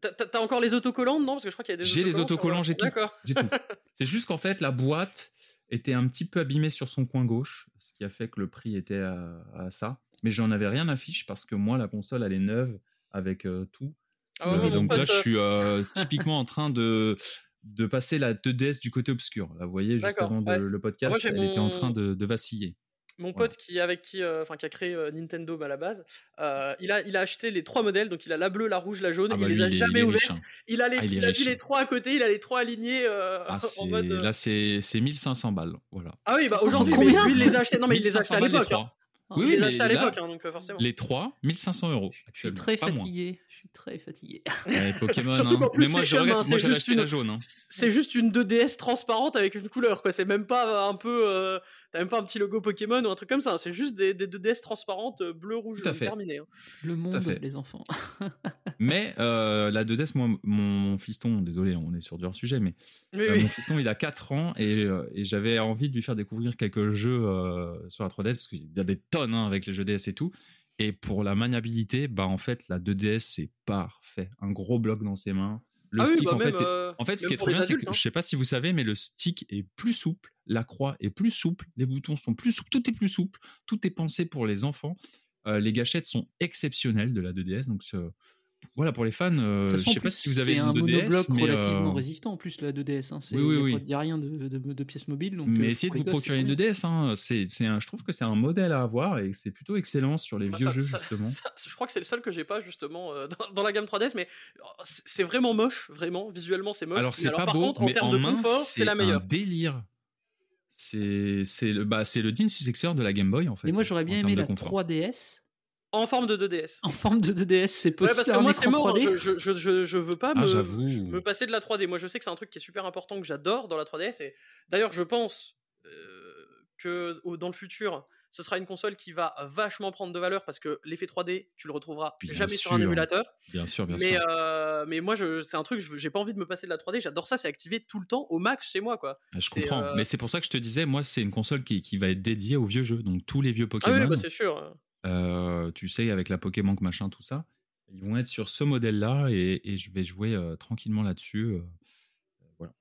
T'as- encore les autocollants non Parce que je crois qu'il y a des J'ai les autocollants, j'ai tout. [laughs] C'est juste qu'en fait, la boîte était un petit peu abîmée sur son coin gauche, ce qui a fait que le prix était à, à ça. Mais j'en avais rien à fiche parce que moi, la console, elle est neuve avec euh, tout. Ah ouais, donc là, je suis euh, [laughs] typiquement en train de, de passer la 2DS du côté obscur. Là, vous voyez, juste avant de- le podcast, Moi, elle était en train de, de vaciller. mon Voilà. pote qui avec qui, euh, qui a créé euh, Nintendo à la base, euh, il a il a acheté les trois modèles, donc il a la bleue, la rouge, la jaune. Ah il bah les a il jamais riche, hein. Il a les, Ah, il est il a riche, mis les hein. trois à côté, il a les trois alignés Ah, [laughs] en mode. Là, c'est c'est 1500 balles. Voilà. Ah oui, bah aujourd'hui, mais lui il les a [laughs] achetés. Non mais il les a 1500 achetés à l'époque. hein. Trois. Ah, Oui, il oui, mais à là, l'époque, hein, donc euh, forcément. Les 3, 1500 euros. Je suis très fatigué. Je suis très fatigué. Ouais, [laughs] Pokémon. Surtout hein. qu'en plus, mais moi, c'est je regrette. hein, Moi, j'avais la une- jaune. hein. C'est juste une 2DS transparente avec une couleur, quoi. C'est même pas un peu. euh, T'as même pas un petit logo Pokémon ou un truc comme ça. hein. C'est juste des, des 2DS transparentes euh, bleu, rouge, Tout à jaune, fait. terminé. hein. Le monde, fait. les enfants. [laughs] Mais euh, la 2DS, moi, mon fiston, désolé, on est sur du hors sujet, mais euh, oui. mon fiston, il a 4 ans et, euh, et j'avais envie de lui faire découvrir quelques jeux euh, sur la 3DS parce qu'il y a des tonnes hein, avec les jeux DS et tout. Et pour la maniabilité, bah en fait, la 2DS, c'est parfait. Un gros bloc dans ses mains. Le ah oui, stick, bah en même, fait, euh, En fait, ce qui est trop bien, c'est que hein. je sais pas si vous savez, mais le stick est plus souple, la croix est plus souple, les boutons sont plus souples, tout est plus souple, tout est pensé pour les enfants. Euh, les gâchettes sont exceptionnelles de la 2DS, donc c'est- voilà pour les fans. euh, toute je façon, sais en pas plus, si vous avez c'est une un 2DS, monobloc mais, relativement euh, résistant en plus la 2DS. Hein. Oui, oui, il a oui. n'y a rien de, de, de pièces mobiles. Donc, mais euh, essayez de vous procurer une très bien. 2DS. Hein. C'est, c'est un, je trouve que c'est un modèle à avoir et que c'est plutôt excellent sur les Bah, vieux ça- jeux ça- justement. ça- je crois que c'est le seul que j'ai pas justement euh, dans, dans la gamme 3DS, mais oh, c'est vraiment moche, vraiment. Visuellement, c'est moche. Alors c'est pas par beau, contre, en mais termes en de main confort, c'est la un meilleure. délire. C'est, c'est le, bah, c'est le digne successeur de la Game Boy en fait. Et moi, j'aurais en bien aimé la confort. 3DS En forme de 2DS. en forme de 2DS. C'est Ouais, possible. parce que un moi c'est mort, 3D. je, je, je, je, veux pas Ah, me, passer de la 3D. Moi je sais que c'est un truc qui est super important, que j'adore dans la 3DS. Et d'ailleurs, je pense euh, que au- dans le futur, ce sera une console qui va vachement prendre de valeur parce que l'effet 3D, tu le retrouveras Bien jamais sur un émulateur. Bien sûr, bien mais, sûr. euh, mais moi, c'est un truc, je- j'ai pas envie de me passer de la 3D. J'adore ça, c'est activé tout le temps au max chez moi, quoi. Ah, je comprends, euh, mais c'est pour ça que je te disais, moi, c'est une console qui, qui va être dédiée aux vieux jeux. Donc tous les vieux Ah Pokémon, oui, bah c'est sûr. Euh, tu sais, avec la Pokémon machin, tout ça, ils vont être sur ce modèle-là et, et je vais jouer euh, tranquillement là-dessus. euh. voilà.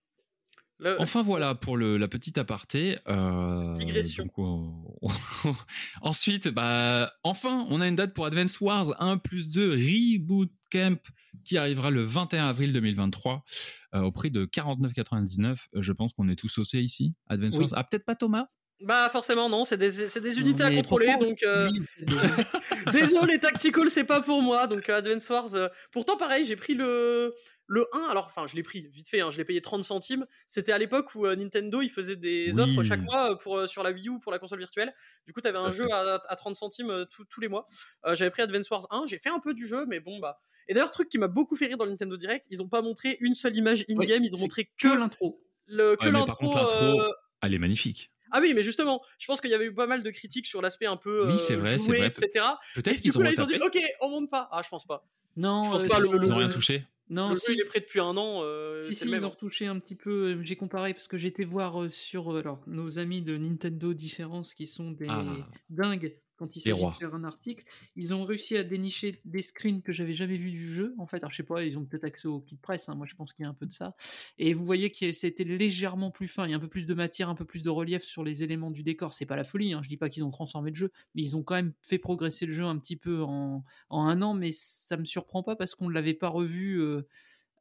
Le- Enfin voilà pour le, la petite aparté. Digression. donc, on- [laughs] Ensuite, bah, enfin, on a une date pour Advance Wars 1 plus 2 Reboot Camp qui arrivera le 21 avril 2023 euh, au prix de 49,99. Euh, Je pense qu'on est tous saucés ici. Advance Oui. Wars. Ah, peut-être pas Thomas? Bah forcément non, c'est des, des unités à contrôler, donc euh, [laughs] désolé Tactical, c'est pas pour moi. Donc euh, Advance Wars, euh, pourtant pareil, j'ai pris le le 1, alors enfin je l'ai pris vite fait, hein, je l'ai payé 30 centimes. C'était à l'époque où euh, Nintendo il faisait des Oui. offres chaque mois pour sur la Wii U pour la console virtuelle. Du coup t'avais un jeu à, à 30 centimes tous- les mois. J'avais pris Advance Wars 1, j'ai fait un peu du jeu, mais bon bah. Et d'ailleurs truc qui m'a beaucoup fait rire dans le Nintendo Direct, ils ont pas montré une seule image in game, Oui, ils ont montré que l'intro. le que Ouais, l'intro. Elle est magnifique. Ah oui, mais justement, je pense qu'il y avait eu pas mal de critiques sur l'aspect un peu Oui, euh, c'est vrai, c'est joué, vrai. etc. Et Peut-être du qu'ils coup, ont là, ils ont dit, ok, on monte pas. Ah, je pense pas. Non, Je pense euh, pas, le- Ils ont le- rien touché. Non, le si. jeu, il est prêt depuis un an. euh, Si, c'est si, ils même. ont retouché un petit peu. J'ai comparé parce que j'étais voir euh, sur euh, alors, nos amis de Nintendo Différence qui sont des Ah. dingues quand il Des s'agit de faire un article. Ils ont réussi à dénicher des screens que j'avais jamais vus du jeu. En fait, alors je sais pas, ils ont peut-être accès au kit presse. hein, moi, je pense qu'il y a un peu de ça. Et vous voyez que c'était légèrement plus fin. Il y a un peu plus de matière, un peu plus de relief sur les éléments du décor. C'est pas la folie. Hein. Je dis pas qu'ils ont transformé le jeu, mais ils ont quand même fait progresser le jeu un petit peu en, en un an. Mais ça me surprend pas parce qu'on ne l'avait pas revu. euh,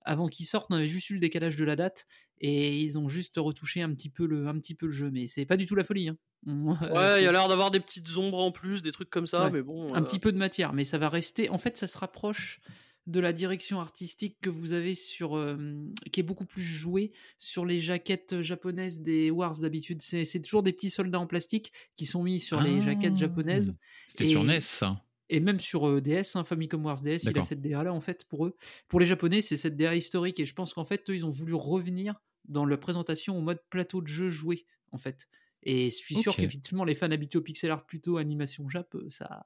avant qu'il sorte, on avait juste eu le décalage de la date et ils ont juste retouché un petit peu le, un petit peu le jeu, mais c'est pas du tout la folie. Hein. On- Ouais, il y a l'air d'avoir des petites ombres en plus, des trucs comme ça, Ouais. mais bon. un euh, petit peu de matière, mais ça va rester. En fait, ça se rapproche de la direction artistique que vous avez sur, euh, qui est beaucoup plus jouée sur les jaquettes japonaises des Wars d'habitude. C'est toujours des petits soldats en plastique qui sont mis sur les jaquettes Ah. japonaises. C'était sur NES, ça. Et même sur euh, DS, hein, Famicom Wars DS, il a cette DA là en fait pour eux. Pour les Japonais, c'est cette DA historique et je pense qu'en fait, eux, ils ont voulu revenir dans la présentation au mode plateau de jeu joué en fait. Et je suis sûr qu'effectivement, les fans habitués au pixel art plutôt animation Jap, euh, ça,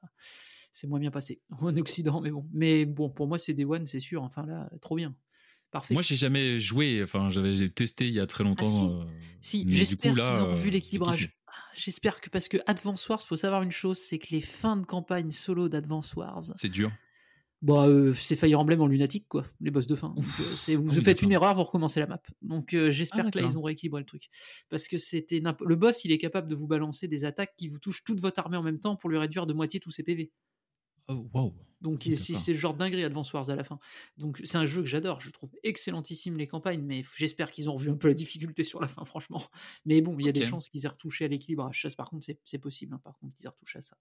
c'est moins bien passé [laughs] en Occident, mais bon. Mais bon, pour moi, c'est Day One, c'est sûr. Enfin là, trop bien, parfait. Moi, j'ai jamais joué. Enfin, j'avais testé il y a très longtemps. si. euh, Si, j'espère qu'ils ont euh, revu j'ai l'équilibrage. J'espère que parce que Advance Wars, faut savoir une chose, c'est que les fins de campagne solo d'Advance Wars, C'est dur. Bah, euh, c'est Fire Emblem en lunatique, quoi, les boss de fin. Donc, euh, vous oui, faites une erreur, vous recommencez la map. Donc, euh, j'espère Ah, que là, ils ont rééquilibré le truc. Parce que c'était le boss, il est capable de vous balancer des attaques qui vous touchent toute votre armée en même temps pour lui réduire de moitié tous ses PV. Oh, wow. Donc c'est le genre dinguerie Advance Wars à la fin. Donc c'est un jeu que j'adore, je trouve excellentissime les campagnes, mais j'espère qu'ils ont revu un peu la difficulté sur la fin, franchement. [laughs] Mais bon, il y a des chances qu'ils aient retouché à l'équilibrage. Par contre, c'est possible, hein, par contre, qu'ils aient retouché à ça.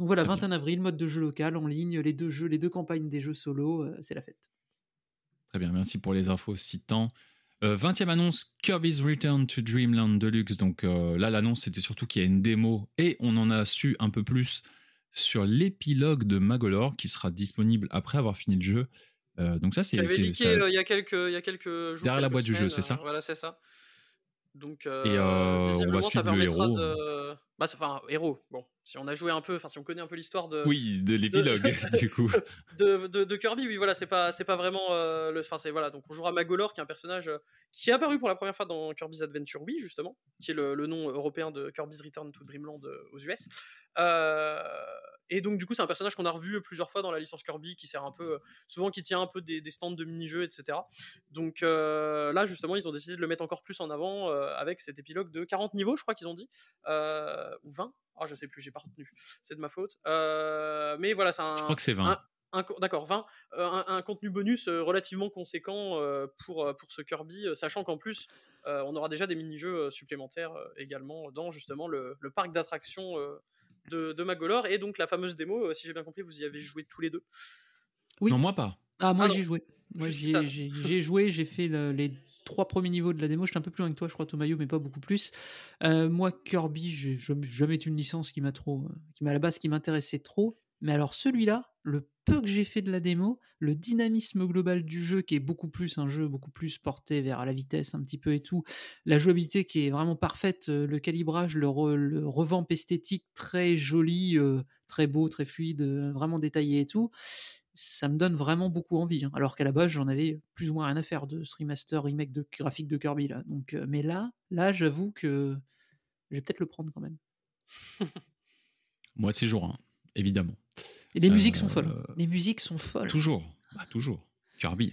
Donc voilà, Très bien. 21 avril, mode de jeu local, en ligne, les deux jeux, les deux campagnes des jeux solo, euh, c'est la fête. Très bien, merci pour les infos citant. Euh, 20e annonce Kirby's Return to Dreamland Deluxe. Donc euh, là, l'annonce, c'était surtout qu'il y a une démo et on en a su un peu plus sur l'épilogue de Magolor qui sera disponible après avoir fini le jeu. Euh, donc ça, c'est ça- euh, il y a quelques il y a quelques jours. Derrière la quelques boîte du jeu, semaines, c'est ça euh, Voilà, c'est ça. Donc, euh, Et, euh, on va suivre le héros. de. Bah, enfin, héros. Bon, si on a joué un peu, enfin, si on connaît un peu l'histoire de, Oui, de l'épilogue, [laughs] du coup. [laughs] de, de, de Kirby, oui, voilà, c'est pas, c'est pas vraiment euh, le. Enfin, c'est voilà, donc on jouera Magolor, qui est un personnage euh, qui est apparu pour la première fois dans Kirby's Adventure Wii, justement, qui est le, le nom européen de Kirby's Return to Dreamland euh, aux US. Euh, et donc, du coup, c'est un personnage qu'on a revu plusieurs fois dans la licence Kirby, qui sert un peu, souvent qui tient un peu des, des stands de mini-jeux, etc. Donc là, justement, ils ont décidé de le mettre encore plus en avant avec cet épilogue de 40 niveaux, je crois qu'ils ont dit, euh, ou 20. Ah, je sais plus, j'ai pas retenu. C'est de ma faute. Euh, mais voilà, c'est un. Je crois que c'est 20. un- un co- D'accord, 20. euh, un, un contenu bonus euh, relativement conséquent pour, pour ce Kirby, sachant qu'en plus, on aura déjà des mini-jeux supplémentaires également dans justement le, le parc d'attractions de, de Magolor. Et donc la fameuse démo, si j'ai bien compris, vous y avez joué tous les deux? Oui. Non, moi pas. Ah, moi Ah non. j'y ai joué. Moi j'ai j'ai joué, j'ai fait le- les trois premiers niveaux de la démo. J'étais un peu plus loin que toi, je crois, Tomayo, mais pas beaucoup plus. Euh, moi, Kirby, j'ai jamais été une licence qui m'a trop, euh, qui m'a à la base qui m'intéressait trop. Mais alors celui-là, le peu que j'ai fait de la démo, le dynamisme global du jeu qui est beaucoup plus un jeu beaucoup plus porté vers la vitesse un petit peu et tout, la jouabilité qui est vraiment parfaite, euh, le calibrage, le, re- le revamp esthétique très joli, très beau, très fluide, vraiment détaillé et tout ça me donne vraiment beaucoup envie. hein. Alors qu'à la base, j'en avais plus ou moins rien à faire de ce remaster, remake de graphique de Kirby là. Donc, euh, mais là, là, j'avoue que je vais peut-être le prendre quand même. [laughs] Moi, c'est jour 1, évidemment. Et les musiques sont Euh, folles. Les musiques sont folles. Toujours. Bah, toujours. Kirby.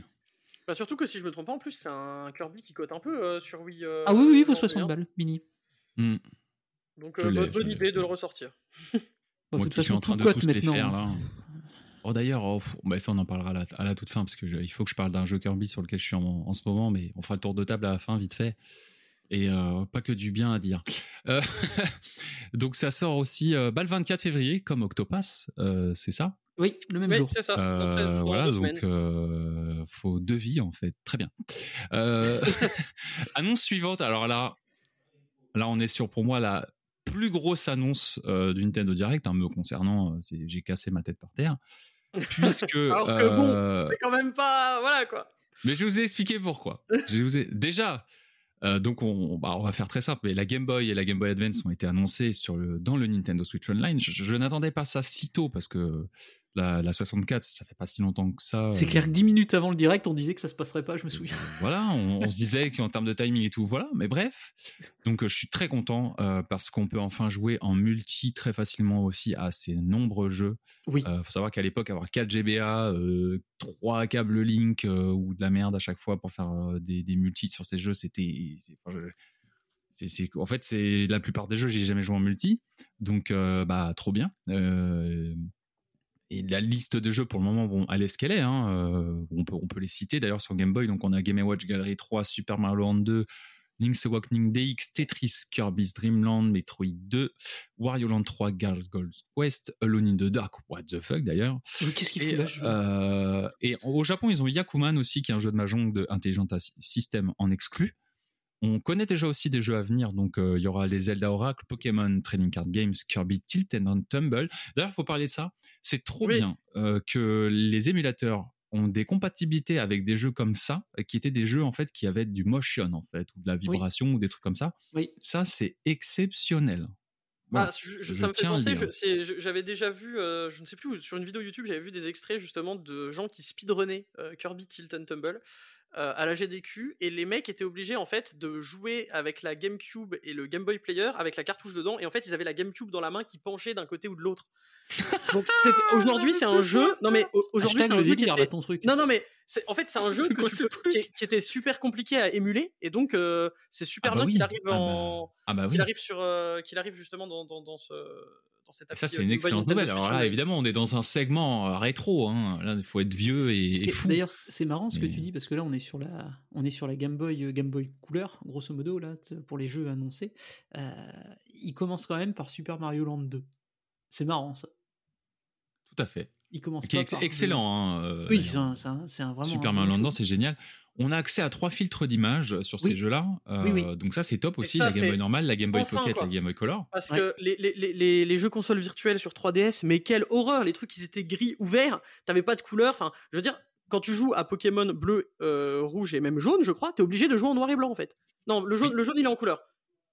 Bah, surtout que si je me trompe pas, en plus, c'est un Kirby qui cote un peu euh, sur Wii. euh, Ah oui, oui, il vaut aujourd'hui, 60 hein. balles, mini. Hmm. Donc, euh, bonne, idée de le ressortir. Bon, de toute façon, en train tout de cote maintenant. faire là. Oh d'ailleurs, oh, bah, ça on en parlera à la, à la toute fin parce que je- il faut que je parle d'un jeu Kirby sur lequel je suis en, en ce moment, mais on fera le tour de table à la fin vite fait. Et euh, pas que du bien à dire. Euh, [laughs] donc ça sort aussi euh, bah, le 24 février comme Octopass, euh, c'est ça? Oui, le même Oui, jour. c'est ça. Euh, dans 13 dans voilà, donc euh, faut deux vies en fait. Très bien. Euh, [laughs] [laughs] annonce suivante. Alors là, là on est sur pour moi la plus grosse annonce euh, du Nintendo Direct, hein, me concernant. euh, J'ai cassé ma tête par terre. Puisque [laughs] Alors que euh, bon, c'est quand même pas. Voilà quoi. mais je vous ai expliqué pourquoi. Je vous ai déjà. euh, donc on, bah, on va faire très simple, mais la Game Boy et la Game Boy Advance ont été annoncées sur le, dans le Nintendo Switch Online. Je, je n'attendais pas ça si tôt parce que la, la 64, ça fait pas si longtemps que ça. C'est euh, clair que 10 minutes avant le direct, on disait que ça se passerait pas, je me souviens. voilà, on, on se disait qu'en termes de timing et tout, voilà, mais bref. Donc, euh, je suis très content euh, parce qu'on peut enfin jouer en multi très facilement aussi à ces nombreux jeux. Oui. Euh, faut savoir qu'à l'époque, avoir 4 GBA, euh, 3 câbles Link ou de la merde à chaque fois pour faire des, des multis sur ces jeux, c'était. c'est- en fait, c'est la plupart des jeux, j'ai jamais joué en multi, donc euh, bah trop bien. Euh, et la liste de jeux pour le moment, bon, elle est ce qu'elle est. Hein. euh, on, peut, on peut les citer d'ailleurs sur Game Boy. Donc on a Game Watch Gallery 3, Super Mario Land 2, Link's Awakening DX, Tetris, Kirby's Dream Land, Metroid 2, Wario Land 3, Girls Gold Quest, Alone in the Dark, what the fuck d'ailleurs. Qu'est-ce qu'il Et, euh, et au Japon, ils ont Yakuman aussi, qui est un jeu de mahjong de Intelligent System en exclu. On connaît déjà aussi des jeux à venir, donc euh, il y aura les Zelda Oracle, Pokémon Trading Card Games, Kirby Tilt and Tumble. D'ailleurs, il faut parler de ça. C'est trop Oui. bien euh, que les émulateurs ont des compatibilités avec des jeux comme ça, euh, qui étaient des jeux en fait qui avaient du motion en fait, ou de la vibration ou des trucs comme ça. Oui. Ça, c'est exceptionnel. Ah, je- ça me fait penser, j'avais déjà vu, euh, je ne sais plus, sur une vidéo YouTube, j'avais vu des extraits justement de gens qui speedrunnaient euh, Kirby Tilt and Tumble euh, à la GDQ, et les mecs étaient obligés en fait de jouer avec la GameCube et le Game Boy Player avec la cartouche dedans, et en fait ils avaient la GameCube dans la main qui penchait d'un côté ou de l'autre. Donc [laughs] c'était- aujourd'hui c'est un jeu, non mais au- aujourd'hui c'est un jeu qui était- ton truc. non, non, mais c'est- en fait, c'est un jeu que tu qui, est- qui était super compliqué à émuler, et donc euh, c'est super Ah bah bien oui. qu'il arrive Ah bah- en, Ah bah oui. qu'il arrive sur, euh, qu'il arrive justement dans, dans, dans ce dans cette Et ça, c'est euh, une Boy excellente nouvelle. Alors là, évidemment, on est dans un segment euh, rétro. Hein. Là, il faut être vieux et, fou. D'ailleurs, c'est marrant ce que tu dis parce que là, on est sur la, on est sur la Game Boy, euh, Game Boy Couleur, grosso modo là, pour les jeux annoncés. Euh, il commence quand même par Super Mario Land 2. C'est marrant ça. Tout à fait. Il commence Qui est ex- par excellent. hein, euh, Oui, c'est un, un- vraiment. Super Mario Land, jeu. c'est génial. On a accès à trois filtres d'images sur Oui. ces jeux-là. Euh, Oui, oui. Donc ça, c'est top aussi. ça, la Game Boy normale, la Game Boy enfin, Pocket, quoi. la Game Boy Color. Parce Ouais. que les, les, les- jeux consoles virtuelles sur 3DS, mais quelle horreur Les trucs, ils étaient gris, ouverts, t'avais pas de couleur. Enfin, je veux dire, quand tu joues à Pokémon bleu, euh, rouge et même jaune, je crois, t'es obligé de jouer en noir et blanc en fait. Non, le jaune, le jaune il est en couleur.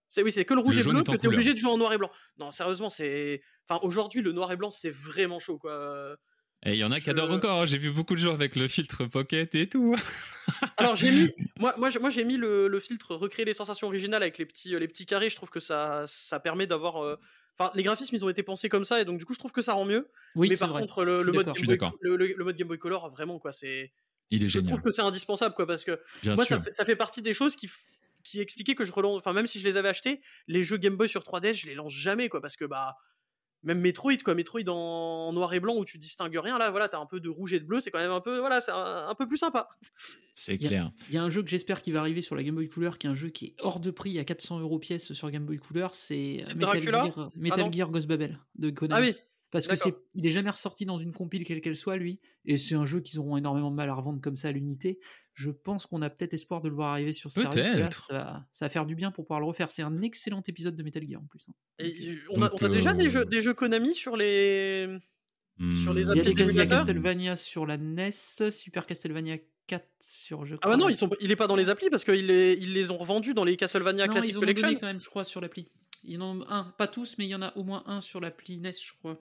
C'est oui, c'est que le rouge Le et jaune bleu que t'es obligé de jouer en noir et blanc. Non, sérieusement, c'est. Enfin, aujourd'hui, le noir et blanc, c'est vraiment chaud quoi. Et il y en a qui adorent encore. hein. J'ai vu beaucoup de gens avec le filtre Pocket et tout. [laughs] Alors j'ai mis, moi, moi, j'ai- moi j'ai mis le, le filtre recréer les sensations originales avec les petits, euh, les petits carrés. Je trouve que ça, ça permet d'avoir. euh, Enfin, les graphismes ils ont été pensés comme ça et donc du coup je trouve que ça rend mieux. Oui, mais c'est par vrai. contre le, Je suis le mode d'accord. Je suis Game Boy, d'accord. le, le- le mode Game Boy Color vraiment quoi c'est. Il est je génial. trouve que c'est indispensable quoi parce que Bien moi ça fait, ça fait partie des choses qui qui expliquaient que je relance. Enfin même si je les avais achetés, les jeux Game Boy sur 3DS je les lance jamais quoi parce que bah même Metroid quoi Metroid en, en noir et blanc où tu distingues rien là voilà t'as un peu de rouge et de bleu c'est quand même un peu voilà c'est un, un peu plus sympa. C'est Il y a- clair. Il y a un jeu que j'espère qui va arriver sur la Game Boy Couleur, qui est un jeu qui est hors de prix à 400 euros pièce sur Game Boy Couleur, c'est euh, Metal, Dracula Gear, Metal. Gear Ghost Babel de Konami. Ah oui Parce que c'est, il est jamais ressorti dans une compile quelle qu'elle soit lui, et c'est un jeu qu'ils auront énormément de mal à revendre comme ça à l'unité. Je pense qu'on a peut-être espoir de le voir arriver sur ce service. et là, Peut-être. ça, va, ça va faire du bien pour pouvoir le refaire. C'est un excellent épisode de Metal Gear en plus. hein. Et on a, Donc, on a déjà euh, des jeux, des jeux Konami sur les. Sur les Hmm. Il y a, applis des- il y a d'émulateur Castlevania sur la NES, Super Castlevania 4 sur je Ah bah non, crois. ils sont, il est pas dans les applis parce qu'ils les, ils les ont revendus dans les Castlevania Non, Classic ils en ont Collection. quand même, je crois, sur l'appli. Il y en a un, pas tous, mais il y en a au moins un sur l'appli NES, je crois.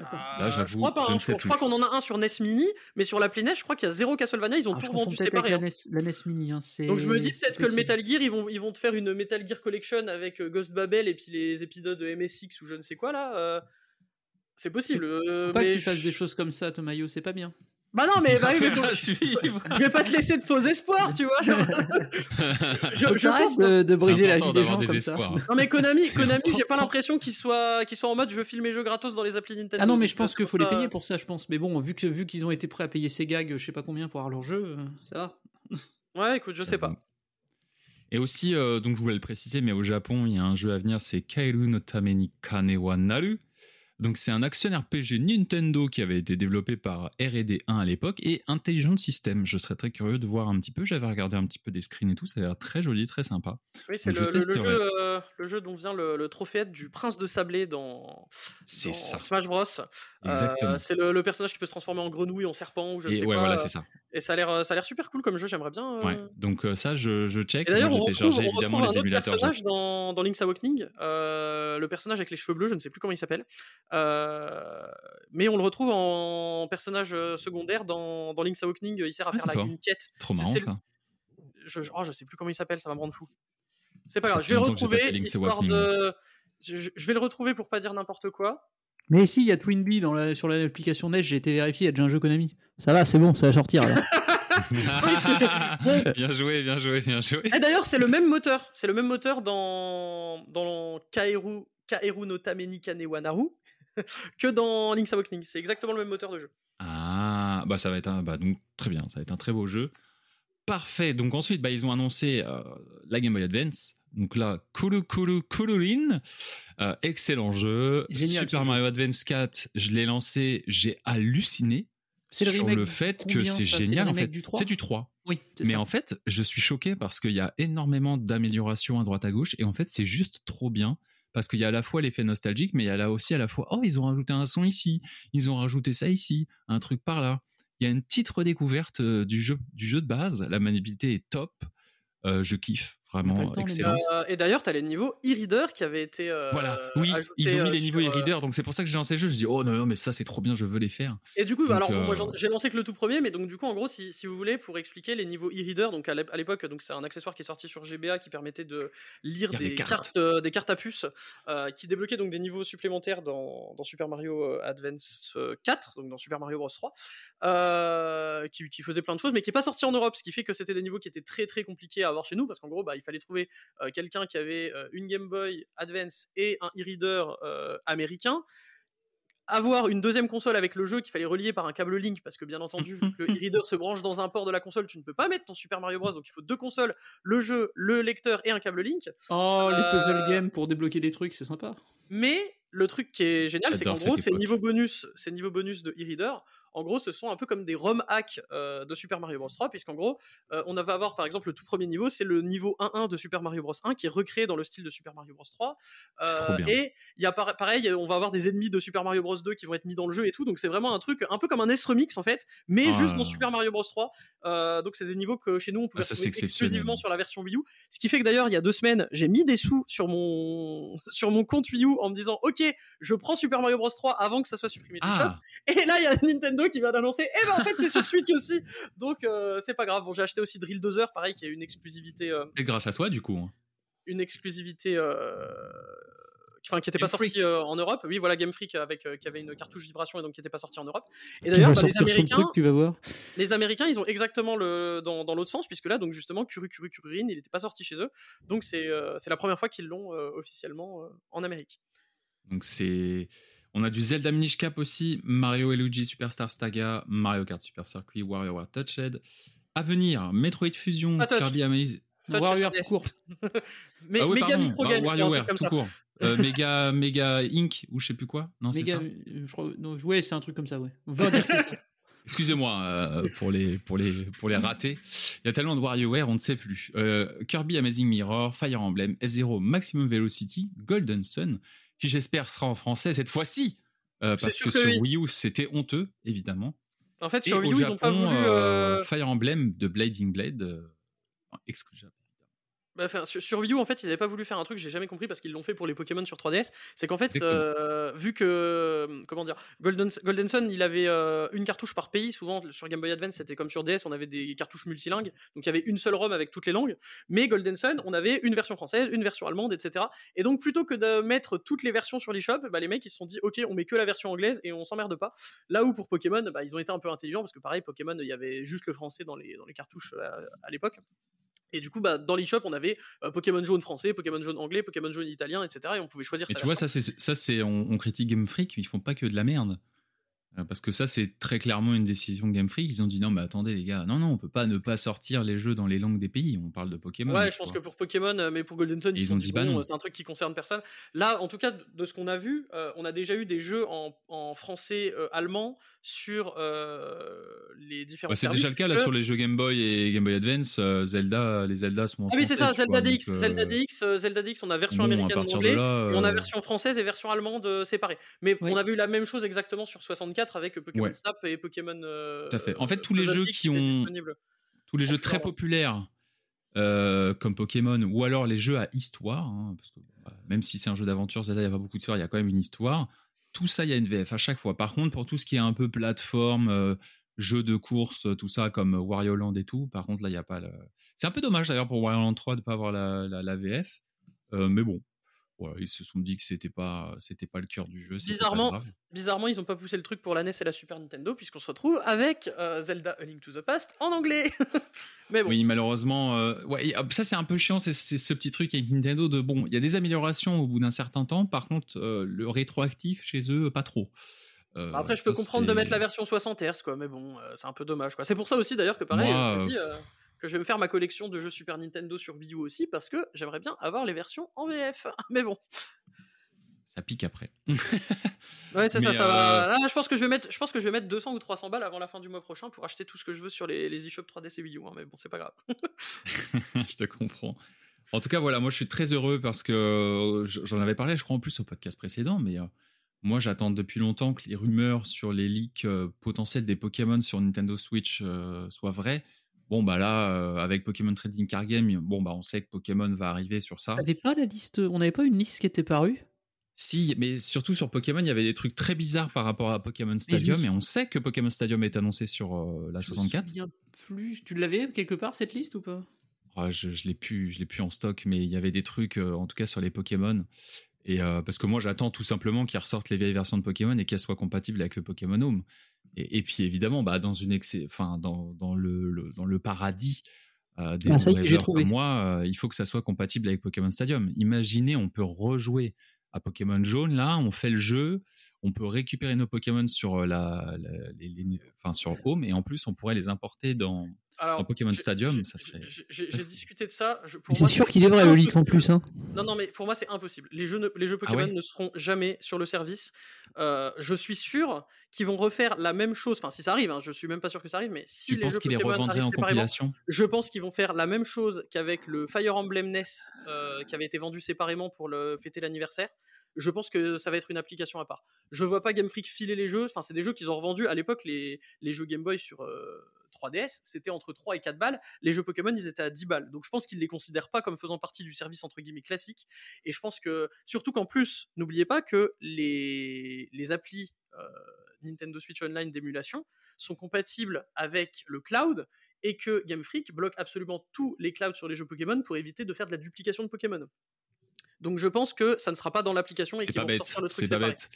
Ah, Là, j'avoue, je crois pas. je hein, je crois qu'on en a un sur NES Mini, mais sur l'appli NES, je crois qu'il y a zéro Castlevania. Ils ont Ah, tout vendu séparé. hein. la NES, la NES Mini. hein, c'est- Donc je me dis peut-être que le. Metal Gear, ils vont, ils vont te faire une Metal Gear Collection avec euh, Ghost Babel et puis les épisodes de MSX ou je ne sais quoi là. euh, C'est possible. euh, Faut pas mais que tu fasses je- des choses comme ça, Tomayo, c'est pas bien. Bah non, mais [laughs] bah donc, je vais pas te laisser de faux espoirs, tu vois. genre. [laughs] je, je pense de, de briser la vie des gens des comme ça. espoirs. Non mais Konami, [laughs] Konami, j'ai pas l'impression qu'ils soient, qu'ils soient en mode je file mes jeux gratos dans les applis Nintendo. Ah non, mais je pense qu'il faut les ça- payer pour ça, je pense. Mais bon, vu que vu qu'ils ont été prêts à payer ces gags, je sais pas combien pour avoir leur jeu, ça va. Ouais, écoute, je sais pas. Et aussi, euh, donc je voulais le préciser, mais au Japon, il y a un jeu à venir, c'est Kairu no Tameni Kane wa Naru. Donc c'est un action RPG Nintendo qui avait été développé par R&D 1 à l'époque et Intelligent System. Je serais très curieux de voir un petit peu. J'avais regardé un petit peu des screens et tout, ça a l'air très joli, très sympa. Oui, c'est Donc, le, je le- le testerai. jeu, euh, le jeu dont vient le, le trophée du prince de sablé dans, C'est dans ça. Smash Bros. Euh, Exactement. c'est le, personnage qui peut se transformer en grenouille, en serpent ou je ne Et sais ouais, voilà, euh, c'est ça. Et ça a l'air, ça a l'air super cool comme jeu. J'aimerais bien. euh, Ouais. Donc ça, je, je check. D'ailleurs, on j'ai retrouve, téléchargé on évidemment un les autre émulateurs. personnage dans, dans Link's Awakening, le personnage avec les cheveux bleus, je ne sais plus comment il s'appelle, mais on le retrouve en personnage euh, secondaire dans, dans Link's Awakening. Il sert à Ah, faire la, une quête. Trop marrant c'est- ça. Je, je- oh, je sais plus comment il s'appelle, ça va me rendre fou. C'est pas Ça grave, je vais le retrouver, histoire de. Je, vais le retrouver pour pas dire n'importe quoi. Mais si, il y a Twinbee dans la, sur l'application NES, j'ai été vérifié, il y a déjà un jeu Konami. Ça va, c'est bon, ça va sortir. là. [laughs] bien joué, bien joué, bien joué. Et d'ailleurs, c'est le même moteur. C'est le même moteur dans, dans Kaeru, Kaeru no Tameni Kane wa Naru [laughs] que dans Link's Awakening. C'est exactement le même moteur de jeu. Ah, bah ça va être un, bah donc très bien, ça va être un très beau jeu. Parfait. Donc ensuite, bah, ils ont annoncé euh, la Game Boy Advance. Donc là, Kulu Kulu Kulurin, euh, excellent jeu. Génial, Super jeu. Mario Advance 4, je l'ai lancé, j'ai halluciné C'est le sur le fait que c'est génial en fait. du 3 C'est du 3. Oui, Mais ça. en fait, je suis choqué parce qu'il y a énormément d'améliorations à droite à gauche et en fait, c'est juste trop bien parce qu'il y a à la fois l'effet nostalgique, mais il y a là aussi à la fois, oh, ils ont rajouté un son ici, ils ont rajouté ça ici, un truc par là. Il y a une petite redécouverte euh, du jeu, du jeu de base. La maniabilité est top. Euh, je kiffe, vraiment temps, excellent. Euh, et d'ailleurs, tu as les niveaux e-reader qui avaient été. euh, Voilà, oui, ils ont mis euh, les niveaux euh, e-reader, donc c'est pour ça que j'ai lancé le jeu. Je dis, oh non, non, mais ça c'est trop bien, je veux les faire. Et du coup, Donc, alors moi j'ai lancé que le tout premier, mais donc du coup en gros, si, si vous voulez, pour expliquer les niveaux e-reader, donc à l'ép- à l'époque, donc c'est un accessoire qui est sorti sur GBA qui permettait de lire des des cartes. cartes, des cartes à puce, qui débloquaient donc des niveaux supplémentaires dans, dans Super Mario Advance euh, 4, donc dans Super Mario Bros 3, euh, qui, qui faisait plein de choses, mais qui est pas sorti en Europe, ce qui fait que c'était des niveaux qui étaient très très compliqués à avoir chez nous, parce qu'en gros, bah, il fallait trouver euh, quelqu'un qui avait euh, une Game Boy Advance et un e-reader euh, américain. Avoir une deuxième console avec le jeu qu'il fallait relier par un câble Link parce que bien entendu vu que le [laughs] e-reader se branche dans un port de la console tu ne peux pas mettre ton Super Mario Bros. Donc il faut deux consoles le jeu le lecteur et un câble Link. Oh, les puzzle games pour débloquer des trucs, c'est sympa. mais le truc qui est génial, c'est qu'en gros, ces niveaux bonus, ces niveaux bonus de e-reader, en gros, ce sont un peu comme des ROM hacks euh, de Super Mario Bros 3, puisqu'en gros, euh, on va avoir par exemple le tout premier niveau, c'est le niveau 1-1 de Super Mario Bros 1 qui est recréé dans le style de Super Mario Bros 3. C'est trop bien. Et il y a par- pareil, on va avoir des ennemis de Super Mario Bros 2 qui vont être mis dans le jeu et tout, donc c'est vraiment un truc un peu comme un S remix en fait, mais Ah juste dans. Super Mario Bros 3. Euh, donc c'est des niveaux que chez nous on pouvait Ah, exclusivement sur la version Wii U. Ce qui fait que d'ailleurs il y a deux semaines j'ai mis des sous sur mon [laughs] sur mon compte Wii U en me disant ok je prends Super Mario Bros 3 avant que ça soit supprimé du Ah, shop. Et là il y a Nintendo qui vient d'annoncer et ben en fait c'est sur Switch aussi. Donc euh, c'est pas grave. Bon j'ai acheté aussi Drill 2 heures pareil qui est une exclusivité euh, et grâce à toi, du coup. hein. une exclusivité euh, enfin qui était pas sortie euh, en Europe. Oui voilà Game Freak avec euh, qui avait une cartouche vibration et donc qui était pas sortie en Europe. Et d'ailleurs bah, les Américains truc, tu vas voir. les Américains, ils ont exactement le dans, dans l'autre sens, puisque là, donc justement, Curu Curu Curine, il n'était pas sorti chez eux. Donc c'est euh, c'est la première fois qu'ils l'ont euh, officiellement euh, en Amérique. Donc c'est. On a du Zelda Minish Cap aussi, Mario et Luigi Superstar Saga, Mario Kart Super Circuit, WarioWare Touched. À venir, Metroid Fusion. Kirby Amaze. Warrior court. [laughs] Mais ah oui, Mega pardon, Micro WarioWare, comme tout ça. court. Euh, [laughs] Mega, Mega Inc. ou je sais plus quoi. Non, c'est Méga, ça. euh, je crois, non, ouais, c'est un truc comme ça, ouais. On va dire que c'est ça. [laughs] Excusez-moi euh, pour les pour les pour les ratés. Il y a tellement de WarioWare, on ne sait plus. Euh, Kirby Amazing Mirror, Fire Emblem, F-Zero, Maximum Velocity, Golden Sun, qui j'espère sera en français cette fois-ci, euh, parce que, que sur oui. Wii U c'était honteux évidemment. En fait, Et sur au Wii U, ils Japon, ont pas voulu. euh, euh, Fire Emblem de Blading Blade exclusable. Bah, enfin, sur, sur Wii U, en fait, ils n'avaient pas voulu faire un truc, j'ai jamais compris parce qu'ils l'ont fait pour les Pokémon sur 3DS. C'est qu'en fait, euh, vu que, euh, comment dire, Golden, Golden Sun, il avait euh, une cartouche par pays. Souvent, sur Game Boy Advance, c'était comme sur DS, on avait des cartouches multilingues. Donc, il y avait une seule ROM avec toutes les langues. Mais Golden Sun, on avait une version française, une version allemande, etc. Et donc, plutôt que de mettre toutes les versions sur l'eShop, bah, les mecs, ils se sont dit, OK, on met que la version anglaise et on s'emmerde pas. Là où pour Pokémon, bah, ils ont été un peu intelligents parce que pareil, Pokémon, il y avait juste le français dans les, dans les cartouches à l'époque. Et du coup, bah, dans l'eShop, on avait euh, Pokémon jaune français, Pokémon jaune anglais, Pokémon jaune italien, etc. Et on pouvait choisir Mais tu vois, ça c'est ça c'est on, on critique Game Freak, mais ils font pas que de la merde. Euh, Parce que ça, c'est très clairement une décision de Game Freak. Ils ont dit non, mais attendez, les gars, non, non, on peut pas ne pas sortir les jeux dans les langues des pays. On parle de Pokémon. Ouais, je pense que pour Pokémon, euh, mais pour Golden Sun, ils, Ils ont dit, dit, bah bon, euh, c'est un truc qui concerne personne. Là, en tout cas, de ce qu'on a vu, euh, on a déjà eu des jeux en, en français euh, allemand sur euh, les différents Ouais, c'est déjà le cas là sur les jeux Game Boy et Game Boy Advance. euh, Zelda, les Zelda sont en Ah oui, c'est français, ça, Zelda vois, DX, donc, euh, Zelda DX, Zelda DX, on a version bon, américaine en anglais, là, et on a version française et version allemande séparées. Mais Oui. on avait eu la même chose exactement sur 64 avec Pokémon Ouais. Snap et Pokémon. euh, Tout à fait. En fait, tous les jeux qui ont- tous les en jeux très populaires euh, comme Pokémon ou alors les jeux à histoire, hein, parce que bah, même si c'est un jeu d'aventure, Zelda, il n'y a pas beaucoup d'histoire, il y a quand même une histoire. Tout ça, il y a une VF à chaque fois. Par contre, pour tout ce qui est un peu plateforme, euh, jeux de course, euh, tout ça comme Wario Land et tout, par contre, là, il n'y a pas le. C'est un peu dommage d'ailleurs pour Wario Land 3 de ne pas avoir la, la- la VF. Euh, mais bon, voilà, ils se sont dit que c'était pas, c'était pas le cœur du jeu. pas Bizarrement, grave. Bizarrement, ils n'ont pas poussé le truc pour la NES et la Super Nintendo, puisqu'on se retrouve avec euh, Zelda A Link to the Past en anglais. [laughs] Mais bon, Oui, malheureusement, euh, ouais, ça c'est un peu chiant, c'est ce petit truc avec Nintendo de bon, il y a des améliorations au bout d'un certain temps, par contre, euh, le rétroactif chez eux, pas trop. Euh, après, je peux ça, comprendre de mettre la version 60 Hz, quoi, mais bon, euh, c'est un peu dommage, quoi. C'est pour ça aussi, d'ailleurs, que pareil, Moi, je me dis euh, que je vais me faire ma collection de jeux Super Nintendo sur Wii U aussi, parce que j'aimerais bien avoir les versions en VF. [laughs] Mais bon, Ça pique après. ouais, [laughs] c'est ça, ça va. euh, Là, je pense que je vais mettre, je pense que je vais mettre 200 ou 300 balles avant la fin du mois prochain pour acheter tout ce que je veux sur les, les eShop 3DS et Wii U, hein, mais bon, c'est pas grave. [laughs] je te comprends. En tout cas, voilà, moi je suis très heureux parce que euh, j'en avais parlé, je crois, en plus au podcast précédent, mais euh, moi j'attends depuis longtemps que les rumeurs sur les leaks euh, potentiels des Pokémon sur Nintendo Switch euh, soient vraies. Bon, bah là, euh, avec Pokémon Trading Card Game, bon, bah on sait que Pokémon va arriver sur ça. T'avais pas la liste, on n'avait pas une liste qui était parue? Si, mais surtout sur Pokémon, il y avait des trucs très bizarres par rapport à Pokémon Stadium, et on sait que Pokémon Stadium est annoncé sur euh, la Je me 64. souviens plus. Tu l'avais quelque part cette liste ou pas? Oh, je je l'ai plus, je l'ai plus en stock, mais il y avait des trucs, euh, en tout cas sur les Pokémon. Et euh, parce que moi, j'attends tout simplement qu'ils ressortent les vieilles versions de Pokémon et qu'elles soient compatibles avec le Pokémon Home. Et, et puis évidemment, bah, dans une excès, enfin dans, dans le, le- dans le paradis, euh, des Ah, comme moi, euh, il faut que ça soit compatible avec Pokémon Stadium. Imaginez, on peut rejouer à Pokémon Jaune, là, on fait le jeu, on peut récupérer nos Pokémon sur, la, la- les, les- enfin, sur Home, et en plus, on pourrait les importer dans, Alors, dans Pokémon Stadium, ça serait... j'ai- discuté de ça. C'est sûr qu'il est vrai le leak en plus. Hein. Non, non, mais pour moi, c'est impossible. Les jeux, ne- les jeux Ah Pokémon ouais? ne seront jamais sur le service. Euh, je suis sûr qu'ils vont refaire la même chose. Enfin, si ça arrive, hein, je suis même pas sûr que ça arrive, mais si Tu les penses jeux qu'il les Pokémon revendrait arrivent en séparément, compilation? je pense qu'ils vont faire la même chose qu'avec le Fire Emblem NES euh, qui avait été vendu séparément pour le fêter l'anniversaire. Je pense que ça va être une application à part. Je vois pas Game Freak filer les jeux. Enfin, c'est des jeux qu'ils ont revendus à l'époque. Les, les jeux Game Boy sur euh, 3DS, c'était entre 3 et 4 balles. Les jeux Pokémon, ils étaient à 10 balles. Donc je pense qu'ils les considèrent pas comme faisant partie du service entre guillemets classique. Et je pense que, surtout qu'en plus, n'oubliez pas que les, les applis euh, Nintendo Switch Online d'émulation sont compatibles avec le cloud et que Game Freak bloque absolument tous les clouds sur les jeux Pokémon pour éviter de faire de la duplication de Pokémon. Donc je pense que ça ne sera pas dans l'application et qu'ils vont bête, sortir le truc c'est pas séparé. bête.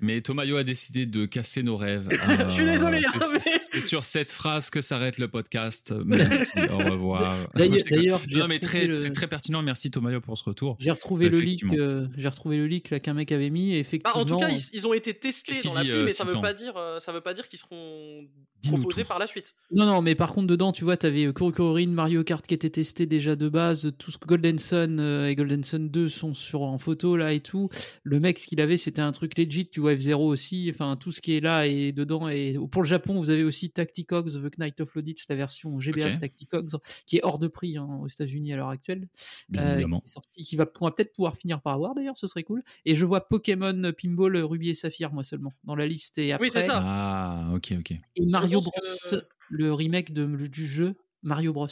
Mais Tomayo a décidé de casser nos rêves. [laughs] Je suis désolé, c'est- hein, mais- c'est sur cette phrase que s'arrête le podcast. Merci, [laughs] au revoir. D'ailleurs- non mais très, le- c'est très pertinent. Merci Tomayo pour ce retour. J'ai retrouvé le leak. Euh, J'ai retrouvé le leak là qu'un mec avait mis. Et Bah, effectivement. en tout cas, ils, ils ont été testés Qu'est-ce qu'il dans dit, euh, mais ça veut Citan pas dire, euh, ça veut pas dire qu'ils seront proposés par la suite. Non, non, mais par contre, dedans, tu vois, t'avais Kurokurin, Mario Kart qui était testé déjà de base, tout ce que Golden Sun euh, et Golden Sun 2 sont sur en photo là et tout. Le mec, ce qu'il avait, c'était un truc legit, tu vois, F0 aussi, enfin, tout ce qui est là et dedans. Et pour le Japon, vous avez aussi Tacticogs, The Knight of Loditch, la version GBA Ok. de Tacticogs, qui est hors de prix hein, aux États-Unis à l'heure actuelle. Bien euh, évidemment. qui est sorti, qui va, peut-être pouvoir finir par avoir d'ailleurs, ce serait cool. Et je vois Pokémon Pinball Ruby et Saphir, moi seulement, dans la liste. Et après, Oui, c'est ça. Ah, ok, ok. et Mario Bros, que- le remake de, du jeu Mario Bros,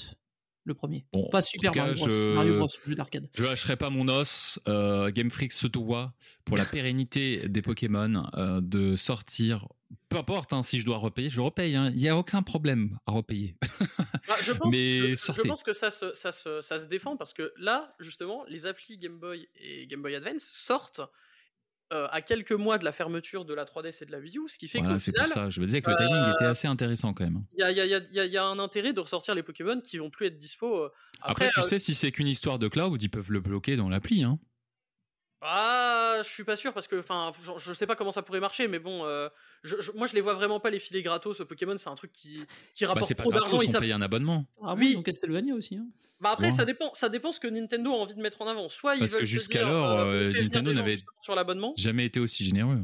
le premier. Bon, Pas Super cas, Mario Bros, je- Mario Bros, jeu d'arcade. Je lâcherai pas mon os. Euh, Game Freak se doit, pour la [laughs] pérennité des Pokémon, euh, de sortir. Peu importe hein, si je dois repayer, je repaye. hein. Il n'y a aucun problème à repayer. Bah, je, pense, Mais je- je, pense que ça se, ça, se, ça se défend parce que là, justement, les applis Game Boy et Game Boy Advance sortent euh, à quelques mois de la fermeture de la 3DS et de la Wii U, ce qui fait Voilà, qu'au c'est pour ça. Je me disais que le timing euh, était assez intéressant quand même. il y a, y y y un intérêt de ressortir les Pokémon qui vont plus être dispo. euh. Après, tu euh, sais, si c'est qu'une histoire de cloud, ils peuvent le bloquer dans l'appli. Hein. Ah, je suis pas sûr parce que, enfin, je, je sais pas comment ça pourrait marcher, mais bon, euh, je- je- moi je les vois vraiment pas les filets gratos. Ce Pokémon, c'est un truc qui, qui Bah, rapporte c'est pas trop d'argent. gratos, Ils on savent paye un abonnement. Ah Oui. oui, donc Castlevania aussi. Hein. Bah après, Ouais. ça dépend, ça dépend ce que Nintendo a envie de mettre en avant. Soit ils Parce que jusqu'alors, euh, euh, Nintendo n'avait- justement sur l'abonnement. Jamais été aussi généreux.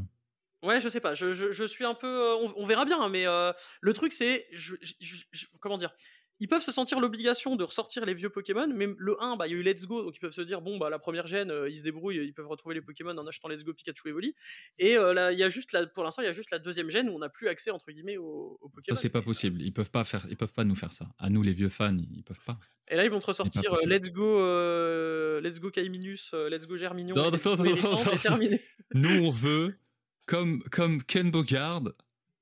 Ouais, je sais pas. Je, je, je suis un peu, euh, on, on verra bien. hein, mais euh, le truc, c'est, je, je- je- je- comment dire, ils peuvent se sentir l'obligation de ressortir les vieux Pokémon. Mais le 1, bah il y a eu Let's Go, donc ils peuvent se dire bon bah la première gène, euh, ils se débrouillent, ils peuvent retrouver les Pokémon en achetant Let's Go, Pikachu et Evoli. Et euh, là, il y a juste la, pour l'instant, il y a juste la deuxième gène où on n'a plus accès entre guillemets aux, aux Ça, Pokémon. c'est pas possible. Ils peuvent pas faire. Ils peuvent pas nous faire ça. À nous, les vieux fans, ils peuvent pas. Et là, ils vont te ressortir euh. Let's Go, euh, Let's Go Kaiminus, Let's Go Germignon, Non, non, non, non, non, terminé. Nous, on veut, comme, comme Ken Bogard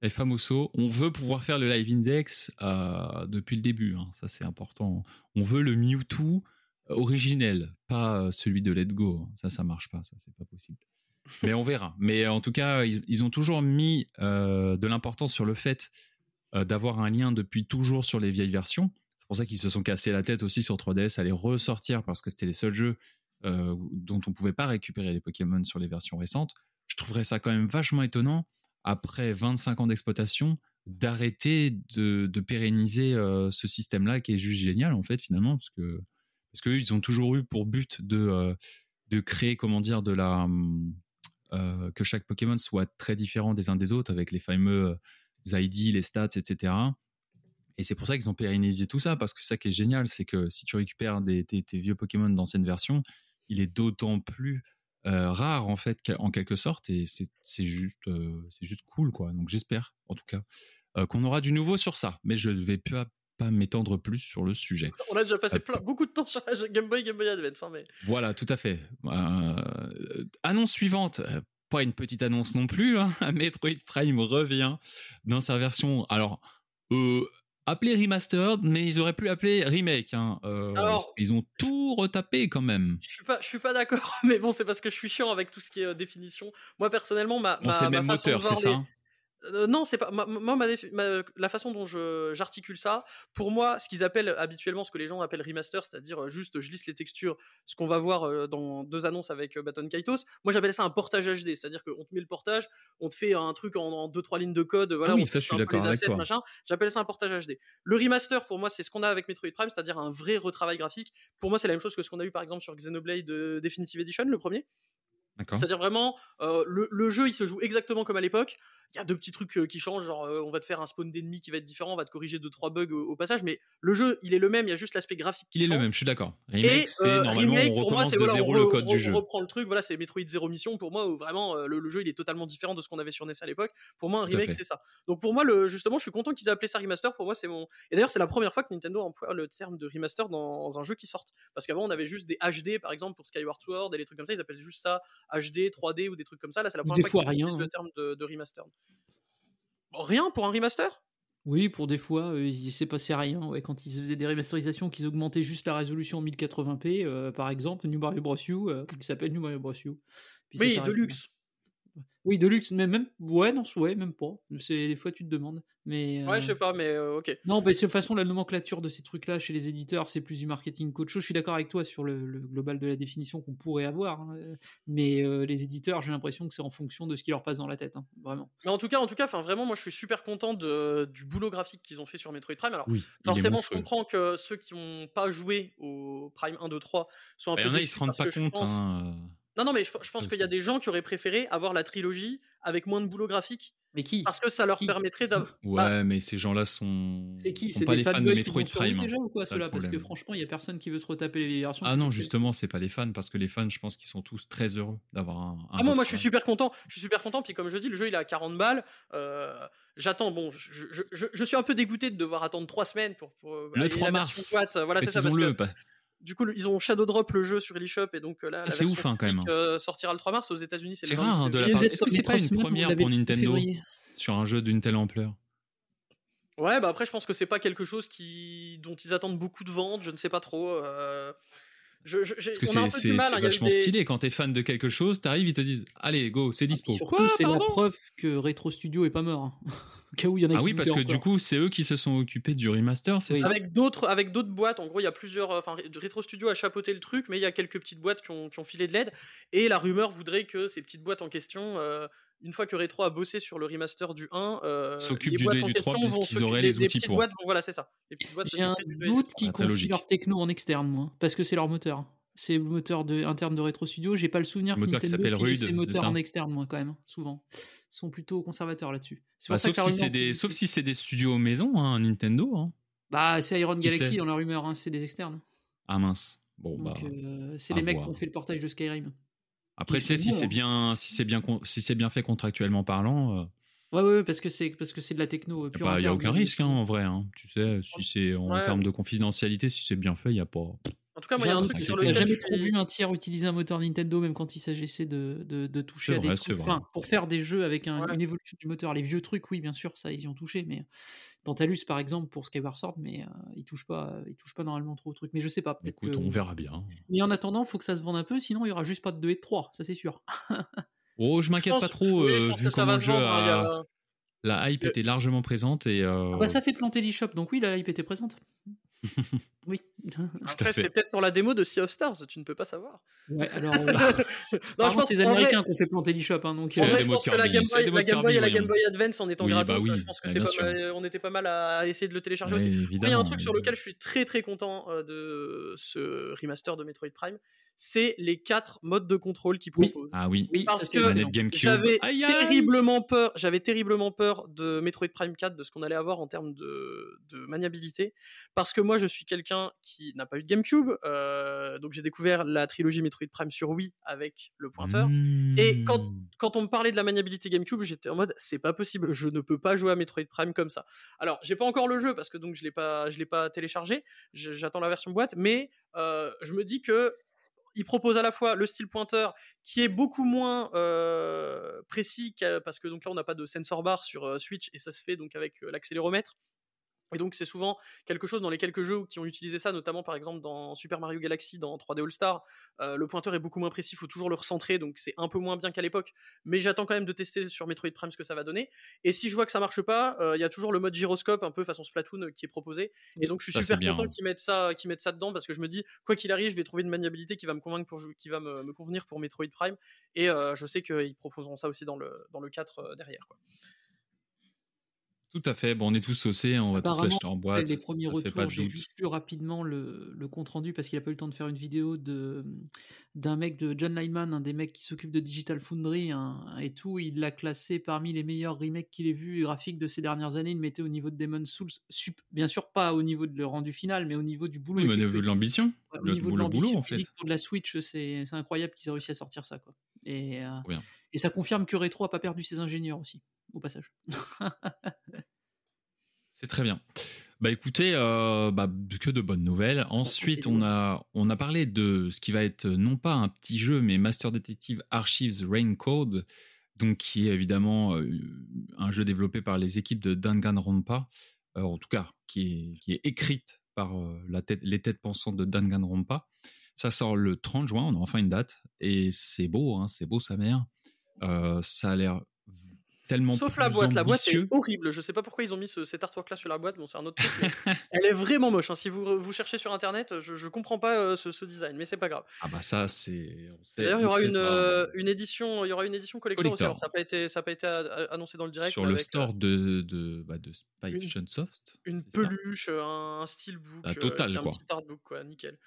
et Famoso, on veut pouvoir faire le live index euh, depuis le début. hein. Ça, c'est important. On veut le Mewtwo originel, pas euh, celui de Let's Go. Ça, ça marche pas. Ça, c'est pas possible. Mais on verra. Mais en tout cas, ils, ont toujours mis euh, de l'importance sur le fait euh, d'avoir un lien depuis toujours sur les vieilles versions. C'est pour ça qu'ils se sont cassés la tête aussi sur 3DS à les ressortir parce que c'était les seuls jeux euh, dont on pouvait pas récupérer les Pokémon sur les versions récentes. Je trouverais ça quand même vachement étonnant, après 25 ans d'exploitation, d'arrêter de, pérenniser euh, ce système-là qui est juste génial en fait finalement, parce que parce ils ont toujours eu pour but de, euh, de créer, comment dire, de la hum, euh, que chaque Pokémon soit très différent des uns des autres avec les fameux ID, les stats, etc. Et c'est pour ça qu'ils ont pérennisé tout ça, parce que ça qui est génial, c'est que si tu récupères des, tes, vieux Pokémon d'ancienne version, il est d'autant plus euh, rare en fait, en quelque sorte, et c'est juste, euh, c'est juste cool, quoi. Donc j'espère, en tout cas, euh, qu'on aura du nouveau sur ça, mais je ne vais pas, pas m'étendre plus sur le sujet. On a déjà passé plein- beaucoup de temps sur la Game Boy, Game Boy Advance, hein, mais. Voilà, tout à fait. Annonce suivante. Pas une petite annonce non plus. Hein. [laughs] Metroid Prime revient dans sa version. Alors, euh, appelé remastered, mais ils auraient pu l'appeler remake. hein. Euh, Alors- ils ont tout retapé quand même. Je suis pas, je suis pas d'accord, [laughs] mais bon, c'est parce que je suis chiant avec tout ce qui est euh, définition. Moi, personnellement, ma, Bon, ma, c'est le ma façon de moteur, c'est voir ça les- hein? Euh, non, c'est pas. ma- la façon dont j'articule ça, pour moi, ce qu'ils appellent habituellement, ce que les gens appellent remaster, c'est-à-dire euh, juste je lisse les textures, ce qu'on va voir euh, dans deux annonces avec Baton Kaitos, moi j'appelle ça un portage HD, c'est-à-dire qu'on te met le portage, on te fait un truc en, en deux trois lignes de code, voilà, Ah oui, on ça, je suis d'accord avec assets, machin. J'appelle ça un portage HD. Le remaster, pour moi, c'est ce qu'on a avec Metroid Prime, c'est-à-dire un vrai retravail graphique. Pour moi, c'est la même chose que ce qu'on a eu par exemple sur Xenoblade euh, Definitive Edition, le premier. C'est-à-dire vraiment, euh, le, le jeu il se joue exactement comme à l'époque. Il y a deux petits trucs euh, qui changent, genre euh, on va te faire un spawn d'ennemis qui va être différent, on va te corriger deux trois bugs au, au passage, mais le jeu il est le même, il y a juste l'aspect graphique qui Il est le change. même, je suis d'accord. Et Remake, c'est euh, normalement, remake, on pour moi, de voilà, zéro on, le code on du jeu. reprend le truc, voilà, c'est Metroid Zero Mission pour moi, où vraiment euh, le, le jeu il est totalement différent de ce qu'on avait sur NES à l'époque. Pour moi, un remake c'est ça. Donc pour moi, le, justement, je suis content qu'ils aient appelé ça remaster. Pour moi, c'est mon. Et d'ailleurs, c'est la première fois que Nintendo emploie le terme de remaster dans un jeu qui sort. Parce qu'avant, on avait juste des HD, par exemple, pour Skyward Sword et les trucs comme ça, ils appelaient juste ça HD, 3D ou des trucs comme ça. Là, c'est la première fois qu'ils utilisent hein. le terme de, de remaster. Rien pour un remaster? Oui, pour des fois, euh, il s'est passé rien. Ouais, quand ils faisaient des remasterisations, qu'ils augmentaient juste la résolution en 1080p, euh, par exemple, New Mario Bros. U, euh, qui s'appelle New Mario Bros. U. Puis ça Oui, s'arrête de luxe. Oui, de luxe, mais même, ouais, non, ouais, même pas. C'est des fois tu te demandes, mais. Ouais, euh, je sais pas, mais euh, ok. Non, mais de toute façon, la nomenclature de ces trucs-là chez les éditeurs, c'est plus du marketing qu'autre chose. Je suis d'accord avec toi sur le, le global de la définition qu'on pourrait avoir, hein, euh, mais euh, les éditeurs, j'ai l'impression que c'est en fonction de ce qui leur passe dans la tête, hein, vraiment. Mais en tout cas, en tout cas, enfin vraiment, moi, je suis super content de, du boulot graphique qu'ils ont fait sur Metroid Prime. Alors, Oui, il forcément, je comprends que ceux qui n'ont pas joué au Prime 1, 2, 3 sont un Bah, Il peu y en a, ils se rendent pas compte. pense- hein, euh. Non, non, mais je, je pense qu'il y a des gens qui auraient préféré avoir la trilogie avec moins de boulot graphique Mais qui? Parce que ça leur Qui? permettrait d'avoir. [laughs] Ouais, Bah, mais ces gens-là sont. C'est qui? sont C'est pas des les fans de qui Metroid Prime. hein. déjà ou quoi? Le Parce que franchement, il y a personne qui veut se retaper les vieilles versions. Ah non, que- justement, c'est pas les fans parce que les fans, je pense qu'ils sont tous très heureux d'avoir un. un Ah, moi, moi, je suis super content. Je suis super content. Puis, comme je dis, le jeu, il est à 40 balles. Euh, J'attends. Bon, je, je- je- je suis un peu dégoûté de devoir attendre 3 semaines pour. pour Le la 3 version mars. Voilà, c'est ça. Parce que, Précisons-le. pas- du coup, ils ont shadow drop le jeu sur eLshop et donc euh, là, Ah, c'est ouf, hein, quand même, physique, euh, sortira le 3 mars aux États-Unis. C'est rare, 28 hein, de la part- Est-ce que c'est pas une première pour Nintendo sur un jeu d'une telle ampleur? Ouais, bah après, je pense que c'est pas quelque chose qui dont ils attendent beaucoup de ventes. Je ne sais pas trop. euh, Je, je- j'ai- Parce que c'est hein, vachement des- stylé quand t'es fan de quelque chose, t'arrives, ils te disent Allez, go, c'est Et dispo. surtout, Quoi, c'est la preuve que Retro Studio est pas mort. hein. [laughs] Au cas où il y en a Ah qui oui, parce que du coup, c'est eux qui se sont occupés du remaster, c'est Oui. ça? Avec d'autres, avec d'autres boîtes, en gros, il y a plusieurs. euh, Enfin, Retro Studio a chapeauté le truc, mais il y a quelques petites boîtes qui ont, qui ont filé de l'aide. Et la rumeur voudrait que ces petites boîtes en question, euh, une fois que Retro a bossé sur le remaster du 1, euh, S'occupent les du boîtes 2 et du 3 question vont puisqu'ils auraient les- outils petites pour. boîtes Voilà, c'est ça. Les petites boîtes J'ai un s'occuperaient du 2 et du doute 3. qu'ils confient leur techno en externe, moi. Parce que c'est leur moteur. C'est le moteur de, interne de Retro Studio. J'ai pas le souvenir Le que moteur qui Nintendo s'appelle Rude, ses c'est moteurs en externe, moi, quand même. Souvent. Ils sont plutôt conservateurs là-dessus. Bah, ça sauf, que si c'est des, sauf si c'est des studios maison, hein, Nintendo. Hein. Bah, c'est Iron Qui Galaxy dans la rumeur, hein, c'est des externes. Ah mince. Bon, bah. Donc, euh, c'est les mecs qui ont fait le portage de Skyrim. Après, tu sais, si c'est hein. bien, si c'est bien, si c'est bien fait contractuellement parlant, euh, Ouais, ouais, ouais, parce que c'est parce que c'est de la techno euh, il pure n'y a, aucun risque, hein, en vrai. hein. Tu sais, si c'est en Ouais. termes de confidentialité, si c'est bien fait, il n'y a pas. En tout cas, moi, il y a un J'ai truc sur lequel jamais trop vu un tiers utiliser un moteur Nintendo, même quand il s'agissait de, de, de toucher C'est à des vrai, trucs. vrai. Enfin, pour faire des jeux avec un- Ouais. une évolution du moteur. Les vieux trucs, oui, bien sûr, ça, ils y ont touché, mais Tantalus, par exemple, pour Skyward Sword, mais euh, ils touchent pas, ils touchent pas normalement trop au truc. Mais je sais pas, peut-être. Écoute, que- on verra bien. Mais en attendant, faut que ça se vende un peu, sinon il y aura juste pas de 2 et de 3, ça c'est sûr. [laughs] Oh, je m'inquiète pas trop, oui, euh, je pense vu que ça comment va le se jeu vendre, hein, il y a. a- La hype Euh, était largement présente et. euh, Ah bah ça fait planter l'eShop, donc oui, la hype était présente. Oui. [laughs] Après, c'était peut-être pour la démo de Sea of Stars, tu ne peux pas savoir. ouais, [laughs] alors. euh, Non, apparemment, c'est les en vrai- Américains qui ont fait planter l'eShop, hein, donc. C'est En la vrai, je pense que la Game c'est Boy, la Game Boy et la Game Boy Advance en étant Oui, gratos, bah oui, je pense que ouais, c'est pas mal, on était pas mal à essayer de le télécharger ouais, aussi. Il y a un truc sur lequel je suis très très content euh, de ce remaster de Metroid Prime, c'est les quatre modes de contrôle qu'il Oui. propose. Ah oui, Parce que. J'avais terriblement peur, j'avais terriblement peur de Metroid Prime 4, de ce qu'on allait avoir en termes de, de maniabilité, parce que moi je suis quelqu'un qui n'a pas eu de GameCube, euh, donc j'ai découvert la trilogie Metroid Prime sur Wii avec le pointeur. Et quand- Mmh. quand on me parlait de la maniabilité GameCube, j'étais en mode c'est pas possible, je ne peux pas jouer à Metroid Prime comme ça. Alors, j'ai pas encore le jeu parce que donc je l'ai pas je l'ai pas téléchargé, j'attends la version boîte, mais euh, je me dis que il propose à la fois le style pointeur qui est beaucoup moins euh, précis parce que donc là on n'a pas de sensor bar sur euh, Switch et ça se fait donc avec euh, l'accéléromètre. Et donc c'est souvent quelque chose dans les quelques jeux qui ont utilisé ça, notamment par exemple dans Super Mario Galaxy, dans 3D All Star, euh, le pointeur est beaucoup moins précis, il faut toujours le recentrer, donc c'est un peu moins bien qu'à l'époque. Mais j'attends quand même de tester sur Metroid Prime ce que ça va donner. Et si je vois que ça marche pas, euh, il y a toujours le mode gyroscope, un peu façon Splatoon, euh, qui est proposé. Et donc je suis Ça, super bien, content ouais. qu'ils mettent ça, qu'ils mettent ça dedans parce que je me dis quoi qu'il arrive, je vais trouver une maniabilité qui va me convaincre pour qui va me, me convenir pour Metroid Prime. Et euh, je sais qu'ils proposeront ça aussi dans le dans le 4 euh, derrière. Quoi. Tout à fait. Bon, on est tous saucés, on va tous Apparemment, l'acheter en boîte. les premiers retours, j'ai juste lu rapidement le, le compte rendu parce qu'il a pas eu le temps de faire une vidéo de d'un mec de John Lyman, un des mecs qui s'occupe de Digital Foundry hein, et tout. Il l'a classé parmi les meilleurs remakes qu'il ait vus graphiques de ces dernières années. Il le mettait au niveau de Demon's Souls, sup- bien sûr pas au niveau de le rendu final, mais au niveau du boulot. Oui, mais au niveau de l'ambition, au niveau de l'ambition, boulot en fait. pour de la Switch, c'est incroyable qu'ils aient réussi à sortir ça. Quoi. Et, euh, et ça confirme que Retro a pas perdu ses ingénieurs aussi, au passage. C'est très bien. Bah écoutez, euh, bah, que de bonnes nouvelles. Ensuite, on a, on a parlé de ce qui va être euh, non pas un petit jeu, mais Master Detective Archives Rain Code, donc qui est évidemment euh, un jeu développé par les équipes de Danganronpa, euh, en tout cas qui est, qui est écrite par la tête, les têtes pensantes de Danganronpa. Ça sort le 30 juin, on a enfin une date, et c'est beau, hein, c'est beau sa mère. Ça a l'air tellement Sauf la boîte, la boîte ambitieux. est horrible. Je sais pas pourquoi ils ont mis ce- cet artwork là sur la boîte, bon c'est un autre truc. [laughs] elle est vraiment moche. hein. Si vous, vous cherchez sur internet, je, je comprends pas euh, ce, ce design, mais c'est pas grave. Ah bah ça, c'est... D'ailleurs, il y aura une, euh, une édition, il y aura une édition collector, aussi. Alors, ça n'a pas été, ça a pas été annoncé dans le direct. sur le avec, store de, de, bah, de Spike une- Chunsoft. une peluche, un, un steelbook, La euh, totale, puis un quoi. petit artbook, quoi, nickel.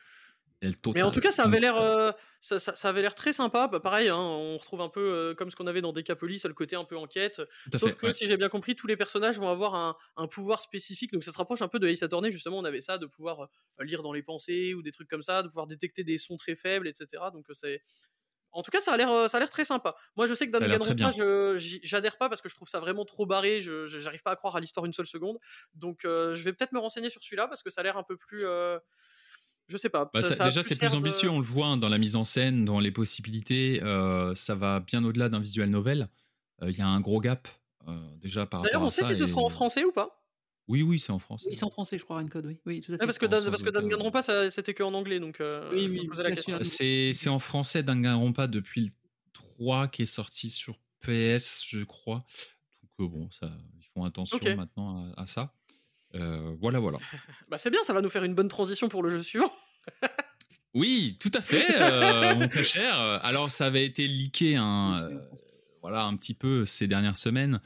Mais en tout cas, ça avait l'air, euh, ça, ça- ça avait l'air très sympa. Bah, pareil, hein, on retrouve un peu euh, comme ce qu'on avait dans Decapolis, le côté un peu enquête. Tout Sauf fait, que ouais. si j'ai bien compris, tous les personnages vont avoir un, un pouvoir spécifique. Donc ça se rapproche un peu de Ace Attorney. Justement, on avait ça de pouvoir euh, lire dans les pensées ou des trucs comme ça, de pouvoir détecter des sons très faibles, etc. Donc c'est en tout cas, ça a l'air, ça a l'air très sympa. Moi, je sais que Danganronpa, j'adhère pas parce que je trouve ça vraiment trop barré. Je, je- j'arrive pas à croire à l'histoire une seule seconde. Donc, euh, je vais peut-être me renseigner sur celui-là parce que ça a l'air un peu plus, euh, je sais pas. Bah, ça- ça- ça a déjà, c'est plus de- ambitieux, on le voit hein, dans la mise en scène, dans les possibilités. euh, ça va bien au-delà d'un visual novel. Euh, Il y a un gros gap euh, déjà par D'ailleurs, on sait si ce sera en français ou pas? Oui, oui, c'est en français. Oui, c'est en français, je crois, Rancode, oui. Oui, tout à fait. Parce que, Dan- parce que c'était que en anglais, donc euh, Oui, oui. C'est c'est en français Danganronpa depuis le 3 qui est sorti sur PS, je crois. Donc euh, bon, ça, ils font attention maintenant à, à ça. Euh, voilà, voilà. [laughs] Bah, c'est bien, ça va nous faire une bonne transition pour le jeu suivant. [laughs] Oui, tout à fait, euh, mon très cher. Alors, ça avait été leaké en euh, voilà, un petit peu ces dernières semaines.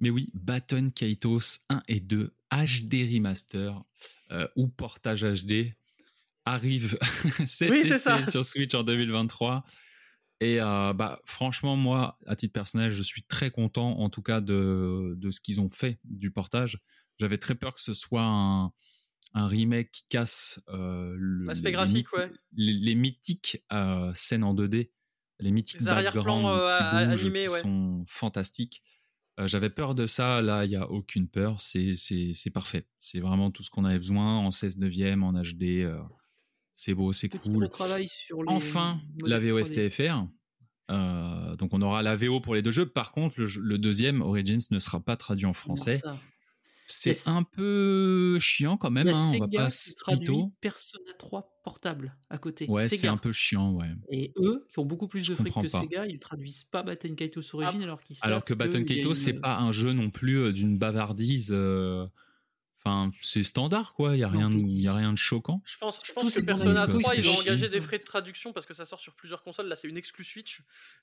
Mais oui, Baton Kaitos 1 et 2 HD Remaster euh, ou portage HD arrive [laughs] cet Oui, été ça. sur Switch en 2023. Et euh, bah, franchement, moi, à titre personnel, je suis très content en tout cas de, de ce qu'ils ont fait du portage. J'avais très peur que ce soit un, un remake qui casse euh, le- les- graphique, ouais. les, les mythiques euh, scènes en 2D, les mythiques arrière-plans, backgrounds euh, qui ouais. sont fantastiques. Euh, J'avais peur de ça, là, il n'y a aucune peur, c'est parfait. C'est vraiment tout ce qu'on avait besoin en 16 neuvième, en HD. euh, c'est beau, c'est cool. sur les Enfin, la modèles 3D. VOSTFR. Donc on aura la VO pour les deux jeux. Par contre, le, le deuxième, Origins, ne sera pas traduit en français. Ça, C'est un peu chiant quand même. hein, on va Sega pas se. Persona 3 portable à côté. Ouais, c'est Sega. un peu chiant, ouais. Et eux, qui ont beaucoup plus de fric que pas. Sega, ils traduisent pas Batten Kaitos Origin alors qu'ils savent Alors que a Kaito, une- c'est pas un jeu non plus euh, d'une bavardise. euh, Enfin, c'est standard, quoi. Il y a rien, y a rien de choquant. Je pense, je Tous pense que ces Persona bons 3, amis ils ont peuvent engagé chier. des frais de traduction parce que ça sort sur plusieurs consoles. Là, c'est une exclu Switch.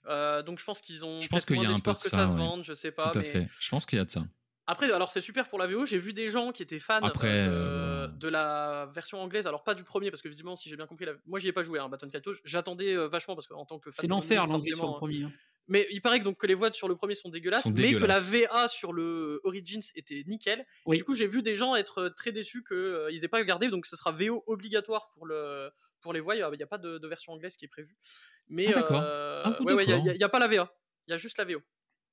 Euh, donc je pense qu'ils ont Je pense qu'il y a un peu de que ça, ça, se ouais. vende, je sais pas. Tout à mais... fait. Je pense qu'il y a de ça. Après, alors c'est super pour la VO. J'ai vu des gens qui étaient fans Après, euh, euh, de, la version anglaise. Alors pas du premier parce que visiblement, si j'ai bien compris, la... moi j'y ai pas joué. Hein, Baton Kaitos. J'attendais euh, vachement parce qu'en tant que fan C'est de l'enfer l'anglais sur le premier. hein. Mais il paraît que, donc, que les voix sur le premier sont dégueulasses, Sont mais que la dégueulasses. VA sur le Origins était nickel. Oui. Du coup, j'ai vu des gens être très déçus qu'ils euh, ils aient pas regardé, donc ce sera VO obligatoire pour, le, pour les voix. Il n'y a, pas de, de version anglaise qui est prévue. Mais Ah, d'accord. euh, Ah, ouais, ouais, il n'y a, il y a pas la VA. Il y a juste la VO.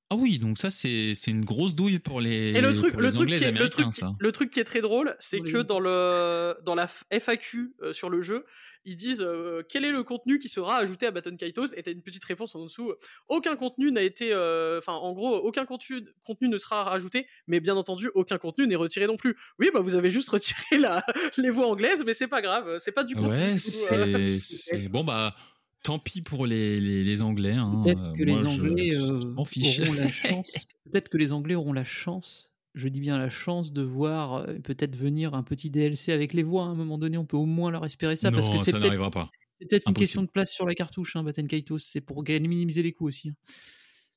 Ah oui, donc ça c'est c'est une grosse douille pour les, Et le truc, pour le les truc, Anglais qui et est, le, truc, Américains, qui- ça. le truc qui est très drôle, c'est que dans le dans la FAQ euh, sur le jeu, ils disent euh, quel est le contenu qui sera ajouté à Baton Kaitos? Et t'as une petite réponse en dessous. Aucun contenu n'a été, euh, enfin en gros, aucun contenu contenu ne sera rajouté, mais bien entendu aucun contenu n'est retiré non plus. Oui, bah vous avez juste retiré la [laughs] les voix anglaises, mais c'est pas grave, c'est pas du contenu. Ouais, euh. [laughs] c'est- bon bah tant pis pour les les, les Anglais. hein. Peut-être que moi, les Anglais auront la [laughs] chance. Peut-être que les Anglais auront la chance. Je dis bien la chance de voir euh, peut-être venir un petit DLC avec les voix. À un moment donné, on peut au moins leur espérer ça parce que c'est ça peut-être n'arrivera pas. c'est peut-être une question de place sur la cartouche, hein, Batten Kaitos. C'est pour minimiser les coûts aussi. hein.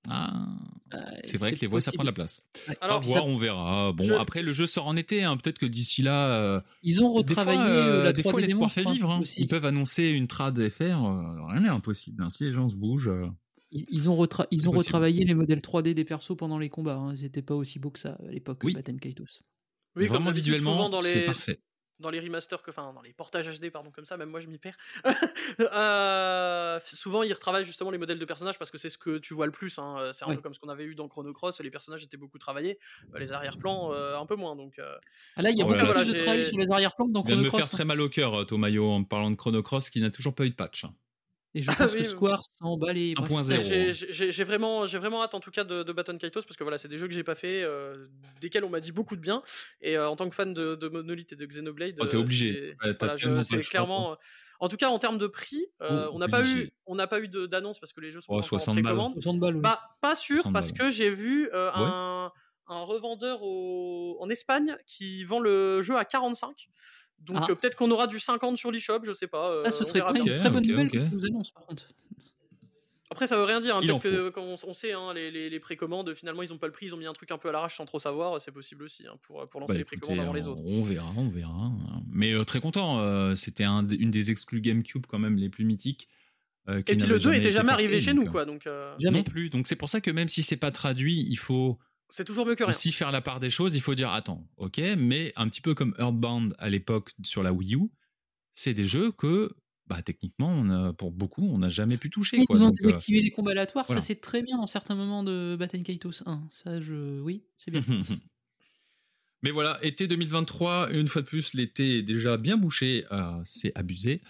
Ah, Euh, c'est vrai que les voix ça prend de la place. Alors, voir, on verra. Bon, je- après le jeu sort en été, hein, peut-être que d'ici là. euh, Ils ont des fois, retravaillé euh, la des 3D fois l'espoir fait crois, vivre. hein. Ils peuvent annoncer une trad FR, euh, rien n'est impossible. hein. Si les gens se bougent. euh, Ils, ils ont, retra- ils ont possible. retravaillé les modèles 3D des persos pendant les combats. Hein. Ils n'étaient pas aussi beaux que ça à l'époque, Oui. Batten Kaitos. Oui, comme vraiment visuellement, c'est parfait. Dans les remasters, que, enfin dans les portages HD, pardon, comme ça, même moi je m'y perds. [laughs] Euh, souvent ils retravaillent justement les modèles de personnages parce que c'est ce que tu vois le plus. hein. Euh, C'est un peu comme ce qu'on avait eu dans Chrono Cross, les personnages étaient beaucoup travaillés, euh, les arrière-plans euh, un peu moins. Donc euh, Ah là, il y a Oh beaucoup là là, plus de travail sur les arrière-plans que dans Chrono me faire Cross. hein. très mal au cœur, Tomayo, en parlant de Chrono Cross, qui n'a toujours pas eu de patch. Hein. Et je Ah pense oui, que oui. Square s'en bat les. bref. 1.0. Zéro. j'ai- j'ai j'ai vraiment, j'ai vraiment hâte en tout cas de, de Baton Kaitos parce que voilà, c'est des jeux que j'ai pas fait, euh, desquels on m'a dit beaucoup de bien. Et euh, en tant que fan de, de Monolith et de Xenoblade, Oh, t'es euh, obligé. c'est- Ouais, voilà, clairement. En tout cas, en termes de prix, euh, Oh, on n'a pas eu, on n'a pas eu de- d'annonce parce que les jeux sont Oh, pas encore en 60 balles. précommande. 60 balles, oui. Bah, pas sûr, 60 parce balles. que j'ai vu euh, un, un revendeur au- en Espagne qui vend le jeu à 45. Donc Ah. euh, peut-être qu'on aura du 50 sur l'eShop, je sais pas. ça, euh, ce serait très, une très bonne nouvelle que tu nous annonces, par contre. Après, ça veut rien dire. hein, Peut-être que quand on, on sait, hein, les, les- les précommandes, finalement, ils ont pas le prix, ils ont mis un truc un peu à l'arrache sans trop savoir. C'est possible aussi hein, pour, pour lancer Bah, les écoutez, précommandes avant les autres. On verra, on verra. Mais euh, très content. euh, C'était un une des exclus GameCube quand même les plus mythiques. euh, Et puis le 2 était jamais porté, arrivé chez nous, euh, quoi. Donc euh, Jamais. Non plus. Donc c'est pour ça que même si c'est pas traduit, il faut c'est toujours mieux que rien. aussi faire la part des choses. Il faut dire attends, ok, mais un petit peu comme Earthbound à l'époque sur la Wii U, c'est des jeux que bah, techniquement, on a, pour beaucoup, on n'a jamais pu toucher. Ils quoi. ont Donc, euh, désactivé les combats aléatoires, voilà. ça c'est très bien dans certains moments de Batten Kaitos 1. Ça, je. Oui, c'est bien. [laughs] Mais voilà, été 2023, une fois de plus, l'été est déjà bien bouché, euh, c'est abusé.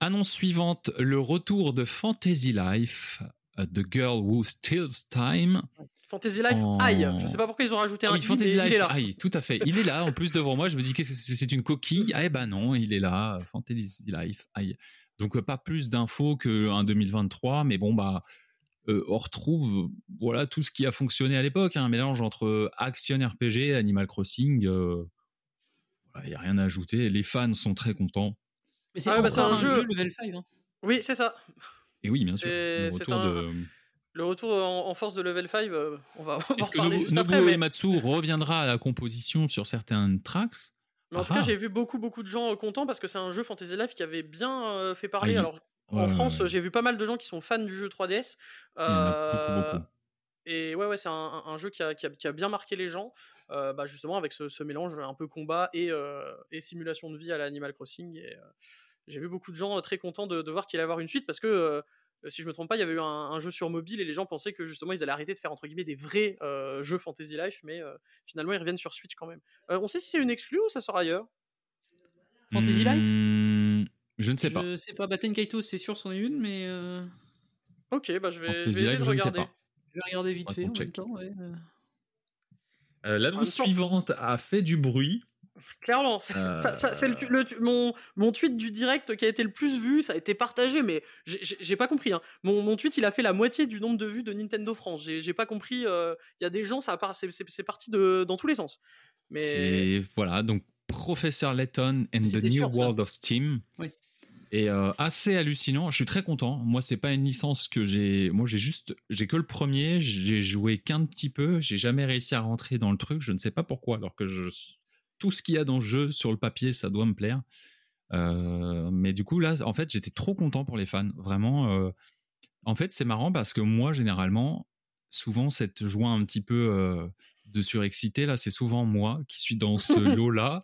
Annonce suivante, le retour de Fantasy Life, euh, The Girl Who Steals Time. Fantasy Life, En- aïe. Je sais pas pourquoi ils ont rajouté un oui, i, Fantasy il Life, est là. aïe, tout à fait. Il est là, en plus devant moi, je me dis que c'est? C'est une coquille? Ah eh ben non, il est là, Fantasy Life, aïe. Donc euh, pas plus d'infos qu'un 2023, mais bon bah euh, on retrouve voilà tout ce qui a fonctionné à l'époque, hein, un mélange entre action RPG, Animal Crossing. euh, voilà, il n'y a rien à ajouter. Les fans sont très contents. Mais c'est Ah bah, encore c'est un un, jeu- jeu level 5. hein. Oui, c'est ça. Et oui, bien sûr. Le retour un- de. Le retour en, en force de level 5, euh, [laughs] on va, Est-ce que reparler Nobu, juste Nobuo. Mais, Uematsu [laughs] reviendra à la composition sur certains tracks? Mais en tout Ah. cas, j'ai vu beaucoup, beaucoup de gens euh, contents parce que c'est un jeu Fantasy Life qui avait bien euh, fait parler. Ah, il- Alors, en France, ouais. j'ai vu pas mal de gens qui sont fans du jeu 3DS. Il y en a Euh, beaucoup, beaucoup. Et ouais, ouais, c'est un, jeu qui a, qui a- qui a bien marqué les gens, euh, bah, justement avec ce, ce mélange un peu combat et, et simulation de vie à l'Animal Crossing. Et j'ai vu beaucoup de gens euh, très contents de, de voir qu'il allait avoir une suite parce que, euh, si je me trompe pas, il y avait eu un, un jeu sur mobile et les gens pensaient que justement ils allaient arrêter de faire entre guillemets des vrais euh, jeux Fantasy Life, mais euh, finalement ils reviennent sur Switch quand même. Euh, on sait si c'est une exclue ou ça sort ailleurs? Fantasy Life? Hmm, Je ne sais pas. Je sais pas, Batten Kaitos, c'est sûr, c'en est une, mais. euh, Ok, bah je vais, je vais essayer Life, de je ne sais regarder. pas. Je vais regarder vite fait en même temps. ouais, euh. Euh, même temps- suivante a fait du bruit. Clairement, c'est Euh, le, le- mon, mon tweet du direct qui a été le plus vu, ça a été partagé, mais j'ai- pas compris. hein. Mon, mon tweet, il a fait la moitié du nombre de vues de Nintendo France. J'ai pas compris. euh, Il y a des gens, ça c'est parti de, dans tous les sens. Mais voilà donc Professor Layton and the New sûr, ça. World of Steam. Oui. Et euh, assez hallucinant. Je suis très content. Moi, c'est pas une licence que j'ai. Moi, j'ai juste, j'ai que le premier. J'ai joué qu'un petit peu. J'ai jamais réussi à rentrer dans le truc. Je ne sais pas pourquoi. Alors que je, tout ce qu'il y a dans le jeu sur le papier, ça doit me plaire. Euh, mais du coup, là, en fait, j'étais trop content pour les fans. Vraiment. euh, en fait, c'est marrant parce que moi, généralement, souvent, cette joie un petit peu euh, de surexcité, là, c'est souvent moi qui suis dans ce [laughs] lot-là.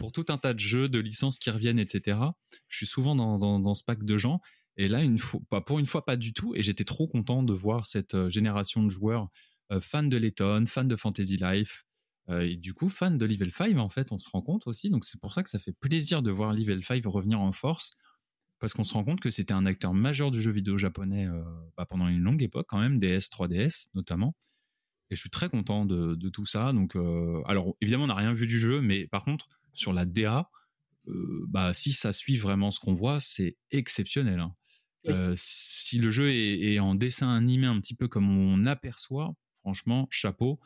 pour tout un tas de jeux, de licences qui reviennent, etc. Je suis souvent dans, dans, dans ce pack de gens. Et là, une fois, pas pour une fois, pas du tout. Et j'étais trop content de voir cette génération de joueurs fans de Letton, fans de Fantasy Life, et du coup fans de Level 5. En fait, on se rend compte aussi. Donc c'est pour ça que ça fait plaisir de voir Level 5 revenir en force, parce qu'on se rend compte que c'était un acteur majeur du jeu vidéo japonais bah, pendant une longue époque, quand même, DS, 3DS notamment. Et je suis très content de, de tout ça. Donc, alors évidemment, on n'a rien vu du jeu, mais par contre, sur la DA, bah, si ça suit vraiment ce qu'on voit, c'est exceptionnel. hein. Euh, si le jeu est, est en dessin animé un petit peu comme on aperçoit, franchement, chapeau.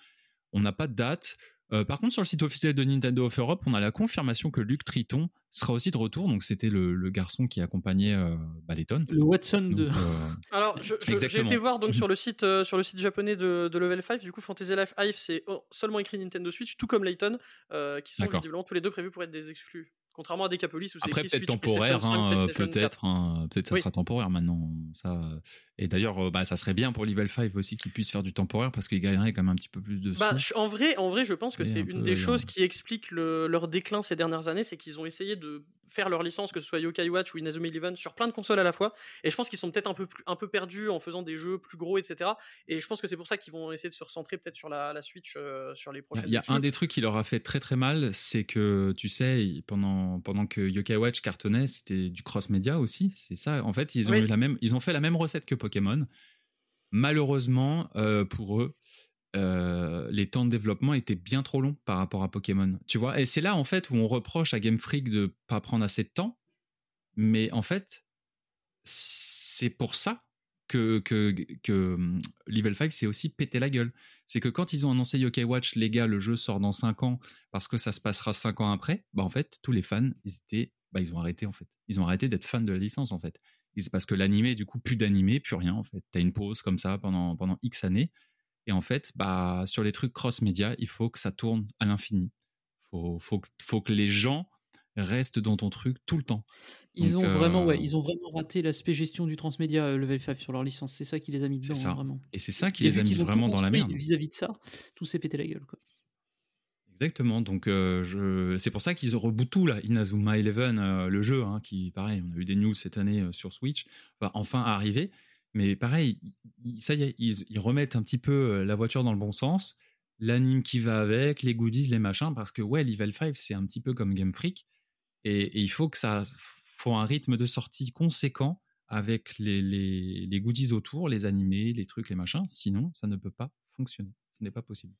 On n'a pas de date. Euh, par contre, sur le site officiel de Nintendo of Europe, on a la confirmation que Luc Triton sera aussi de retour. Donc, c'était le, le garçon qui accompagnait euh, bah, Letton. Le Watson de. Donc, euh, [laughs] Alors, j'ai été voir donc sur le site euh, sur le site japonais de, de Level 5. Du coup, Fantasy Life Hive, c'est seulement écrit Nintendo Switch, tout comme Layton, euh, qui sont visiblement tous les deux prévus pour être des exclus. Contrairement à Decapolis où c'est Après, peut-être temporaire, PlayStation 5, hein, PlayStation 4. peut-être. hein, peut-être ça Oui. sera temporaire maintenant. Ça, euh, et d'ailleurs, euh, bah, ça serait bien pour Level 5 aussi qu'ils puissent faire du temporaire parce qu'ils gagneraient quand même un petit peu plus de. Bah, en vrai, en vrai, je pense que c'est un une peu, des choses qui explique le- leur déclin ces dernières années, c'est qu'ils ont essayé de faire leur licence, que ce soit Yokai Watch ou Inazuma Eleven, sur plein de consoles à la fois. Et je pense qu'ils sont peut-être un peu plus, un peu perdus en faisant des jeux plus gros, etc. Et je pense que c'est pour ça qu'ils vont essayer de se recentrer peut-être sur la, la Switch euh, sur les prochaines. il y a un des trucs qui leur a fait très très mal, c'est que tu sais, pendant, pendant que Yokai Watch cartonnait, c'était du cross-média aussi. C'est ça. En fait, ils ont, Oui. eu la même, ils ont fait la même recette que Pokémon. Malheureusement, euh, pour eux, euh, les temps de développement étaient bien trop longs par rapport à Pokémon. Tu vois, et c'est là en fait où on reproche à Game Freak de pas prendre assez de temps. Mais en fait, c'est pour ça que, que, que hum, Level 5 s'est aussi pété la gueule. C'est que quand ils ont annoncé Yokai Watch, les gars, le jeu sort dans 5 ans parce que ça se passera 5 ans après, bah en fait, tous les fans, ils étaient, bah ils ont arrêté en fait. Ils ont arrêté d'être fans de la licence en fait. Parce que l'animé, du coup, plus d'animé, plus rien en fait. T'as une pause comme ça pendant, pendant X années. Et en fait, bah, sur les trucs cross-média, il faut que ça tourne à l'infini. Faut, faut, que- faut que les gens restent dans ton truc tout le temps. Ils Donc, ont vraiment, euh, ouais, ils ont vraiment raté l'aspect gestion du transmédia euh, Level 5 sur leur licence. C'est ça qui les a mis dedans, ça. hein, vraiment. Et c'est ça qui Et les a mis vraiment dans la merde. Vis-à-vis de ça, tout s'est pété la gueule. Quoi. Exactement. Donc, euh, je... c'est pour ça qu'ils rebootent tout, là. Inazuma Eleven, euh, le jeu, hein, qui, pareil, on a eu des news cette année euh, sur Switch, va enfin arriver. Mais pareil, ça y est, ils, ils remettent un petit peu la voiture dans le bon sens, l'anime qui va avec, les goodies, les machins, parce que, ouais, Level 5, c'est un petit peu comme Game Freak. Et, et il faut que ça faut un rythme de sortie conséquent avec les, les, les goodies autour, les animés, les trucs, les machins. Sinon, ça ne peut pas fonctionner. Ce n'est pas possible.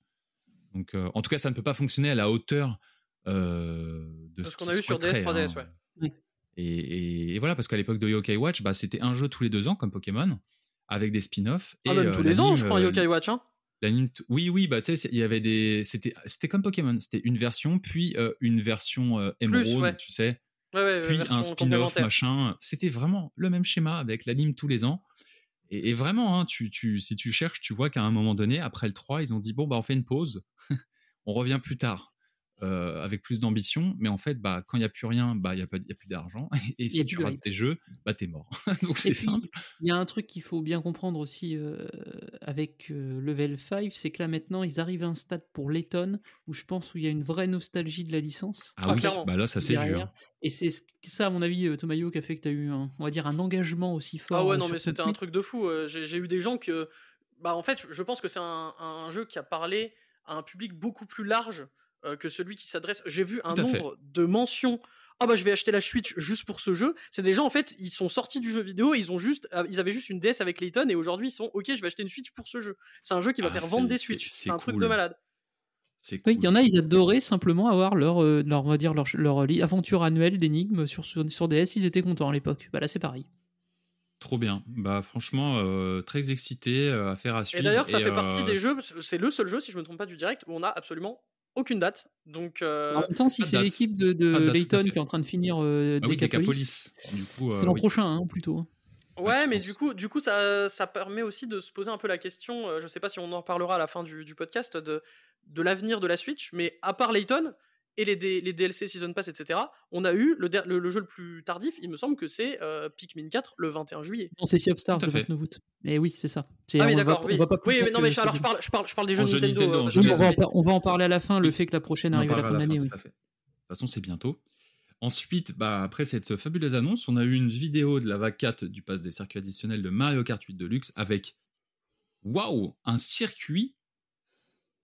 Donc, euh, en tout cas, ça ne peut pas fonctionner à la hauteur euh, de ce ce qu'on a eu sur DS, souhaiteraient, 3DS, hein. ouais. Et, et- et voilà, parce qu'à l'époque de Yokai Watch, bah, c'était un jeu tous les deux ans comme Pokémon, avec des spin-offs. Ah, et, même euh, tous les ans, je crois, euh, Yokai Watch. Hein. oui, oui, bah, tu sais, il y avait des. C'était c'était comme Pokémon, c'était une version, puis euh, une version euh, Emerald, ouais. tu sais, Ouais, ouais, puis un spin-off, machin. C'était vraiment le même schéma avec l'anime tous les ans. Et, et vraiment, hein, tu, tu, si tu cherches, tu vois qu'à un moment donné, après le 3, ils ont dit bon, bah, on fait une pause, [laughs] on revient plus tard. Euh, avec plus d'ambition, mais en fait, bah, quand il n'y a plus rien, bah, il n'y a, pas- il y a plus d'argent. [laughs] Et, si tu rates tes jeux, bah, t'es mort. [laughs] Donc c'est simple. Il y a un truc qu'il faut bien comprendre aussi euh, avec euh, Level 5, c'est que là maintenant ils arrivent à un stade pour Letton où je pense où il y a une vraie nostalgie de la licence. Ah, Ah, oui, bah là, ça s'est vu. derrière. hein. Et c'est ce- ça, à mon avis, euh, Tomayo, qui a fait que tu as eu, un, on va dire, un engagement aussi fort. Ah ouais, non, mais c'était un truc de fou. J'ai j'ai eu des gens que. Bah, en fait, je pense que c'est un, un jeu qui a parlé à un public beaucoup plus large euh, que celui qui s'adresse. J'ai vu un à fait. nombre de mentions. Ah bah je vais acheter la Switch juste pour ce jeu. C'est des gens en fait, ils sont sortis du jeu vidéo, et ils ont juste, euh, ils avaient juste une DS avec Layton et aujourd'hui ils sont ok, je vais acheter une Switch pour ce jeu. C'est un jeu qui va Ah, faire vendre des Switch. c'est un truc de malade. C'est Oui, cool. il y en a, ils adoraient simplement avoir leur, euh, leur on va dire, leur, leur aventure annuelle d'énigmes sur, sur, sur DS, ils étaient contents à l'époque. Bah là, c'est pareil. Trop bien. Bah franchement, euh, très excité, euh, affaire à suivre. Et d'ailleurs, ça fait euh, partie des jeux. C'est le seul jeu, si je me trompe pas, du direct où on a absolument aucune date. Donc euh, en même temps, si c'est l'équipe de, de Layton qui est en train de finir euh, Ah oui, Decapolis, Decapolis. Du coup, c'est euh, l'an oui. prochain, hein, plutôt. Ouais, je mais du coup, du coup ça, ça permet aussi de se poser un peu la question, euh, je sais pas si on en reparlera à la fin du, du podcast, de, de l'avenir de la Switch, mais à part Layton et les, D- les DLC Season Pass, etc., on a eu le, der- le, le jeu le plus tardif, il me semble que c'est euh, Pikmin 4 le 21 juillet. Non, c'est Sea of Stars Tout à le fait. 29 août. Mais oui, c'est ça. Ah va- d'accord, on oui. va pas plus oui, mais non, mais je- alors je parle, je, parle, je parle des jeux En jeu Nintendo. Nintendo, euh, jeu Oui, on, va on va en parler à la fin, le fait que la prochaine On arrive à la fin de l'année. tout Oui. à fait. De toute façon, c'est bientôt. Ensuite, bah, après cette fabuleuse annonce, on a eu une vidéo de la vague 4 du pass des circuits additionnels de Mario Kart 8 Deluxe avec, waouh, un circuit,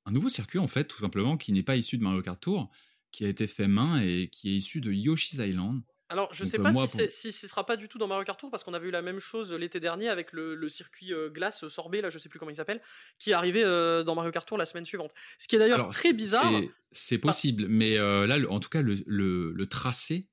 un nouveau circuit en fait, tout simplement, qui n'est pas issu de Mario Kart Tour, qui a été fait main et qui est issu de Yoshi's Island. Alors, je Donc, sais euh, pas moi, si, pour- c'est- si ce sera pas du tout dans Mario Kart Tour parce qu'on avait eu la même chose l'été dernier avec le, le circuit euh, glace sorbet, là, je sais plus comment il s'appelle, qui est arrivé euh, dans Mario Kart Tour la semaine suivante. Ce qui est d'ailleurs très bizarre. c'est- C'est possible, mais euh, là, le- en tout cas, le, tracé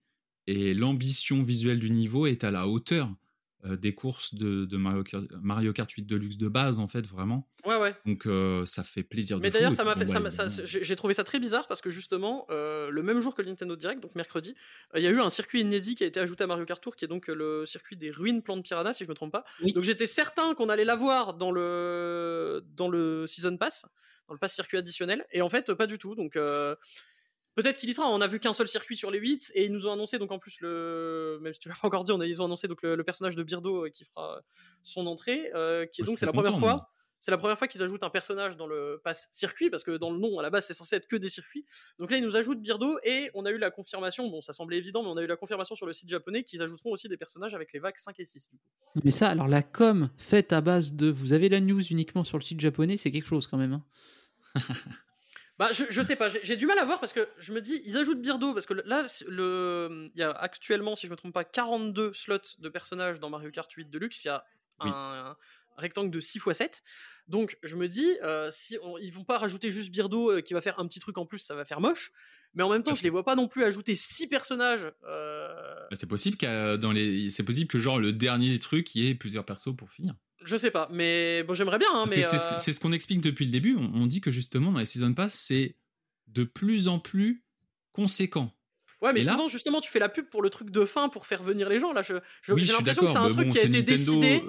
et l'ambition visuelle du niveau est à la hauteur euh, des courses de, de Mario, Kart, Mario Kart 8 Deluxe de base, en fait, vraiment. Ouais, ouais. Donc, euh, ça fait plaisir de Mais d'ailleurs, ça m'a fait, ça ça- j'ai trouvé ça très bizarre parce que justement, euh, le même jour que le Nintendo Direct, donc mercredi, euh, il y a eu un circuit inédit qui a été ajouté à Mario Kart Tour, qui est donc euh, le circuit des ruines plantes piranha, si je me trompe pas. Oui. Donc j'étais certain qu'on allait l'avoir dans le dans le season pass, dans le pass circuit additionnel, et en fait pas du tout. Donc euh, Peut-être qu'il y sera. On a vu qu'un seul circuit sur les 8 et ils nous ont annoncé donc en plus le même si tu l'as pas encore dit, on a, ils ont annoncé donc le, le personnage de Birdo euh, qui fera son entrée, euh, qui donc c'est la première fois. C'est la première fois qu'ils ajoutent un personnage dans le pass circuit parce que dans le nom à la base c'est censé être que des circuits. Donc là ils nous ajoutent Birdo et on a eu la confirmation. Bon ça semblait évident mais on a eu la confirmation sur le site japonais qu'ils ajouteront aussi des personnages avec les vagues 5 et 6 du coup. Mais ça, alors la com faite à base de vous avez la news uniquement sur le site japonais, c'est quelque chose quand même. hein. [laughs] Bah, je, je sais pas, j'ai du mal à voir parce que je me dis, ils ajoutent Birdo parce que là, le, il y a actuellement, si je me trompe pas, 42 slots de personnages dans Mario Kart 8 Deluxe. Il y a Oui. un, un rectangle de 6 x 7. Donc, je me dis, euh, si on- ils vont pas rajouter juste Birdo euh, qui va faire un petit truc en plus, ça va faire moche. Mais en même temps, je les vois pas non plus ajouter 6 personnages. euh, bah, c'est possible dans les, c'est possible que genre le dernier truc, il y ait plusieurs persos pour finir. Je sais pas, mais bon, j'aimerais bien. Hein, mais c'est euh, c'est ce qu'on explique depuis le début. On, on dit que justement dans les season pass, c'est de plus en plus conséquent. Ouais, mais Et là- souvent, justement, tu fais la pub pour le truc de fin pour faire venir les gens. Là, je, je- oui, j'ai je suis l'impression que c'est un truc bon, qui a été Nintendo, décidé.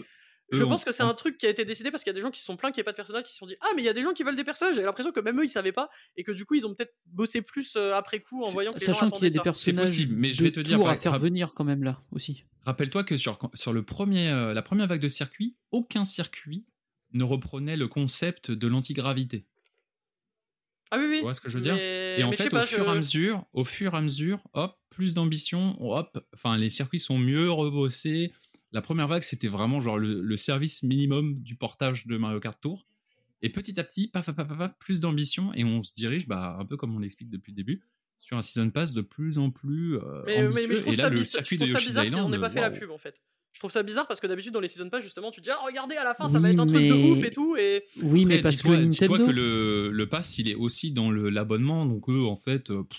Je pense que c'est un truc qui a été décidé parce qu'il y a des gens qui se sont plaints qu'il n'y ait pas de personnages qui se sont dit Ah, mais il y a des gens qui veulent des personnages. J'ai l'impression que même eux, ils savaient pas et que du coup, ils ont peut-être bossé plus euh, après coup en C'est- voyant que les gens Sachant qu'il y a des ça. personnages possible, mais je de vais te dire, tour par- à faire venir quand même là aussi. Rappelle-toi que sur, sur le premier, euh, la première vague de circuit, aucun circuit ne reprenait le concept de l'antigravité. Ah oui, oui. Tu vois ce que je veux dire? Mais- Et en mais fait, au pas, fur et je- à mesure, au fur et à mesure, hop, plus d'ambition, hop, enfin les circuits sont mieux rebossés. La première vague, c'était vraiment genre le, le service minimum du portage de Mario Kart Tour. Et petit à petit, paf, paf, paf, paf, paf, plus d'ambition et on se dirige, bah, un peu comme on l'explique depuis le début, sur un season pass de plus en plus euh, Mais, mais- ambitieux. mais je trouve et là, ça, le circuit de Yoshi's Island, n'en aient pas fait la pub en fait. Je trouve ça bizarre parce que d'habitude, dans les season pass, justement, tu te dis Ah, regardez, à la fin, ça va être un truc de mais- ouf et tout. Et Oui, mais parce que dis-toi- dis-toi Nintendo. que le, le pass, il est aussi dans l'abonnement, donc eux, en fait, euh, pff,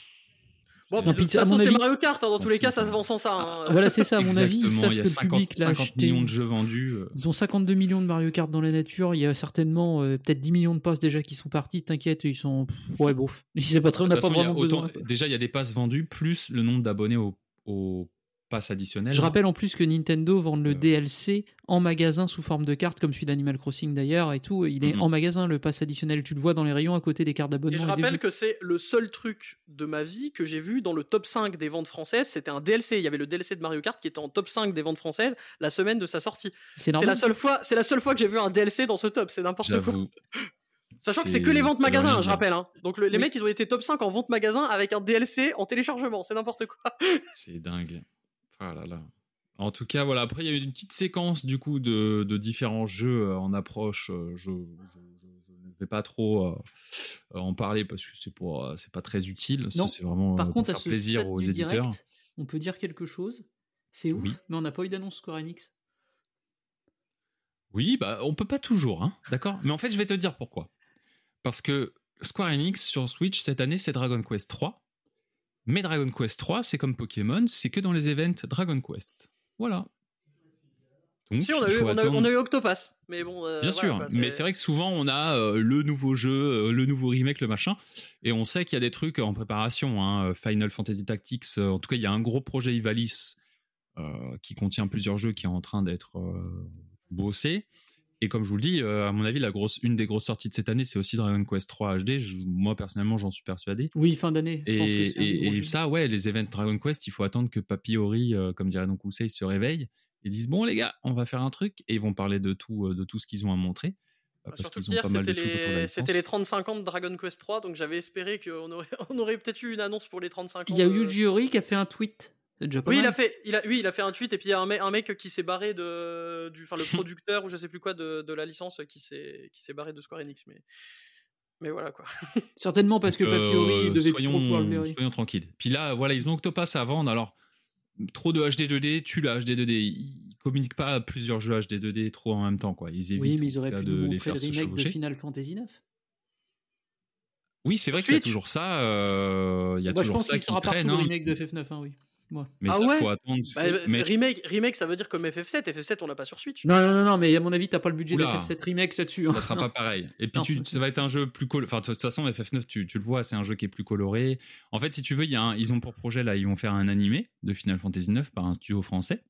bon, de toute façon, c'est Mario Kart. hein, dans tous les cas, ça se vend sans ça. hein. Voilà, c'est ça, à mon avis, ils savent il y a que le 50, public l'a 50 acheté. millions de jeux vendus. euh. Ils ont 52 millions de Mario Kart dans la nature. Il y a certainement euh, peut-être 10 millions de passes déjà qui sont partis. T'inquiète, ils sont. Ouais, bof. [laughs] C'est pas très, on n'a pas façon, a vraiment autant- besoin. quoi. déjà, il y a des passes vendus, plus le nombre d'abonnés au, au additionnel. Je rappelle en plus que Nintendo vend le Euh. DLC en magasin sous forme de carte, comme celui d'Animal Crossing d'ailleurs et tout. Il est en magasin le pass additionnel. Tu le vois dans les rayons à côté des cartes d'abonnement. je et rappelle que c'est le seul truc de ma vie que j'ai vu dans le top 5 des ventes françaises. C'était un DLC. Il y avait le DLC de Mario Kart qui était en top 5 des ventes françaises la semaine de sa sortie. c'est la seule fois, c'est la seule fois que j'ai vu un DLC dans ce top. C'est n'importe quoi. [laughs] Sachant que c'est que les ventes magasins, je dire. rappelle. hein. Donc le- les Oui. mecs, ils ont été top 5 en vente magasin avec un DLC en téléchargement. C'est n'importe quoi. [laughs] C'est dingue. Ah là là. En tout cas, voilà. Après, il y a eu une petite séquence du coup de, de différents jeux euh, en approche. euh, Je, ne vais pas trop euh, en parler parce que c'est pas, c'est pas très utile. C'est vraiment Par pour contre, à faire ce plaisir aux éditeurs. direct, on peut dire quelque chose. C'est ouf, Oui. mais on n'a pas eu d'annonce Square Enix. Oui, bah, on peut pas toujours, hein, d'accord? Mais en fait, je vais te dire pourquoi. Parce que Square Enix sur Switch cette année, c'est Dragon Quest 3. Mais Dragon Quest 3, c'est comme Pokémon, c'est que dans les events Dragon Quest. Voilà. Donc, Si, on a, eu, on, a, attendre- on a eu Octopass. Mais bon. euh, Bien sûr, mais c'est vrai que souvent on a euh, le nouveau jeu, euh, le nouveau remake, le machin, et on sait qu'il y a des trucs en préparation. hein, Final Fantasy Tactics, en tout cas, il y a un gros projet Ivalice qui contient plusieurs jeux qui est en train d'être bossé. Et comme je vous le dis, euh, à mon avis, la grosse, une des grosses sorties de cette année, c'est aussi Dragon Quest 3 HD. Je- moi personnellement, j'en suis persuadé. Oui, fin d'année. je Et, ça, ouais, les events Dragon Quest, il faut attendre que Papy Ori, euh, comme dirait Don Conseil, se réveille et disent bon les gars, on va faire un truc et ils vont parler de tout, euh, de tout ce qu'ils ont à montrer. Bah, Bah, parce surtout qu'ils ont qu'hier, pas mal de c'était trucs autour de la les... c'était les 35 ans de Dragon Quest 3, donc j'avais espéré qu'on aurait, [laughs] on aurait peut-être eu une annonce pour les 35 ans. Il y a de- Yuji Horii qui a fait un tweet. C'est déjà pas Oui, il a fait, il a, oui, il a fait un tweet et puis il y a un, mec- un mec qui s'est barré de, du, enfin le [laughs] producteur ou je sais plus quoi de, de la licence qui s'est, qui s'est barré de Square Enix, mais, mais voilà quoi. [laughs] Certainement parce que Horii euh, devait plus trop soyons, soyons tranquilles. Puis là, voilà, ils ont Octopass à vendre. Alors, trop de HD 2D, tue la HD 2D. Ils communiquent pas plusieurs jeux HD 2D trop en même temps, quoi. Ils évitent Oui, mais ils auraient pu nous montrer le remake de. Final Fantasy 9. Oui, c'est vrai qu'il y a toujours ça. euh, Il y a Moi, je toujours pense ça qu'il qui sera traîne. partout le hein. remake de FF9, hein, oui. Moi. Mais Ah ça, ouais faut attendre. Bah, mais remake, remake, ça veut dire comme FF7. FF7, on l'a pas sur Switch. Non, non, non, non, mais à mon avis, t'as pas le budget de Oula. FF7 remake là-dessus. hein. ça sera pas [laughs] pareil. Et puis Non. tu, ça va être un jeu plus coloré. Enfin, de toute façon, FF9, tu, tu le vois, c'est un jeu qui est plus coloré. En fait, si tu veux, y a un- ils ont pour projet là, ils vont faire un animé de Final Fantasy 9 par un studio français.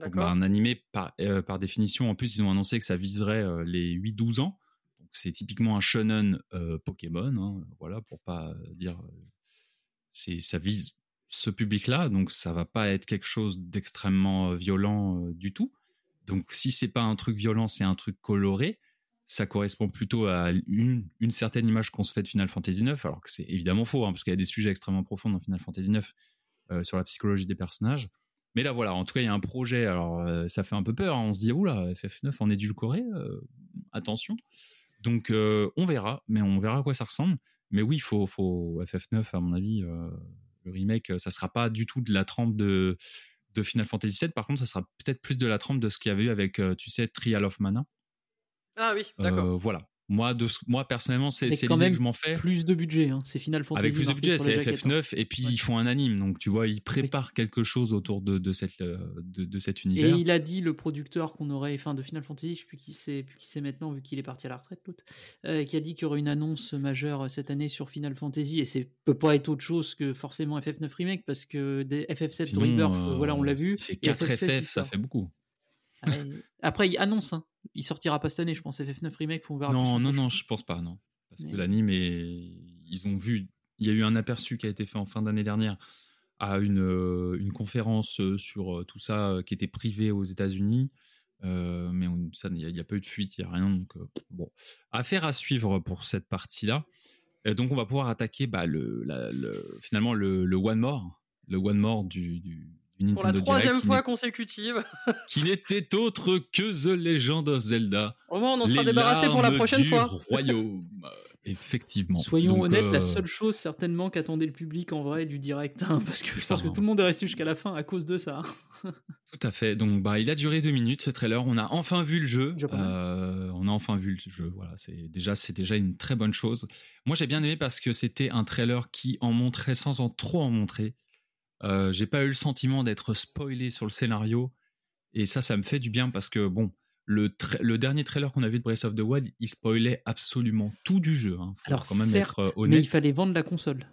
Donc, bah, un animé par, euh, par définition. En plus, ils ont annoncé que ça viserait euh, les 8-12 ans. Donc c'est typiquement un shonen euh, Pokémon. hein, voilà, pour pas dire. euh, c'est ça vise ce public-là, donc ça va pas être quelque chose d'extrêmement violent du tout. Donc si c'est pas un truc violent, c'est un truc coloré. Ça correspond plutôt à une, certaine image qu'on se fait de Final Fantasy 9, alors que c'est évidemment faux, hein, parce qu'il y a des sujets extrêmement profonds dans Final Fantasy 9 euh, sur la psychologie des personnages. Mais là, voilà, en tout cas, il y a un projet. Alors, ça fait un peu peur. hein, On se dit, oula, FF9 en édulcoré, attention. Donc, on verra, mais on verra à quoi ça ressemble. Mais oui, faut, faut FF9, à mon avis, le remake, ça sera pas du tout de la trempe de, de Final Fantasy 7. Par contre, ça sera peut-être plus de la trempe de ce qu'il y avait eu avec, euh, tu sais, Trial of Mana. Ah oui, d'accord. Euh, voilà. Moi, de, moi, personnellement, c'est Mais c'est quand l'idée même que je m'en fais. Plus de budget, hein. c'est Final Fantasy. Avec plus de budget, c'est jaquette, hein. FF9, et puis Ouais. ils font un anime, donc tu vois, ils préparent quelque chose autour de, de, cette, euh, de, de cet Et univers. il a dit, le producteur qu'on aurait, enfin de Final Fantasy, je sais plus qui c'est, plus qui c'est maintenant vu qu'il est parti à la retraite, l'autre, euh, qui a dit qu'il y aurait une annonce majeure euh, cette année sur Final Fantasy, et c'est peut pas être autre chose que forcément FF9 remake parce que des FF7 Sinon, Rebirth, euh, voilà, on l'a vu. C'est et 4 FF16, FF, ça fait beaucoup. Ouais. Après, il annonce, hein. il sortira pas cette année, je pense. FF9 remake, faut plus Non, non, non, je pense pas, non. Parce que l'anime est. Ils ont vu. Il y a eu un aperçu qui a été fait en fin d'année dernière à une, euh, une conférence euh, sur euh, tout ça qui était privée aux États-Unis. Euh, mais on- ça, il n'y a, pas eu de fuite, il n'y a rien. Donc, euh, bon. Affaire à suivre pour cette partie-là. Euh, donc, on va pouvoir attaquer bah, le, la- le- finalement le, le One More. Le One More du, du, du Pour la troisième Direct, fois consécutive. [laughs] qui n'était autre que The Legend of Zelda. Au moins, on en sera débarrassé pour la prochaine du fois. royaume. [laughs] Effectivement. Soyons Donc, honnêtes, la euh, seule chose certainement qu'attendait le public en vrai du direct, hein, parce que je pense que tout le monde est resté jusqu'à la fin à cause de ça. [laughs] Tout à fait. Donc, bah, il a duré deux minutes ce trailer. On a enfin vu le jeu. Euh, on a enfin vu le jeu. Voilà, c'est déjà, c'est déjà une très bonne chose. Moi, j'ai bien aimé parce que c'était un trailer qui en montrait sans en trop en montrer. Euh, j'ai pas eu le sentiment d'être spoilé sur le scénario. Et ça, ça me fait du bien parce que bon, le, tra- le dernier trailer qu'on a vu de Breath of the Wild, il spoilait absolument tout du jeu. Hein. Faut Alors quand même certes, être euh, mais honnête. il fallait vendre la console.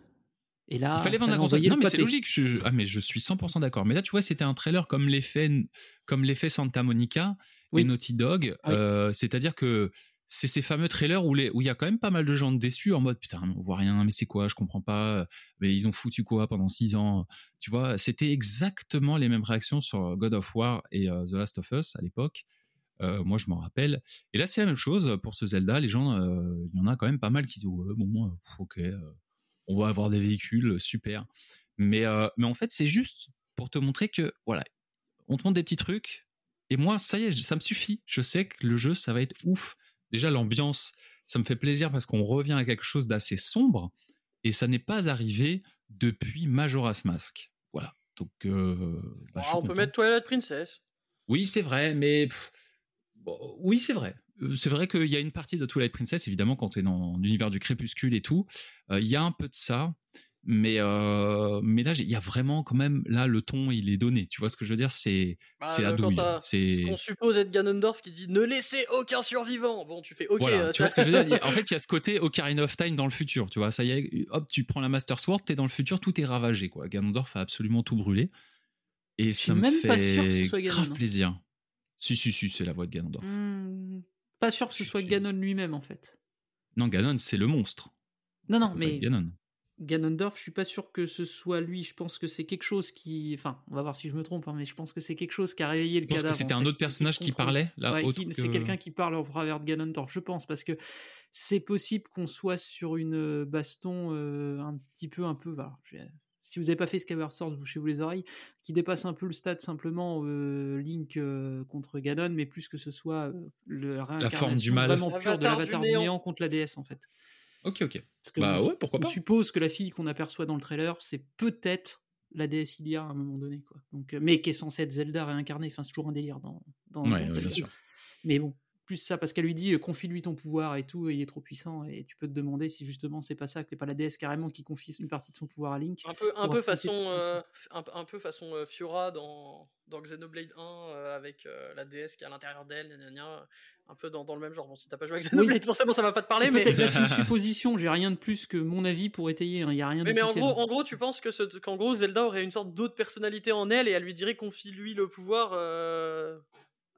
Et là, Il fallait vendre la console. Non, mais c'est logique. Je, je- ah, mais je suis 100% d'accord. Mais là, tu vois, c'était un trailer comme l'effet, comme l'effet Santa Monica Oui. et Naughty Dog. Oui. Euh, C'est-à-dire que c'est ces fameux trailers où il y a quand même pas mal de gens déçus en mode putain, on voit rien, mais c'est quoi, je comprends pas. Mais ils ont foutu quoi pendant six ans Tu vois, c'était exactement les mêmes réactions sur God of War et euh, The Last of Us à l'époque. Euh, moi, je m'en rappelle. Et là, c'est la même chose pour ce Zelda. Les gens, euh, il y en a quand même pas mal qui disent ouais, bon, ok, on va avoir des véhicules, super. Mais, mais en fait, c'est juste pour te montrer que, voilà, on te montre des petits trucs. Et moi, ça y est, ça me suffit. Je sais que le jeu, ça va être ouf. Déjà, l'ambiance, ça me fait plaisir parce qu'on revient à quelque chose d'assez sombre. Et ça n'est pas arrivé depuis Majora's Mask. Voilà. Donc, euh, bah, Ah, on peut mettre Twilight Princess. Oui, c'est vrai, mais pff, bon, oui, c'est vrai. Euh, C'est vrai qu'il y a une partie de Twilight Princess, évidemment, quand tu es dans l'univers du crépuscule et tout, euh, il y a un peu de ça. Mais, euh, mais là, il y a vraiment quand même, là, le ton, il est donné. Tu vois ce que je veux dire? C'est Bah, c'est la douille. C'est On suppose être Ganondorf qui dit ne laissez aucun survivant. Bon, tu fais ok. voilà, euh, tu vois ce que je veux dire? En [laughs] fait, il y a ce côté Ocarina of Time dans le futur. Tu vois, ça y est, hop, tu prends la Master Sword, t'es dans le futur, tout est ravagé. Quoi. Ganondorf a absolument tout brûlé. Et suis ça me même fait pas sûr que ce soit Ganon, grave plaisir. Si, si, si, c'est la voix de Ganondorf. Hmm, pas sûr que ce Si, soit si. Ganon lui-même en fait. Non, Ganon, c'est le monstre. Non, non, mais Ganon. Ganondorf, je suis pas sûr que ce soit lui. Je pense que c'est quelque chose qui. Enfin, on va voir si je me trompe, hein, mais je pense que c'est quelque chose qui a réveillé le Je pense cadavre. que c'était un fait, autre personnage qui parlait, là, Ouais, que- C'est quelqu'un qui parle au travers de Ganondorf, je pense, parce que c'est possible qu'on soit sur une euh, baston euh, un petit peu, un peu. voilà, si vous n'avez pas fait Skyward Sword, bouchez-vous les oreilles, qui dépasse un peu le stade simplement euh, Link euh, contre Ganon, mais plus que ce soit euh, le, la forme du mal. vraiment pure de L'avatar du néant contre la déesse, en fait. Ok, ok. Bah on, ouais, pourquoi on pas. suppose que la fille qu'on aperçoit dans le trailer, c'est peut-être la déesse Ilia à un moment donné, quoi. Donc, euh, mais qui est censée être Zelda réincarnée. Enfin, c'est toujours un délire dans, dans, Ouais, dans ouais, bien sûr. Mais bon, plus ça, parce qu'elle lui dit confie-lui ton pouvoir et tout, et il est trop puissant, et tu peux te demander si justement c'est pas ça, que c'est pas la déesse carrément qui confie une partie de son pouvoir à Link. Un peu, un peu façon, euh, un, un peu façon euh, Fiora dans, dans Xenoblade 1 euh, avec la déesse qui est à l'intérieur d'elle, un peu dans, dans le même genre. Bon, si t'as pas joué à Xenoblade, forcément ça va pas te parler, C'est mais, peut-être juste une supposition, j'ai rien de plus que mon avis pour étayer, il y a rien mais, mais en gros, en gros, tu penses que ce, qu'en gros Zelda aurait une sorte d'autre personnalité en elle et elle lui dirait confie-lui le pouvoir.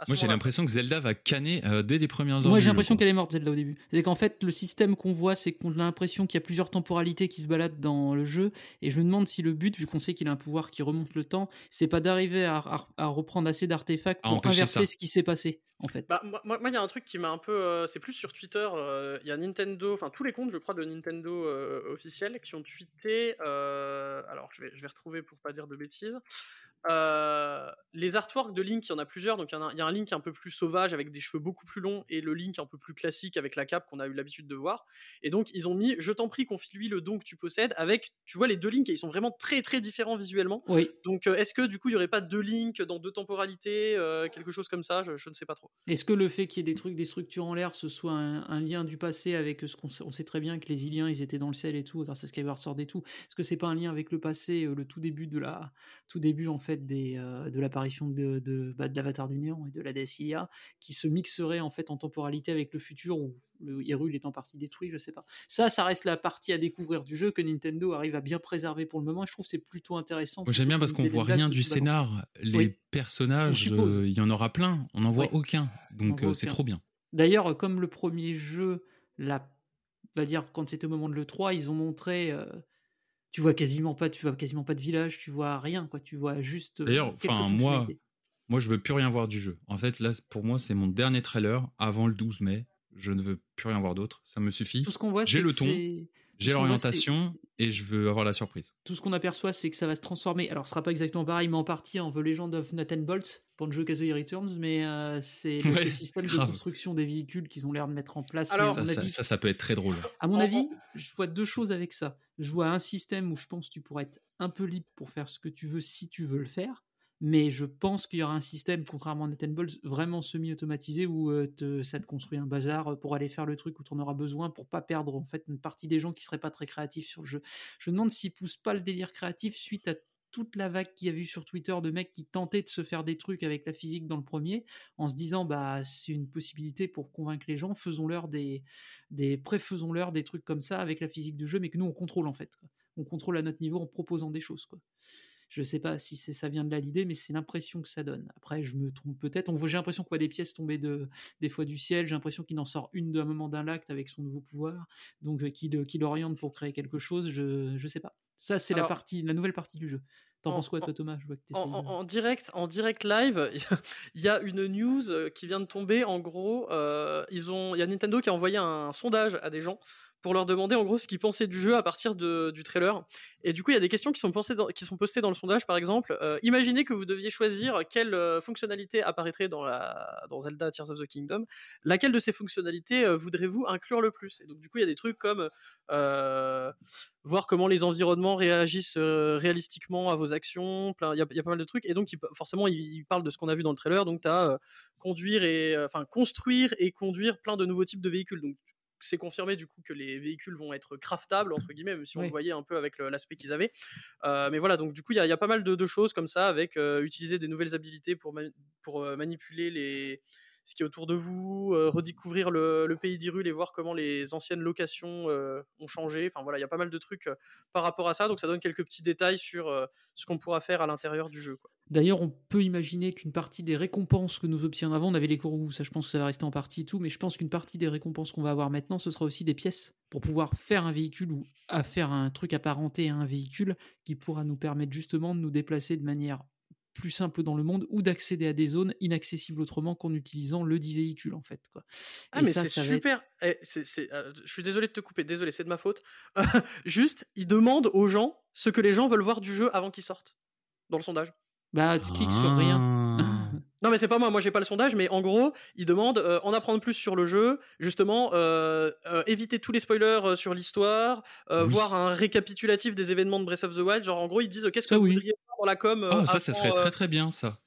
Moi, j'ai l'impression que Zelda va canner euh, dès les premières heures. Moi, j'ai l'impression qu'elle est morte, Zelda, au début. C'est qu'en fait, le système qu'on voit, c'est qu'on a l'impression qu'il y a plusieurs temporalités qui se baladent dans le jeu. Et je me demande si le but, vu qu'on sait qu'il a un pouvoir qui remonte le temps, c'est pas d'arriver à, à- à reprendre assez d'artefacts pour inverser ça. ce qui s'est passé, en fait. Bah, moi, il y a un truc qui m'a un peu. euh, c'est plus sur Twitter. euh, Il y a Nintendo, enfin tous les comptes, je crois, de Nintendo euh, officiels qui ont tweeté. euh, alors, je vais, je vais retrouver pour pas dire de bêtises. Euh, les artworks de Link, il y en a plusieurs. Donc, il y, a- il y a un Link un peu plus sauvage avec des cheveux beaucoup plus longs et le Link un peu plus classique avec la cape qu'on a eu l'habitude de voir. Et donc, ils ont mis Je t'en prie, confie-lui le don que tu possèdes avec, tu vois, les deux Links et ils sont vraiment très très différents visuellement. Oui. Donc, euh, est-ce que du coup, il y aurait pas deux Links dans deux temporalités, euh, quelque chose comme ça? Je, je ne sais pas trop. Est-ce que le fait qu'il y ait des trucs, des structures en l'air, ce soit un, un lien du passé avec ce qu'on sait, on sait très bien que les Iliens, ils étaient dans le ciel et tout, grâce à Skyward Sword et tout. Est-ce que c'est pas un lien avec le passé, le tout début de la, tout début en fait des, euh, de l'apparition de, de, bah, de l'avatar du néant et de la déesse Ilia, qui se mixerait en fait en temporalité avec le futur où le Hyrule est en partie détruit, je sais pas. Ça, ça reste la partie à découvrir du jeu que Nintendo arrive à bien préserver pour le moment. Je trouve c'est plutôt intéressant. Moi, j'aime bien parce qu'on voit rien du scénar. Les Oui. personnages, euh, il y en aura plein. On n'en voit Oui. aucun. Donc, euh, c'est trop bien. D'ailleurs, comme le premier jeu, la, va dire quand c'était au moment de l'E3, ils ont montré, tu vois quasiment pas, tu vois quasiment pas de village, tu vois rien, quoi. Tu vois juste. euh, D'ailleurs, enfin, moi, moi, je veux plus rien voir du jeu. En fait, là, pour moi, c'est mon dernier trailer avant le 12 mai. Je ne veux plus rien voir d'autre. Ça me suffit. tout ce qu'on voit, j'ai le ton, J'ai l'orientation et je veux avoir la surprise. tout ce qu'on aperçoit, c'est que ça va se transformer. Alors, ce sera pas exactement pareil, mais en partie en The Legend of Nathan Bolt, Banjo Kazooie Returns, mais euh, c'est Ouais, l'écosystème de grave. construction des véhicules qu'ils ont l'air de mettre en place. Alors, Ça, ça, ça, ça peut être très drôle. À mon avis, je vois deux choses avec ça. Je vois un système où je pense que tu pourrais être un peu libre pour faire ce que tu veux si tu veux le faire. Mais je pense qu'il y aura un système, contrairement à Nathan vraiment semi-automatisé où te- ça te construit un bazar pour aller faire le truc où tu en auras besoin pour pas perdre en fait une partie des gens qui seraient pas très créatifs sur le jeu. Je me demande s'ils poussent pas le délire créatif suite à toute la vague qu'il y a vu sur Twitter de mecs qui tentaient de se faire des trucs avec la physique dans le premier, en se disant bah c'est une possibilité pour convaincre les gens, faisons-leur des, préfaisons-leur des trucs comme ça avec la physique du jeu, mais que nous on contrôle en fait. On contrôle à notre niveau en proposant des choses. Quoi. Je sais pas si c'est ça vient de là l'idée, mais c'est l'impression que ça donne. Après, je me trompe peut-être. On J'ai l'impression qu'on voit des pièces tomber de, des fois du ciel. J'ai l'impression qu'il en sort une d'un moment d'un lac avec son nouveau pouvoir, donc euh, qui, le- qui l'oriente pour créer quelque chose. Je, je sais pas. Ça, c'est la partie, la nouvelle partie du jeu. T'en En- penses quoi, toi, Thomas? Je vois que En, direct, en direct live, [laughs] il y a une news euh, qui vient de tomber. En gros, euh, ils ont, il y a Nintendo qui a envoyé un sondage à des gens pour leur demander en gros ce qu'ils pensaient du jeu à partir du trailer. Et du coup, il y a des questions qui sont, qui sont postées dans le sondage, par exemple. Euh, imaginez que vous deviez choisir quelle euh, fonctionnalité apparaîtrait dans, la, dans Zelda Tears of the Kingdom. Laquelle de ces fonctionnalités euh, voudrez-vous inclure le plus? Et donc, du coup, il y a des trucs comme euh, voir comment les environnements réagissent réalistiquement à vos actions. Il y, a- pas mal de trucs. Et donc, forcément, il, il parle de ce qu'on a vu dans le trailer. Donc, tu as conduire et, enfin, construire et conduire plein de nouveaux types de véhicules. C'est confirmé du coup que les véhicules vont être craftables entre guillemets, même si on Oui. le voyait un peu avec l'aspect qu'ils avaient. Euh, mais voilà, donc du coup il y, a- il y a pas mal de, de choses comme ça, avec euh, utiliser des nouvelles habilités pour, ma- pour euh, manipuler les ce qui est autour de vous, euh, redécouvrir le, pays d'Hyrule et voir comment les anciennes locations euh, ont changé. Enfin voilà, il y a pas mal de trucs euh, par rapport à ça, donc ça donne quelques petits détails sur ce qu'on pourra faire à l'intérieur du jeu. D'ailleurs, on peut imaginer qu'une partie des récompenses que nous obtiendrons avant, on avait les courroux, ça je pense que ça va rester en partie et tout, mais je pense qu'une partie des récompenses qu'on va avoir maintenant, ce sera aussi des pièces pour pouvoir faire un véhicule ou à faire un truc apparenté à un véhicule qui pourra nous permettre justement de nous déplacer de manière plus simple dans le monde ou d'accéder à des zones inaccessibles autrement qu'en utilisant le dit véhicule en fait. Quoi. Ah Et mais ça, c'est va être- super. Eh, euh, je suis désolé de te couper, désolé, c'est de ma faute. [laughs] Juste, ils demandent aux gens ce que les gens veulent voir du jeu avant qu'ils sortent dans le sondage. Bah, tu cliques sur rien. [laughs] Non mais c'est pas moi, moi j'ai pas le sondage, mais en gros ils demandent euh, en apprendre plus sur le jeu, justement euh, euh, éviter tous les spoilers sur l'histoire, Oui. voir un récapitulatif des événements de Breath of the Wild, genre en gros ils disent qu'est-ce que vous oui. voudriez voir dans la com. Oh, ça, ça serait très très bien, ça.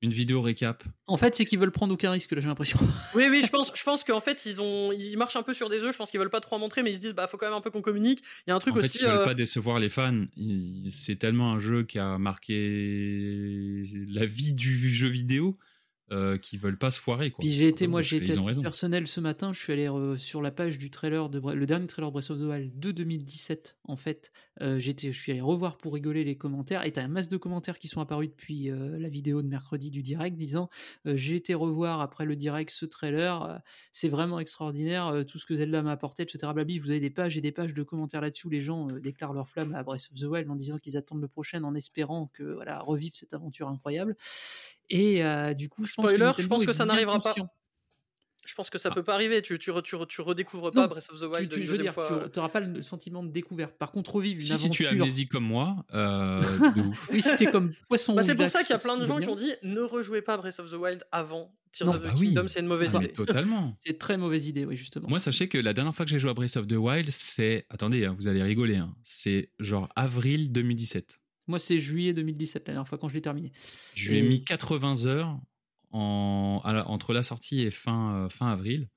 Une vidéo récap. En fait, c'est qu'ils veulent prendre aucun risque, là, j'ai l'impression. [laughs] Oui oui je pense, je pense qu'en fait ils ont, ils marchent un peu sur des œufs, je pense qu'ils veulent pas trop en montrer, mais ils se disent bah faut quand même un peu qu'on communique. Il y a un truc En fait, aussi. ils veulent euh, pas décevoir les fans. C'est tellement un jeu qui a marqué la vie du jeu vidéo euh, qu'ils veulent pas se foirer. Quoi. Puis j'ai été, moi, j'ai été personnel ce matin. Je suis allé euh, sur la page du trailer de le dernier trailer de Breath of the Wild de 2017. En fait, Euh, j'étais, je suis allé revoir pour rigoler les commentaires. Et t'as un masse de commentaires qui sont apparus depuis euh, la vidéo de mercredi du direct, disant euh, j'ai été revoir après le direct ce trailer. c'est vraiment extraordinaire tout ce que Zelda m'a apporté, etc. Blabli. Vous avez des pages et des pages de commentaires là-dessus où les gens déclarent leur flamme à Breath of the Wild en disant qu'ils attendent le prochain, en espérant que voilà revivre cette aventure incroyable. Et euh, du coup, je pense que Spoiler, je pense que ça n'arrivera pas. Je pense que ça Ah. peut pas arriver. Tu, tu, tu, tu redécouvres pas Non, Breath of the Wild tu- une je veux dire, fois. tu n'auras pas le sentiment de découverte. Par contre, revivre une Si, aventure. si tu es amnésique comme moi, euh, [laughs] de ouf. Oui, c'était comme poisson Bah, rouge c'est pour ça qu'il y a plein de gens qui ont dit ne rejouez pas Breath of the Wild avant Tears Non, of the bah oui. Kingdom, c'est une mauvaise Ah, idée. totalement. [laughs] C'est très mauvaise idée, oui, justement. Moi, sachez que la dernière fois que j'ai joué à Breath of the Wild, c'est. Attendez, hein, vous allez rigoler. hein. C'est genre avril 2017. Moi, c'est juillet 2017, la dernière fois quand je l'ai terminé. Je lui ai mis 80 heures en, à la- entre la sortie et fin, euh, fin avril.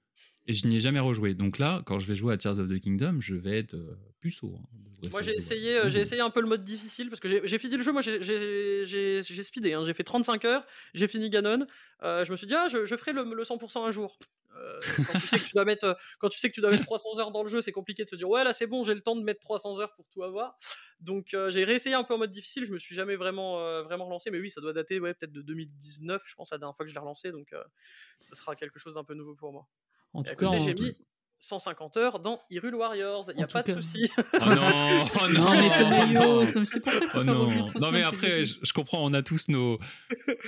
Et je n'y ai jamais rejoué. Donc là, quand je vais jouer à Tears of the Kingdom, je vais être euh, puceau. hein, Moi j'ai essayé, euh, j'ai essayé un peu le mode difficile parce que j'ai fini le jeu. Moi j'ai- speedé, hein. j'ai fait 35 heures, j'ai fini Ganon. Euh, je me suis dit ah je, je ferai le, le 100% un jour. Euh, quand, tu sais que tu dois mettre, quand tu sais que tu dois mettre 300 heures dans le jeu, c'est compliqué de se dire ouais là c'est bon, j'ai le temps de mettre 300 heures pour tout avoir. Donc j'ai réessayé un peu en mode difficile. Je me suis jamais vraiment vraiment relancé, mais oui ça doit dater ouais peut-être de 2019, je pense la dernière fois que je l'ai relancé. Donc ça sera quelque chose d'un peu nouveau pour moi. En tout à cas, j'ai mis 150 heures dans Hyrule Warriors. Il y En a pas de souci. [laughs] Oh non, oh non, Non, mais oh non. non, c'est pour ça qu'il faut Oh faire non. revenir non mais semaines après je, je comprends on a tous nos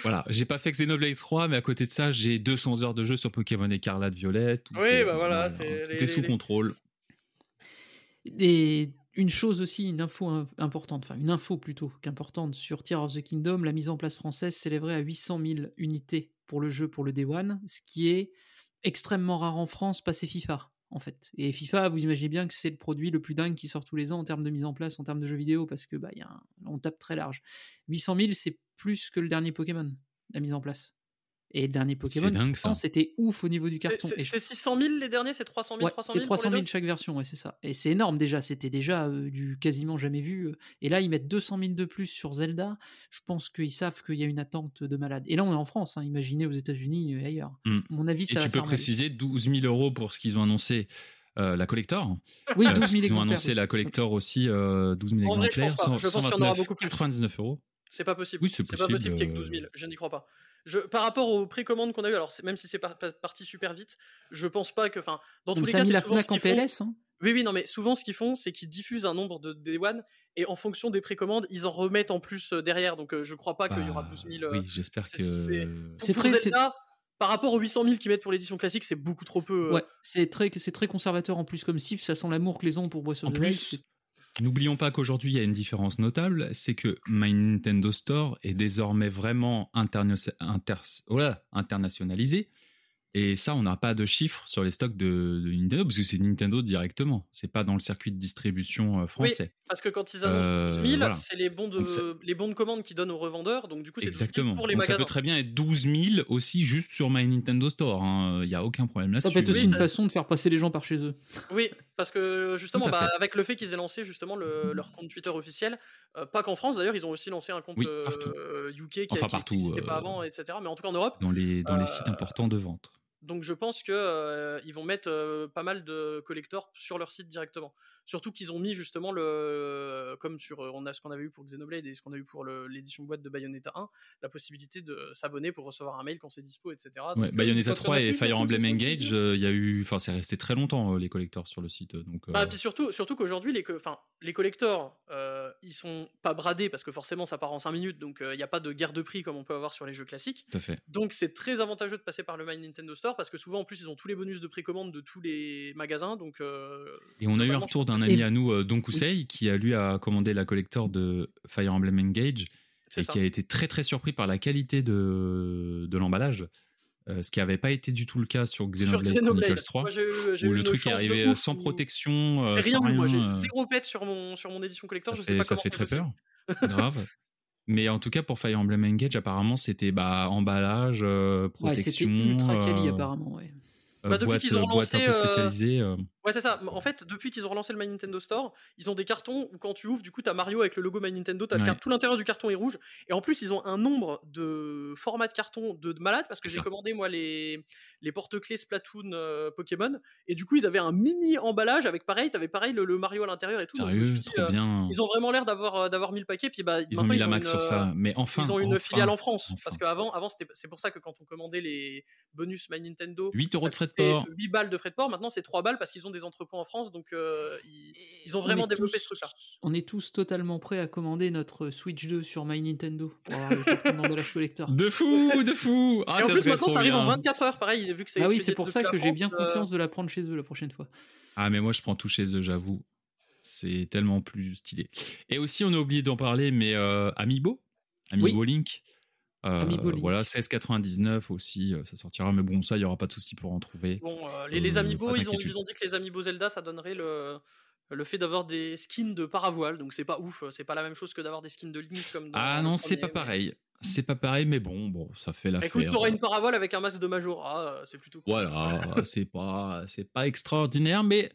voilà j'ai pas fait Xenoblade 3 mais à côté de ça j'ai 200 heures de jeu sur Pokémon Écarlate Violette Oui, est- bah voilà, c'est tout est sous les- contrôle Et une chose aussi, une info im- importante, enfin une info plutôt qu'importante sur Tears of the Kingdom, la mise en place française s'élèverait à 800 000 unités pour le jeu pour le Day One, ce qui est extrêmement rare en France, passé FIFA en fait. Et FIFA, vous imaginez bien que c'est le produit le plus dingue qui sort tous les ans en termes de mise en place, en termes de jeux vidéo, parce que bah, y on tape très large. 800 000, c'est plus que le dernier Pokémon, la mise en place. Et le dernier Pokémon, dingue, ça. c'était ouf au niveau du C'est- carton. C'est Et je c'est 600 000 les derniers, c'est 300 000, Ouais, 300 c'est 000 pour 300 les 000 deux chaque version, ouais, c'est ça. Et c'est énorme déjà, c'était déjà euh, du quasiment jamais vu. euh. Et là, ils mettent 200 000 de plus sur Zelda. Je pense qu'ils savent qu'il y a une attente de malade. Et là, on est en France, hein, imaginez aux États-Unis et ailleurs. Mm. À mon avis, ça et va tu peux préciser 12 000 euros pour ce qu'ils ont annoncé euh, la collector? Oui, Euh, 12 parce 000 qu'ils ont exemplaires. annoncé oui. la collector aussi euh, 12 000 En vrai, je pense exemplaires pas. Je pense qu'il y en aura 129, beaucoup plus. 99 euros C'est pas possible. Oui, c'est pas possible, possible qu'il y ait que euh. 12 000. Je n'y crois pas. Je, par rapport aux précommandes qu'on a eues, alors c'est- même si c'est par- par- parti super vite, je pense pas que. Enfin, dans Donc tous les cas, mis c'est la souvent ce FNAC en qu'ils font. PLS. hein? Oui, oui, non, mais souvent ce qu'ils font, c'est qu'ils diffusent un nombre de Day One et en fonction des précommandes, ils en remettent en plus euh, derrière. Donc euh, je crois pas qu'il y aura Bah, 12 000. euh, oui j'espère que c'est- très- Zelda, par rapport aux 800 000 qu'ils mettent pour l'édition classique, c'est beaucoup trop peu. euh. Ouais, c'est très, c'est très conservateur en plus comme SIF, ça sent l'amour que les ont pour of En plus, N'oublions pas qu'aujourd'hui, il y a une différence notable, c'est que My Nintendo Store est désormais vraiment voilà, internationalisé Et ça, on n'a pas de chiffres sur les stocks de, de Nintendo parce que c'est Nintendo directement. C'est pas dans le circuit de distribution euh, français. Oui, parce que quand ils annoncent Euh, 12 000, voilà. c'est les bons de ça- les bons de commande qu'ils donnent aux revendeurs. Donc du coup, c'est 12 000 Exactement. pour les Donc ça magasins. peut très bien être 12 000 aussi juste sur My Nintendo Store. Il n'y a aucun problème là-dessus. Ça peut être aussi Oui, une ça- façon de faire passer les gens par chez eux. Oui, parce que justement, bah, avec le fait qu'ils aient lancé justement le- leur compte Twitter officiel, euh, pas qu'en France d'ailleurs, ils ont aussi lancé un compte Oui, euh. UK qui Enfin, qui n'existait pas euh, avant, etc. Mais en tout cas en Europe. Dans les, dans les Euh, sites importants de vente. Donc je pense que euh, ils vont mettre euh, pas mal de collectors sur leur site directement. Surtout qu'ils ont mis justement le, comme sur euh, on a ce qu'on avait eu pour Xenoblade et ce qu'on a eu pour l'édition boîte de Bayonetta 1, la possibilité de s'abonner pour recevoir un mail quand c'est dispo, etc. Ouais, Donc, euh, Bayonetta une fois 3 qu'on a et Fire Emblem. Engage, il y a eu, enfin, c'est resté très longtemps euh, les collecteurs sur le site. Donc, euh, Bah, puis surtout, surtout qu'aujourd'hui, les, enfin, les collecteurs, euh, ils sont pas bradés parce que forcément ça part en 5 minutes, donc il n'y a pas de guerre de prix comme on peut avoir sur les jeux classiques. tout à fait. Donc c'est très avantageux de passer par le My Nintendo Store parce que souvent en plus ils ont tous les bonus de précommande de tous les magasins, donc euh, Et on a eu un retour d'un ami à nous, euh, Don Kusei, qui a lui a commandé la collector de Fire Emblem Engage et ça. qui a été très très surpris par la qualité de, de l'emballage, euh, ce qui n'avait pas été du tout le cas sur Sur Xenoblade, Xenoblade, Chronicles 3, moi, j'ai eu, j'ai où le truc est arrivé sans protection, euh, rien sans eu, moi j'ai rien, zéro pet sur mon, sur mon édition collector, ça je sais fait, pas ça comment fait très peur, [laughs] grave. Mais en tout cas, pour Fire Emblem Engage, apparemment, c'était bah, emballage, euh, Ouais, c'était protection, ultra quali euh, apparemment. Ouais. euh, Bah, depuis boîte, qu'ils ont boîte un peu euh, spécialisée. Ouais, c'est ça. En fait, depuis qu'ils ont relancé le My Nintendo Store, ils ont des cartons où quand tu ouvres, du coup, t'as Mario avec le logo My Nintendo, Ouais. tout l'intérieur du carton est rouge. Et en plus, ils ont un nombre de formats de carton de, de malade parce que j'ai commandé, moi, les, les porte-clés Splatoon euh, Pokémon. Et du coup, ils avaient un mini emballage avec pareil, t'avais pareil le, le Mario à l'intérieur et tout. Sérieux, suis dit, trop euh, bien. Ils ont vraiment l'air d'avoir euh, d'avoir mis le paquet. Puis bah, Ils ont mis la max une, sur ça. Mais enfin. ils ont une enfin, filiale en France. enfin. Parce qu'avant, avant, c'était- c'est pour ça que quand on commandait les bonus My Nintendo, 8 euros de frais de port. 8 balles de frais de port. Maintenant, c'est 3 balles parce qu'ils ont des entrepôts en France. Donc, euh, ils, ils ont On vraiment est développé tous- ce truc-là. On est tous totalement prêts à commander notre Switch 2 sur My Nintendo pour avoir le carton d'emballage collector. De fou, de fou. Ah, et en ça plus, maintenant, ça arrive en bien. 24 heures, pareil, vu que c'est Ah oui, c'est pour ça que j'ai bien euh, confiance de la prendre chez eux la prochaine fois. Ah, mais moi, je prends tout chez eux, j'avoue. C'est tellement plus stylé. Et aussi, on a oublié d'en parler, mais euh, Amiibo, Amiibo Link. Euh. Voilà, 16,99 aussi, euh, ça sortira. Mais bon, ça, il n'y aura pas de souci pour en trouver. Bon, euh, les, les Euh, amiibo, ils ont, ils ont dit que les amiibo Zelda, ça donnerait le, le fait d'avoir des skins de paravoile. Donc, c'est pas ouf. C'est pas la même chose que d'avoir des skins de Link comme dans Ah non, c'est pas mais- pareil. C'est pas pareil, mais bon, bon, ça fait l'affaire. Écoute, t'auras une paravole avec un masque de Majora, c'est plutôt cool. Voilà, [laughs] c'est pas, c'est pas extraordinaire, mais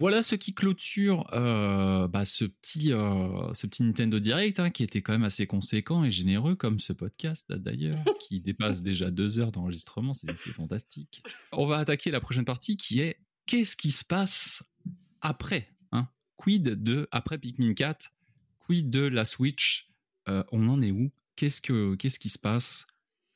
voilà ce qui clôture euh, bah, ce petit, euh, ce petit Nintendo Direct, hein, qui était quand même assez conséquent et généreux, comme ce podcast d'ailleurs, [laughs] qui dépasse déjà deux heures d'enregistrement, c'est fantastique. On va attaquer la prochaine partie, qui est qu'est-ce qui se passe après, hein Quid de après Pikmin 4, quid de la Switch, Euh, on en est où? Qu'est-ce que, qu'est-ce qui se passe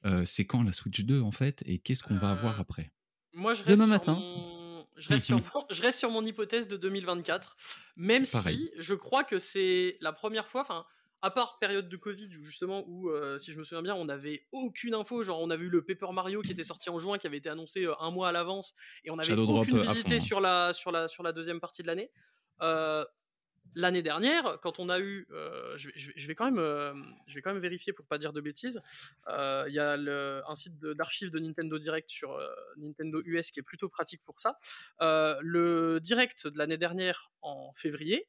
Euh, C'est quand la Switch 2 en fait, et qu'est-ce qu'on va avoir après? Moi, je reste Demain matin. mon- Je reste, sur [laughs] mon... je reste sur mon hypothèse de 2024, même Pareil. si je crois que c'est la première fois, enfin, à part période de Covid, justement, où, euh, si je me souviens bien, on n'avait aucune info, genre on a vu le Paper Mario qui était sorti en juin, qui avait été annoncé euh, un mois à l'avance, et on n'avait aucune euh, fond, hein. sur, la, sur, la, sur la deuxième partie de l'année. Euh, L'année dernière, quand on a eu, euh, je, vais, quand même, euh, quand même vérifier pour pas dire de bêtises. Euh, Il y a un site d'archives de Nintendo Direct sur Nintendo US qui est plutôt pratique pour ça. Le Direct de l'année dernière en février,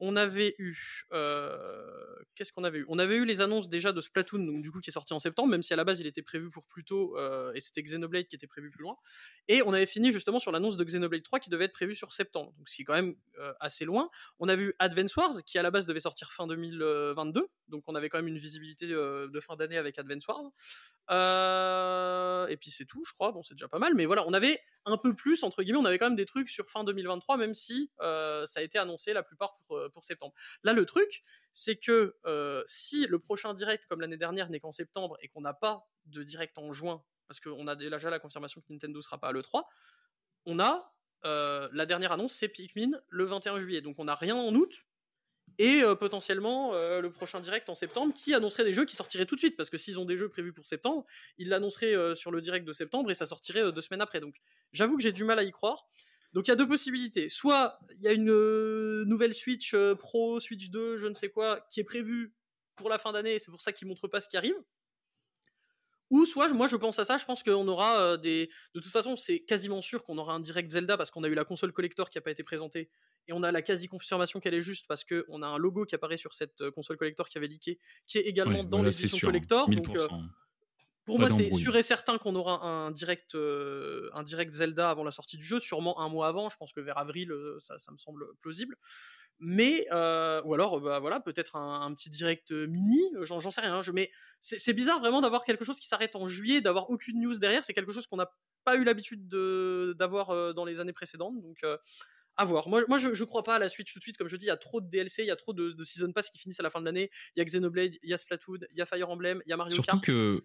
on avait eu, euh, qu'est-ce qu'on avait eu? On avait eu les annonces déjà de Splatoon, donc du coup qui est sorti en septembre, même si à la base il était prévu pour plus tôt, euh, et c'était Xenoblade qui était prévu plus loin. Et on avait fini justement sur l'annonce de Xenoblade 3 qui devait être prévu sur septembre, donc ce qui est quand même euh, assez loin. On a vu Advance Wars qui à la base devait sortir fin 2022, donc on avait quand même une visibilité de fin d'année avec Advance Wars. Et puis c'est tout, je crois. Bon, c'est déjà pas mal, mais voilà, on avait un peu plus entre guillemets. On avait quand même des trucs sur fin 2023, même si ça a été annoncé la plupart pour, pour septembre. Là, le truc, c'est que euh, si le prochain direct, comme l'année dernière, n'est qu'en septembre et qu'on n'a pas de direct en juin, parce qu'on a déjà la confirmation que Nintendo sera pas à l'E3, on a euh, la dernière annonce, c'est Pikmin le 21 juillet. Donc on n'a rien en août. Et euh, potentiellement euh, le prochain direct en septembre qui annoncerait des jeux qui sortiraient tout de suite parce que s'ils ont des jeux prévus pour septembre, ils l'annonceraient euh, sur le direct de septembre et ça sortirait euh, deux semaines après. Donc j'avoue que j'ai du mal à y croire. Donc il y a deux possibilités. Soit il y a une euh, nouvelle Switch euh, Pro, Switch 2, je ne sais quoi, qui est prévue pour la fin d'année c'est pour ça qu'ils montrent pas ce qui arrive. Ou soit, moi je pense à ça, je pense qu'on aura euh, des. De toute façon, c'est quasiment sûr qu'on aura un direct Zelda parce qu'on a eu la console collector qui n'a pas été présentée et on a la quasi-confirmation qu'elle est juste parce qu'on a un logo qui apparaît sur cette console collector qui avait leaké, qui est également Ouais, dans voilà, l'édition sûr, collector. 1000%. Donc, pour Pas moi, c'est sûr et certain qu'on aura un direct, euh, un direct Zelda avant la sortie du jeu, sûrement un mois avant. Je pense que vers avril, euh, ça, ça me semble plausible. Mais euh, ou alors, bah voilà, peut-être un, un petit direct mini. J'en sais rien. Je, mais c'est bizarre vraiment d'avoir quelque chose qui s'arrête en juillet, d'avoir aucune news derrière. C'est quelque chose qu'on n'a pas eu l'habitude de- d'avoir dans les années précédentes. Donc euh, à voir. Moi, moi je, je crois pas à la Switch tout de suite. Comme je dis, il y a trop de DLC, il y a trop de, de Season Pass qui finissent à la fin de l'année. Il y a Xenoblade, il y a Splatoon, il y a Fire Emblem, il y a Mario Surtout Kart. que,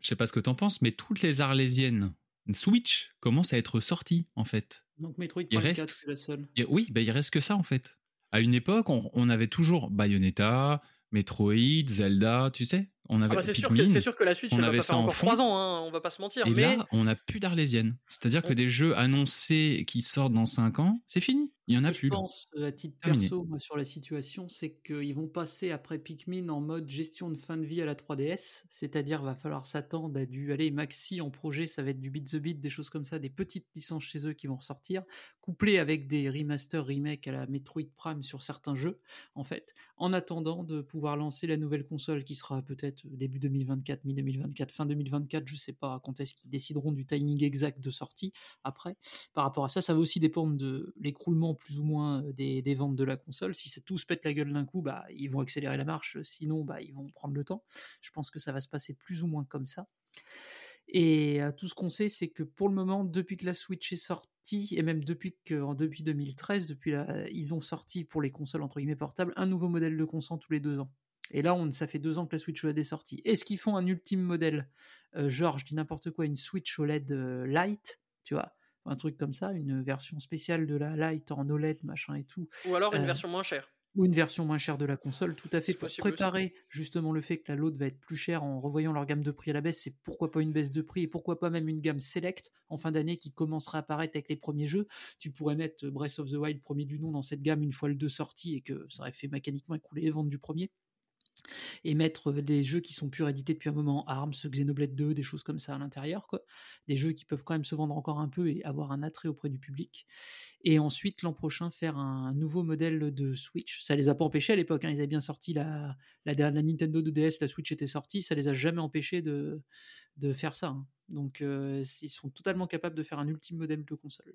je sais pas ce que t'en penses, mais toutes les Arlésiennes Switch commencent à être sorties, en fait. Donc Metroid Prime reste- 4, c'est la seule. Il y a- oui, ben il reste que ça, en fait. À une époque, on, on avait toujours Bayonetta, Metroid, Zelda, tu sais. On Ah avait bah c'est sûr, que, Pikmin. c'est sûr que la Switch, on elle va avait pas ça faire en encore fond. 3 ans, hein, on va pas se mentir. Et mais là, on n'a plus d'Arlésienne. C'est-à-dire que des jeux annoncés qui sortent dans 5 ans, c'est fini. Il y en a Ce que plus. Je pense, euh, à titre Terminé. perso, moi, sur la situation, c'est qu'ils vont passer après Pikmin en mode gestion de fin de vie à la 3DS, c'est-à-dire va falloir s'attendre à du aller maxi en projet, ça va être du beat the beat, des choses comme ça, des petites licences chez eux qui vont ressortir, couplées avec des remasters, remakes à la Metroid Prime sur certains jeux, en fait, en attendant de pouvoir lancer la nouvelle console qui sera peut-être début 2024, mi-2024, fin 2024, je sais pas quand est-ce qu'ils décideront du timing exact de sortie après. Par rapport à ça, ça va aussi dépendre de l'écroulement plus ou moins euh, des, ventes de la console. Si ça tout se pète la gueule d'un coup, bah, ils vont accélérer la marche. Sinon, bah, ils vont prendre le temps. Je pense que ça va se passer plus ou moins comme ça. Et euh, tout ce qu'on sait, c'est que pour le moment, depuis que la Switch est sortie, et même depuis que depuis 2013, depuis la, ils ont sorti pour les consoles entre guillemets portables un nouveau modèle de console tous les deux ans. Et là, on, ça fait deux ans que la Switch OLED est sortie. Est-ce qu'ils font un ultime modèle? Euh, Genre, je dis n'importe quoi, une Switch OLED euh, Lite, tu vois? Un truc comme ça, une version spéciale de la Lite en OLED, machin et tout, ou alors une euh, version moins chère. ou une version moins chère de la console, tout à fait pour possible préparer justement le fait que la l'autre va être plus chère en revoyant leur gamme de prix à la baisse, c'est pourquoi pas une baisse de prix et pourquoi pas même une gamme select en fin d'année qui commencera à apparaître avec les premiers jeux. Tu pourrais mettre Breath of the Wild premier du nom dans cette gamme une fois le 2 sorti et que ça aurait fait mécaniquement écouler les ventes du premier et mettre des jeux qui sont plus réédités depuis un moment, Arms, Xenoblade 2, des choses comme ça à l'intérieur, quoi. Des jeux qui peuvent quand même se vendre encore un peu et avoir un attrait auprès du public. Et ensuite, l'an prochain, faire un nouveau modèle de Switch. Ça les a pas empêchés à l'époque, hein. ils avaient bien sorti la, la, Nintendo 2DS, la Switch était sortie, ça les a jamais empêchés de, de faire ça. hein. Donc, ils sont totalement capables de faire un ultime modèle de console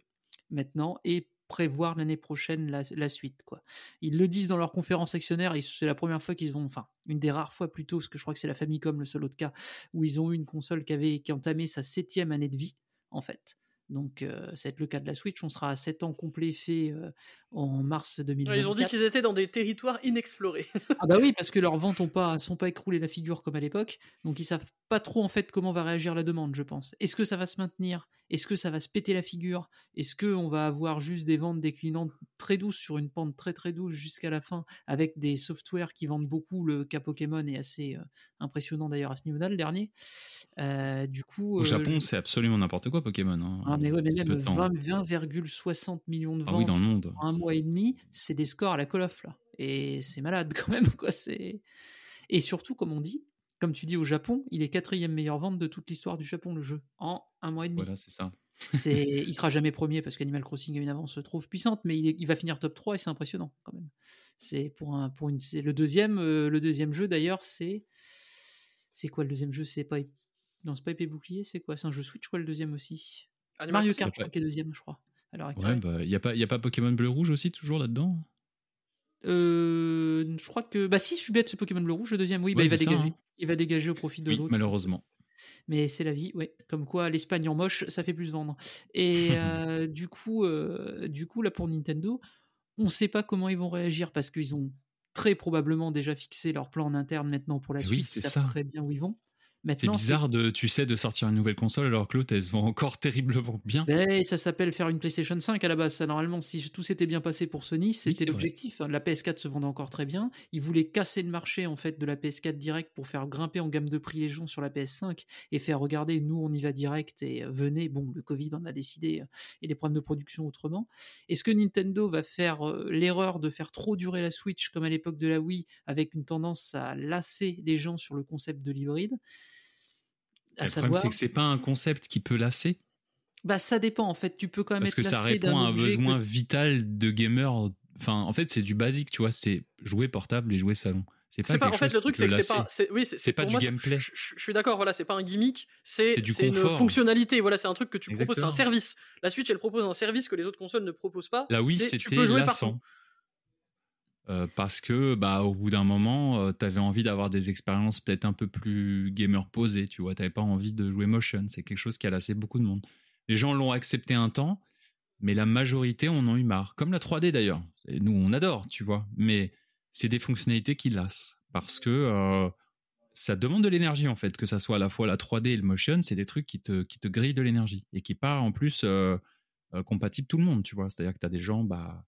maintenant et prévoir l'année prochaine la, la suite. Quoi. Ils le disent dans leur conférence actionnaire, c'est la première fois qu'ils vont, enfin, une des rares fois plutôt, parce que je crois que c'est la Famicom le seul autre cas, où ils ont eu une console qui avait qui entamait sa septième année de vie, en fait. Donc, euh, ça va être le cas de la Switch. On sera à 7 ans complet fait euh, en mars 2024. Ouais, ils ont dit qu'ils étaient dans des territoires inexplorés. [laughs] Ah bah oui, parce que leurs ventes ont pas, sont pas écroulées la figure comme à l'époque, donc ils savent pas trop en fait comment va réagir la demande, je pense. Est-ce que ça va se maintenir Est-ce que ça va se péter la figure? Est-ce que on va avoir juste des ventes déclinantes très douces sur une pente très très douce jusqu'à la fin, avec des softwares qui vendent beaucoup? Le cas Pokémon est assez euh, impressionnant d'ailleurs à ce niveau-là, le dernier. Euh, du coup, Au euh, Japon, je- c'est absolument n'importe quoi, Pokémon. hein. Ah, mais ouais, mais même peu de temps. 20 20,60 millions de Ah ventes oui, dans le monde. en un mois et demi, c'est des scores à la Call of là. Et c'est malade [laughs] quand même, quoi. C'est... Et surtout, comme on dit, comme tu dis au Japon, il est quatrième meilleure vente de toute l'histoire du Japon, le jeu, en un mois et demi. Voilà, c'est ça. C'est... [laughs] il sera jamais premier parce qu'Animal Crossing a une avance trop puissante, mais il, est- il va finir top 3 et c'est impressionnant quand même. C'est pour un, pour une, c'est le deuxième, euh, le deuxième jeu d'ailleurs, c'est, c'est quoi le deuxième jeu? C'est pas, non, c'est pas épée bouclier, c'est quoi? C'est un jeu Switch quoi le deuxième aussi? Animal Mario. Kart, je crois, qui est deuxième, je crois. l'heure Ouais, bah, il n'y a, pas- y a pas Pokémon bleu-rouge aussi, toujours là-dedans? Euh, je crois que. Bah, si, je suis bête, c'est Pokémon Bleu Rouge, le deuxième, oui, bah, Ouais, il va ça, dégager. hein. Il va dégager au profit de Oui, l'autre. malheureusement. Mais c'est la vie, ouais. Comme quoi, l'Espagne en moche, ça fait plus vendre. Et [laughs] euh, du coup, euh, du coup, là pour Nintendo, on ne sait pas comment ils vont réagir parce qu'ils ont très probablement déjà fixé leur plan en interne maintenant pour la Eh oui, suite. c'est ils savent ça. très bien où ils vont. C'est bizarre, de, tu sais, de sortir une nouvelle console alors que l'autre, elle se vend encore [laughs] terriblement bien. Ben, ça s'appelle faire une PlayStation 5 à la base. Ça, normalement, si tout s'était bien passé pour Sony, c'était l'objectif. hein. La PS4 se vendait encore très bien. Ils voulaient casser le marché en fait de la PS4 direct pour faire grimper en gamme de prix les gens sur la PS5 et faire regarder. Nous, on y va direct et euh, venez. Bon, le Covid en a décidé euh, et les problèmes de production autrement. Est-ce que Nintendo va faire euh, l'erreur de faire trop durer la Switch comme à l'époque de la Wii, avec une tendance à lasser les gens sur le concept de l'hybride? Le problème, c'est que c'est pas un concept qui peut lasser. bah ça dépend en fait. Tu peux quand même Parce être que ça répond à un que- besoin vital de gamer. Enfin, en fait, c'est du basique, tu vois. C'est jouer portable et jouer salon. C'est pas, pas, en fait, le truc, c'est que c'est pas. c'est- Oui, c'est pas du moi, gameplay. Je, je- je suis d'accord, voilà, c'est pas un gimmick, c'est C'est une fonctionnalité. Voilà, c'est un truc que tu proposes, c'est un service. La Switch, elle propose un service que les autres consoles ne proposent pas. Là, oui, c'est tu c'était lassant. Euh, parce que, bah, au bout d'un moment, tu avais envie d'avoir des expériences peut-être un peu plus gamer posées, tu vois. T'avais pas envie de jouer motion. C'est quelque chose qui a lassé beaucoup de monde. Les gens l'ont accepté un temps, mais la majorité en ont eu marre. Comme la 3D d'ailleurs. Et nous, on adore, tu vois. Mais c'est des fonctionnalités qui lassent. Parce que euh, ça demande de l'énergie, en fait, que ça soit à la fois la 3D et le motion. C'est des trucs qui te, qui te grillent de l'énergie. Et qui pas, en plus, euh, euh, compatible tout le monde, tu vois. C'est-à-dire que tu as des gens, bah,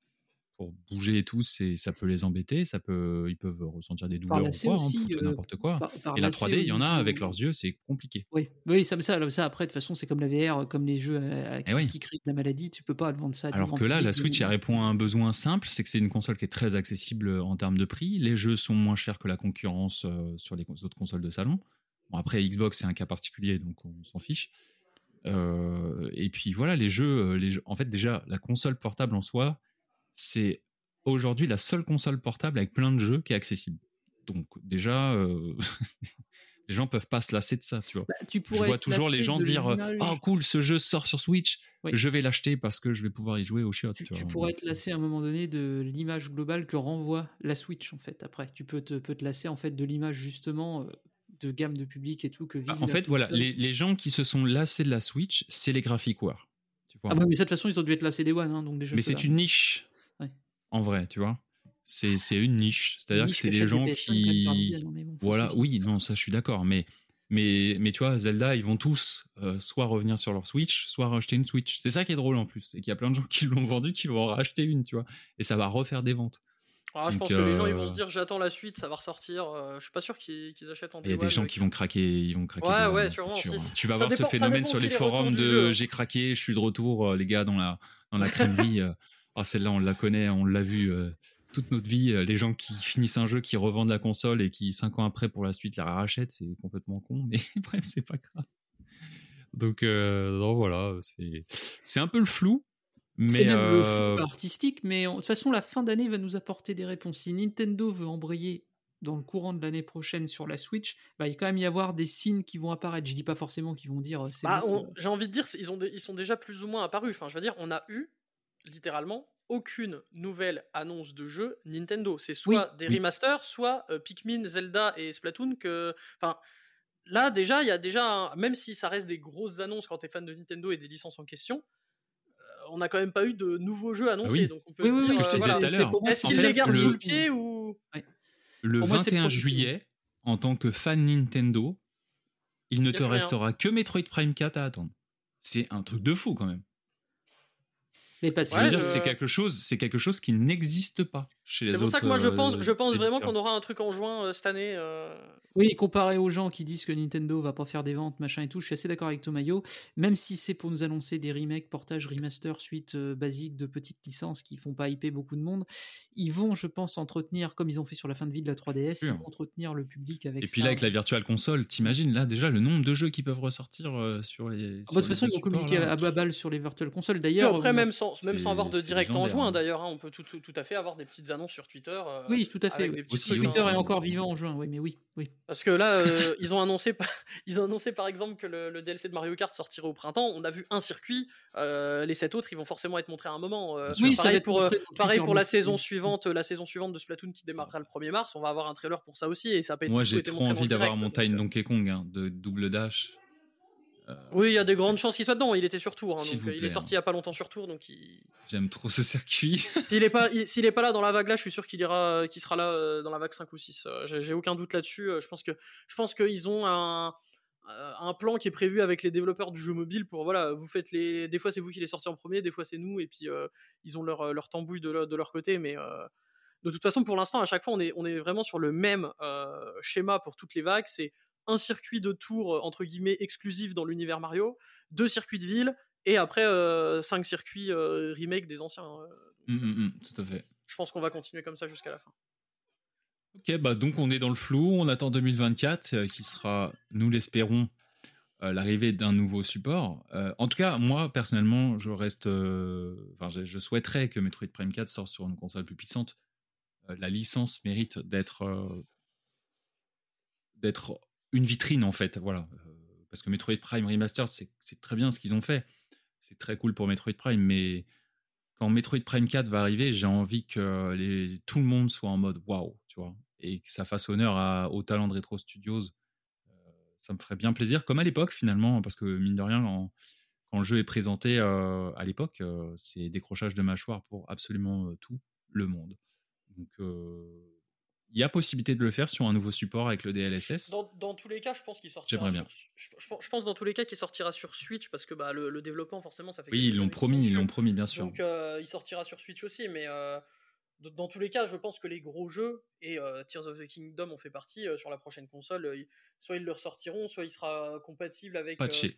pour bouger et tout, c'est, ça peut les embêter. Ça peut, ils peuvent ressentir des douleurs ou quoi, hein, euh, n'importe quoi. par- par et la lasser 3D, il y en a avec leurs yeux, c'est compliqué. Oui, oui, ça, ça, ça, après, de toute façon, c'est comme la VR, comme les jeux euh, qui, Eh oui. qui créent de la maladie, tu peux pas vendre ça. Alors que là, la Switch, elle répond à un besoin simple, c'est que c'est une console qui est très accessible en termes de prix. Les jeux sont moins chers que la concurrence euh, sur les autres consoles de salon. Bon, après, Xbox, c'est un cas particulier, donc on s'en fiche. Euh, et puis voilà, les jeux, euh, les jeux- en fait, déjà, la console portable en soi, c'est aujourd'hui la seule console portable avec plein de jeux qui est accessible. Donc déjà, euh, [laughs] les gens peuvent pas se lasser de ça, tu vois. Bah, tu Je vois toujours les gens dire. Oh cool, ce jeu sort sur Switch, Oui. je vais l'acheter parce que je vais pouvoir y jouer au chiottes. Tu, tu tu pourrais être lassé à un moment donné de l'image globale que renvoie la Switch en fait. Après, tu peux te, peux te lasser en fait de l'image justement euh, de gamme de public et tout que vise. Ah, En fait, voilà, les, les gens qui se sont lassés de la Switch, c'est les graphic war. Tu vois. Ah bah mais ça, de toute façon ils ont dû être lassés des One, hein, donc déjà. Mais c'est une niche. En vrai, tu vois. C'est c'est une niche. C'est-à-dire que c'est des gens PS5 quand même par qui. dizaines, hein, bon, Voilà, oui, non, ça je suis d'accord. Mais, mais, mais tu vois, Zelda, ils vont tous euh, soit revenir sur leur Switch, soit racheter une Switch. C'est ça qui est drôle en plus. C'est qu'il y a plein de gens [laughs] qui l'ont vendu qui vont en racheter une, tu vois. Et ça va refaire des ventes. Ah, je Donc, pense que les gens ils vont euh, se dire j'attends la suite, ça va ressortir. euh, je suis pas sûr qu'ils qu'ils achètent en Il y a des gens qui vont craquer, ils vont craquer. Ouais, des ouais, sûrement, sûr. si- Tu vas voir dépend- ce phénomène sur les forums de jeu. j'ai craqué, je suis de retour, les gars, dans la, dans la crèmerie. Ah, celle-là, on la connaît, on l'a vu euh, toute notre vie. euh, les gens qui finissent un jeu, qui revendent la console et qui, cinq ans après, pour la suite, la rachètent, c'est complètement con. Mais [laughs] bref, c'est pas grave. Donc, euh, non, voilà, c'est c'est un peu le flou. Mais C'est même le euh, flou artistique, mais en- de toute façon, la fin d'année va nous apporter des réponses. Si Nintendo veut embrayer dans le courant de l'année prochaine sur la Switch, bah, il va quand même y avoir des signes qui vont apparaître. Je dis pas forcément qu'ils vont dire Bah, bon, on- j'ai envie de dire, c'est- ils, ont ils sont déjà plus ou moins apparus. Enfin, je veux dire, on a eu littéralement aucune nouvelle annonce de jeu Nintendo. C'est soit des oui. remasters, soit euh, Pikmin, Zelda et Splatoon. Que, enfin, là déjà, il y a déjà, un- même si ça reste des grosses annonces quand t'es fan de Nintendo et des licences en question, euh, on n'a quand même pas eu de nouveaux jeux annoncés. oui. Donc on peut Oui, se oui, dire, ce que je euh, te disais voilà. tout à l'heure. pour moi, Est-ce En qu'ils les gardent sous le pied ou le Pour moi, c'est 21 profitable. juillet, en tant que fan Nintendo, il ne te rien. restera que Metroid Prime 4 à attendre. C'est un truc de fou quand même. Mais parce Je Ouais, veux dire, je- c'est quelque chose, c'est quelque chose qui n'existe pas chez les C'est pour ça que moi je euh, pense, je pense vraiment qu'on aura un truc en juin euh, cette année. euh, Oui, comparé aux gens qui disent que Nintendo va pas faire des ventes, machin et tout, je suis assez d'accord avec Tomayo. Même si c'est pour nous annoncer des remakes, portages, remaster, suites euh, basiques de petites licences qui font pas hyper beaucoup de monde, ils vont, je pense, entretenir, comme ils ont fait sur la fin de vie de la 3DS, ils vont entretenir le public avec Et puis ça. là, avec la Virtual Console, t'imagines là déjà le nombre de jeux qui peuvent ressortir euh, sur les. Ah bah, sur de toute façon, ils vont communiquer à bas balle sur les Virtual Consoles. D'ailleurs, après, même sans, même c'est- sans avoir de direct en juin, d'ailleurs, hein, on peut tout, tout, tout à fait avoir des petites annonces sur Twitter. euh, Oui, tout à fait. oui. Aussi, oui, Twitter hein. est encore vivant en juin, oui, mais oui, oui. Parce que là, euh, ils ont annoncé, par- [laughs] ils ont annoncé par exemple que le, le DLC de Mario Kart sortirait au printemps. On a vu un circuit. euh, les sept autres, ils vont forcément être montrés à un moment. euh, Oui, ça va pareil être pour, euh, pareil Twitter, pour la saison suivante, la saison suivante de Splatoon qui démarrera le 1er mars. On va avoir un trailer pour ça aussi et ça peut Moi, j'ai trop envie d'avoir direct, mon donc, Time euh, Donkey Kong hein, de double dash. Euh, Oui, il y a des grandes chances qu'il soit dedans. Il était sur tour, hein, donc euh, il est sorti hein. il y a pas longtemps sur tour, donc il... J'aime trop ce circuit. [laughs] S'il est pas, il- s'il est pas là dans la vague là, je suis sûr qu'il ira, qu'il sera là euh, dans la vague 5 ou 6. Euh, J'ai aucun doute là-dessus. Je pense que, je pense qu'ils ont un, un plan qui est prévu avec les développeurs du jeu mobile pour voilà, vous faites les, des fois c'est vous qui les sortez en premier, des fois c'est nous, et puis euh, ils ont leur leur tambouille de, leur- de leur côté, mais euh, de toute façon pour l'instant à chaque fois on est on est vraiment sur le même euh, schéma pour toutes les vagues. C'est un circuit de tour euh, entre guillemets exclusif dans l'univers Mario, deux circuits de ville. Et après, euh, cinq circuits euh, remake des anciens. euh, Hum, hum, hum, tout à fait. je pense qu'on va continuer comme ça jusqu'à la fin. Ok, bah donc on est dans le flou. On attend 2024, euh, qui sera, nous l'espérons, l'arrivée d'un nouveau support. Euh, en tout cas, moi, personnellement, je reste. Enfin, je, je souhaiterais que Metroid Prime 4 sorte sur une console plus puissante. Euh, la licence mérite d'être. d'être une vitrine, en fait. Voilà. Euh, parce que Metroid Prime Remastered, c'est très bien ce qu'ils ont fait. C'est très cool pour Metroid Prime, mais quand Metroid Prime 4 va arriver, j'ai envie que tout le monde soit en mode waouh, tu vois, et que ça fasse honneur au talent de Retro Studios. Euh, ça me ferait bien plaisir, comme à l'époque finalement, parce que mine de rien, quand, le jeu est présenté euh, à l'époque, c'est décrochage de mâchoire pour absolument tout le monde. Il y a possibilité de le faire sur un nouveau support avec le DLSS. Dans, dans tous les cas, je pense qu'il sortira. J'aimerais bien. sur- je, je pense- dans tous les cas qu'il sortira sur Switch parce que bah, le, le développement, forcément, ça fait. Oui, ils l'ont promis, ils l'ont promis, bien sûr. Donc euh, il sortira sur Switch aussi, mais euh, dans tous les cas, je pense que les gros jeux et euh, Tears of the Kingdom en fait partie sur la prochaine console. soit ils le ressortiront, soit il sera compatible avec. Patché.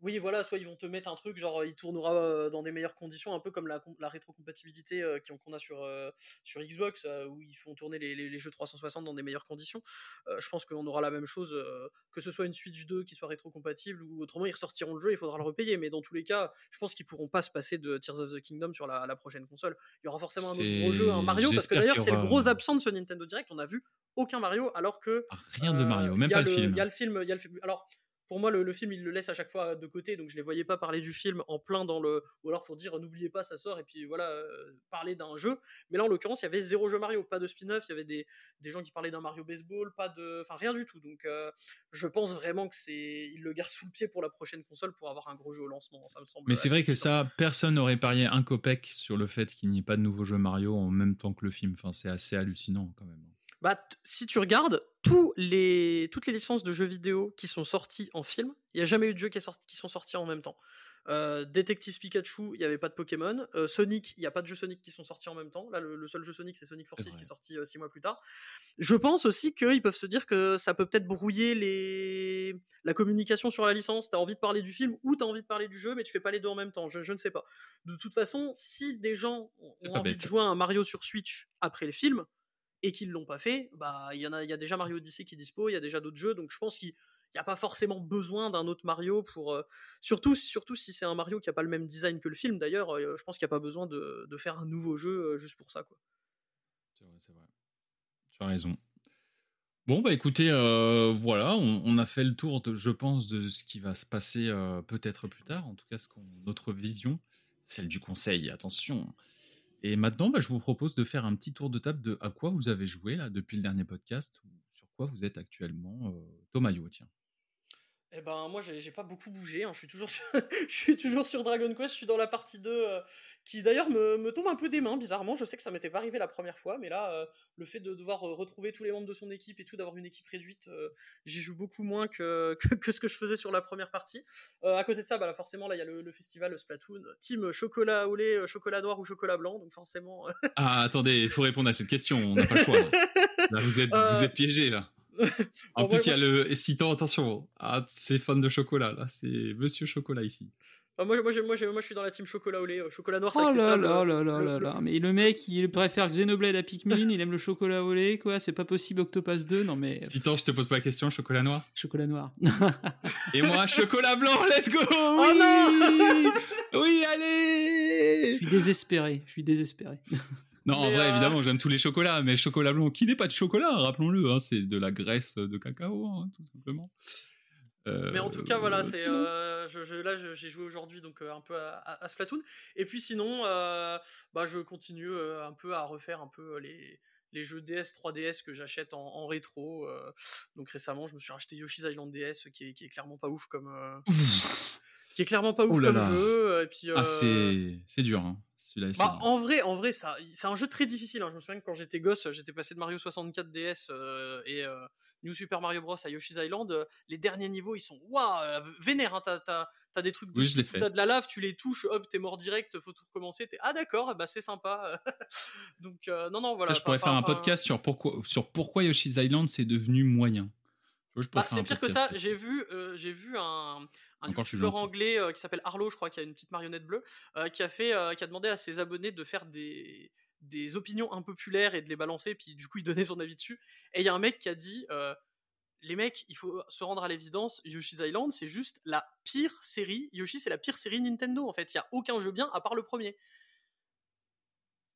Oui, voilà, soit ils vont te mettre un truc genre il tournera euh, dans des meilleures conditions, un peu comme la, com- la rétrocompatibilité euh, qu'on a sur, euh, sur Xbox, euh, où ils font tourner les, les- les jeux 360 dans des meilleures conditions. Euh, je pense qu'on aura la même chose, euh, que ce soit une Switch 2 qui soit rétrocompatible ou autrement ils ressortiront le jeu, il faudra le repayer. Mais dans tous les cas, je pense qu'ils pourront pas se passer de Tears of the Kingdom sur la, la prochaine console. Il y aura forcément un autre gros jeu, un Mario, parce que d'ailleurs c'est le gros absent de ce Nintendo Direct. On a vu aucun Mario, alors que Ah, Rien de euh, Mario, même y a pas le film. Il y a le film, il y a le film. Alors, pour moi, le, le film, il le laisse à chaque fois de côté, donc je les voyais pas parler du film en plein dans le. Ou alors pour dire, n'oubliez pas, ça sort, et puis voilà, euh, parler d'un jeu. Mais là, en l'occurrence, il y avait zéro jeu Mario, pas de spin-off, il y avait des, des gens qui parlaient d'un Mario Baseball, pas de. Enfin, rien du tout. Donc, euh, je pense vraiment que c'est. Il le garde sous le pied pour la prochaine console pour avoir un gros jeu au lancement, ça me semble. Mais c'est vrai que ça, personne n'aurait parié un copec sur le fait qu'il n'y ait pas de nouveau jeu Mario en même temps que le film. Enfin, c'est assez hallucinant quand même. Bah, si tu regardes tous les, toutes les licences de jeux vidéo qui sont sorties en film, il n'y a jamais eu de jeux qui, est sorti- qui sont sortis en même temps. Euh, Détective Pikachu, il n'y avait pas de Pokémon. Euh, Sonic, il n'y a pas de jeux Sonic qui sont sortis en même temps. Là, le, le seul jeu Sonic, c'est Sonic Forces qui est sorti 6 mois plus tard. Je pense aussi qu'ils peuvent se dire que ça peut peut-être brouiller les... la communication sur la licence. Tu as envie de parler du film ou tu as envie de parler du jeu, mais tu fais pas les deux en même temps. Je, je ne sais pas. De toute façon, si des gens ont envie bête. de jouer à un Mario sur Switch après le film, et qu'ils l'ont pas fait, bah il y en a, il y a déjà Mario Odyssey qui est dispo, il y a déjà d'autres jeux, donc je pense qu'il n'y a pas forcément besoin d'un autre Mario pour, euh, surtout, surtout si c'est un Mario qui a pas le même design que le film d'ailleurs, euh, je pense qu'il n'y a pas besoin de, faire un nouveau jeu euh, juste pour ça quoi. C'est vrai, c'est vrai. Tu as raison. Bon, bah écoutez, voilà, on, a fait le tour, je pense, de ce qui va se passer peut-être plus tard. En tout cas, ce notre vision, celle du conseil, attention. Et maintenant, bah, je vous propose de faire un petit tour de table de à quoi vous avez joué là depuis le dernier podcast, sur quoi vous êtes actuellement. Euh, Thomayo, tiens. Eh ben moi j'ai pas beaucoup bougé, hein. je, suis toujours [laughs] sur... je suis toujours sur Dragon Quest, je suis dans la partie 2 euh, qui d'ailleurs me, me tombe un peu des mains bizarrement, je sais que ça m'était pas arrivé la première fois, mais là euh, le fait de devoir euh, retrouver tous les membres de son équipe et tout, d'avoir une équipe réduite, euh, j'y joue beaucoup moins que, [laughs] que, que ce que je faisais sur la première partie. À côté de ça, bah, là, forcément là il y a le, le festival Splatoon, team chocolat au lait, chocolat noir ou chocolat blanc, donc forcément... Ah, attendez, il faut répondre à cette question, on n'a pas le choix. Là, [laughs] Là, vous êtes, vous êtes piégé là. [laughs] En plus, il y a le citant, attention, ah, c'est fan de chocolat, là, c'est Monsieur Chocolat ici. euh, moi, moi, moi, moi je suis dans la team chocolat au lait, euh, chocolat noir c'est Oh là acceptable. là là là là. Mais le mec, il préfère Xenoblade à Pikmin, il aime le chocolat au lait, quoi. C'est pas possible, Octopass 2. Non mais. Citant, je te pose pas la question, chocolat noir. Chocolat noir. [laughs] Et moi, chocolat blanc, let's go Oh non [laughs] Oui, Je allez suis désespéré. Je suis désespéré. Non, en vrai, euh, évidemment, j'aime tous les chocolats, mais chocolat blanc, qui n'est pas de chocolat, rappelons-le, hein, c'est de la graisse de cacao, hein, tout simplement. Euh, Mais en tout cas, voilà, c'est euh, je, je- là j'ai joué aujourd'hui donc un peu à, à- à Splatoon. Et puis sinon, bah je continue un peu à refaire un peu les les jeux DS 3DS que j'achète en, en rétro. donc récemment, je me suis racheté Yoshi's Island DS qui est, qui est clairement pas ouf comme qui est clairement pas ouf Oh là comme là. jeu. Et puis Ah, euh, c'est c'est dur, hein. celui-là. bah, dur. en vrai, en vrai, ça, c'est un jeu très difficile. hein. Je me souviens que quand j'étais gosse, j'étais passé de Mario 64 DS euh, et euh, New Super Mario Bros à Yoshi's Island. euh, les derniers niveaux, ils sont waouh, euh, vénères. Hein, t'as, t'as, t'as des trucs. De, Oui, je l'ai fait. T'as de la lave, tu les touches, hop, t'es mort direct. Faut tout recommencer. T'es ah d'accord, bah c'est sympa. [laughs] Donc euh, non non voilà. Ça, je pourrais faire un podcast sur pourquoi, sur pourquoi Yoshi's Island c'est devenu moyen. Bah, c'est pire que ça. J'ai vu, euh, j'ai vu un, un youtubeur anglais euh, qui s'appelle Arlo, je crois, qui a une petite marionnette bleue, euh, qui a fait, euh, qui a demandé à ses abonnés de faire des des opinions impopulaires et de les balancer, puis du coup il donnait son avis dessus. Et il y a un mec qui a dit, euh, les mecs, il faut se rendre à l'évidence, Yoshi's Island, c'est juste la pire série. Yoshi, c'est la pire série Nintendo, en fait. Il y a aucun jeu bien à part le premier.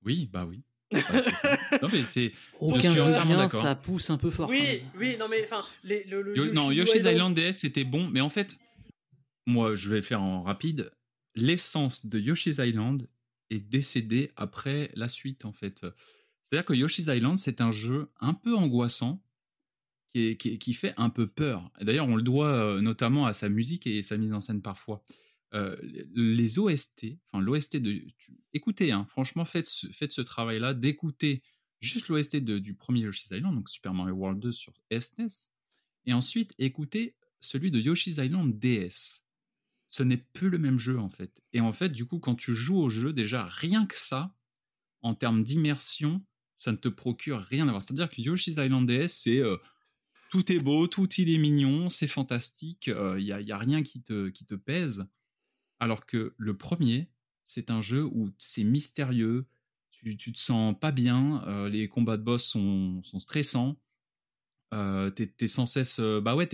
Oui, bah oui. Bah, c'est ça. non, mais c'est. Aucun jeu bien, ça pousse un peu fort. Oui, oui, non mais enfin, le, le Yo- non, Yoshi Yoshi's Island- Island DS c'était bon, mais en fait, moi je vais le faire en rapide. L'essence de Yoshi's Island est décédée après la suite en fait. C'est-à-dire que Yoshi's Island c'est un jeu un peu angoissant qui, fait un peu peur. D'ailleurs, on le doit euh, notamment à sa musique et sa mise en scène parfois. Euh, les OST, enfin l'OST de, écoutez, hein, franchement, faites ce, faites ce travail-là d'écouter juste l'OST du premier Yoshi's Island, donc Super Mario World 2 sur SNES, et ensuite écoutez celui de Yoshi's Island DS. Ce n'est plus le même jeu en fait. Et en fait, du coup, quand tu joues au jeu, déjà rien que ça, en termes d'immersion, ça ne te procure rien à voir. C'est-à-dire que Yoshi's Island DS, c'est euh, tout est beau, tout il est mignon, c'est fantastique, il n'y a, y a rien qui te, qui te pèse. Alors que le premier, c'est un jeu où c'est mystérieux, tu, tu te sens pas bien, euh, les combats de boss sont stressants, euh, t'es sans cesse. euh, bah ouais,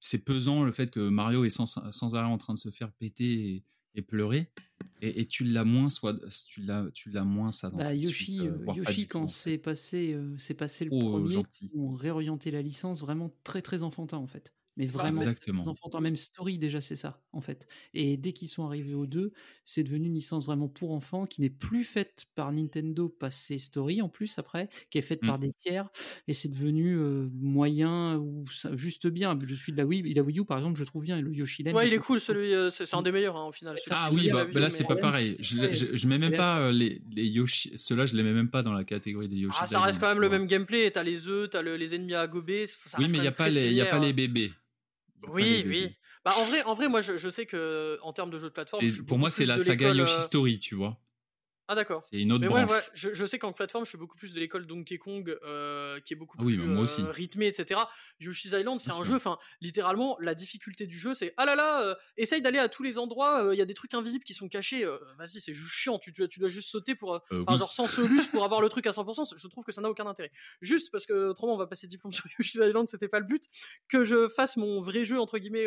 c'est pesant le fait que Mario est sans, sans arrêt en train de se faire péter et, et pleurer. Et, et tu l'as moins, soit, tu l'as tu l'as moins ça dans Bah, cette Yoshi, suite, euh, Yoshi quand c'est passé, euh, c'est passé le euh, premier, gentil. ils ont réorienté la licence vraiment très très enfantin en fait. Mais vraiment Exactement. très enfantin. Même Story déjà c'est ça en fait. Et dès qu'ils sont arrivés aux deux, c'est devenu une licence vraiment pour enfants qui n'est plus faite par Nintendo, passé Story en plus après, qui est faite Mm. par des tiers. Et c'est devenu euh, moyen ou ça- juste bien. Je suis de la Wii, la Wii U par exemple, je trouve bien. Et le Yoshi Land. Ouais, il est cool celui, euh, c'est un des meilleurs hein, au final. Ah oui, bah, pas bah là c'est pas pareil. Je, je, je mets même pas euh, les, les Yoshi. Ceux-là, je les mets même pas dans la catégorie des Yoshi. Ah, ça reste quand même le même gameplay. T'as les œufs, t'as le- les ennemis à gober. ça Oui, mais il n'y a, pas les- y a pas les bébés. Oui, oui. Bah, en vrai, en vrai, moi, je, je sais que en termes de jeux de plateforme, Pour moi, c'est la saga Yoshi euh, Story, tu vois? Ah d'accord. C'est une autre Mais branche. ouais, je, je sais qu'en plateforme, je suis beaucoup plus de l'école Donkey Kong, euh, qui est beaucoup Ah oui, plus bah, moi aussi. euh, rythmé, etc. Yoshi's Island, c'est un jeu, enfin, littéralement, la difficulté du jeu, c'est ah là là, euh, essaye d'aller à tous les endroits, il y a des trucs invisibles qui sont cachés. Vas-y, c'est juste chiant. Tu, dois- tu dois juste sauter pour, enfin, oui. genre sans solus pour avoir le truc à 100%. Je trouve que ça n'a aucun intérêt. Juste parce que autrement, on va passer diplôme [laughs] sur Yoshi's Island, c'était pas le but. Que je fasse mon vrai jeu entre guillemets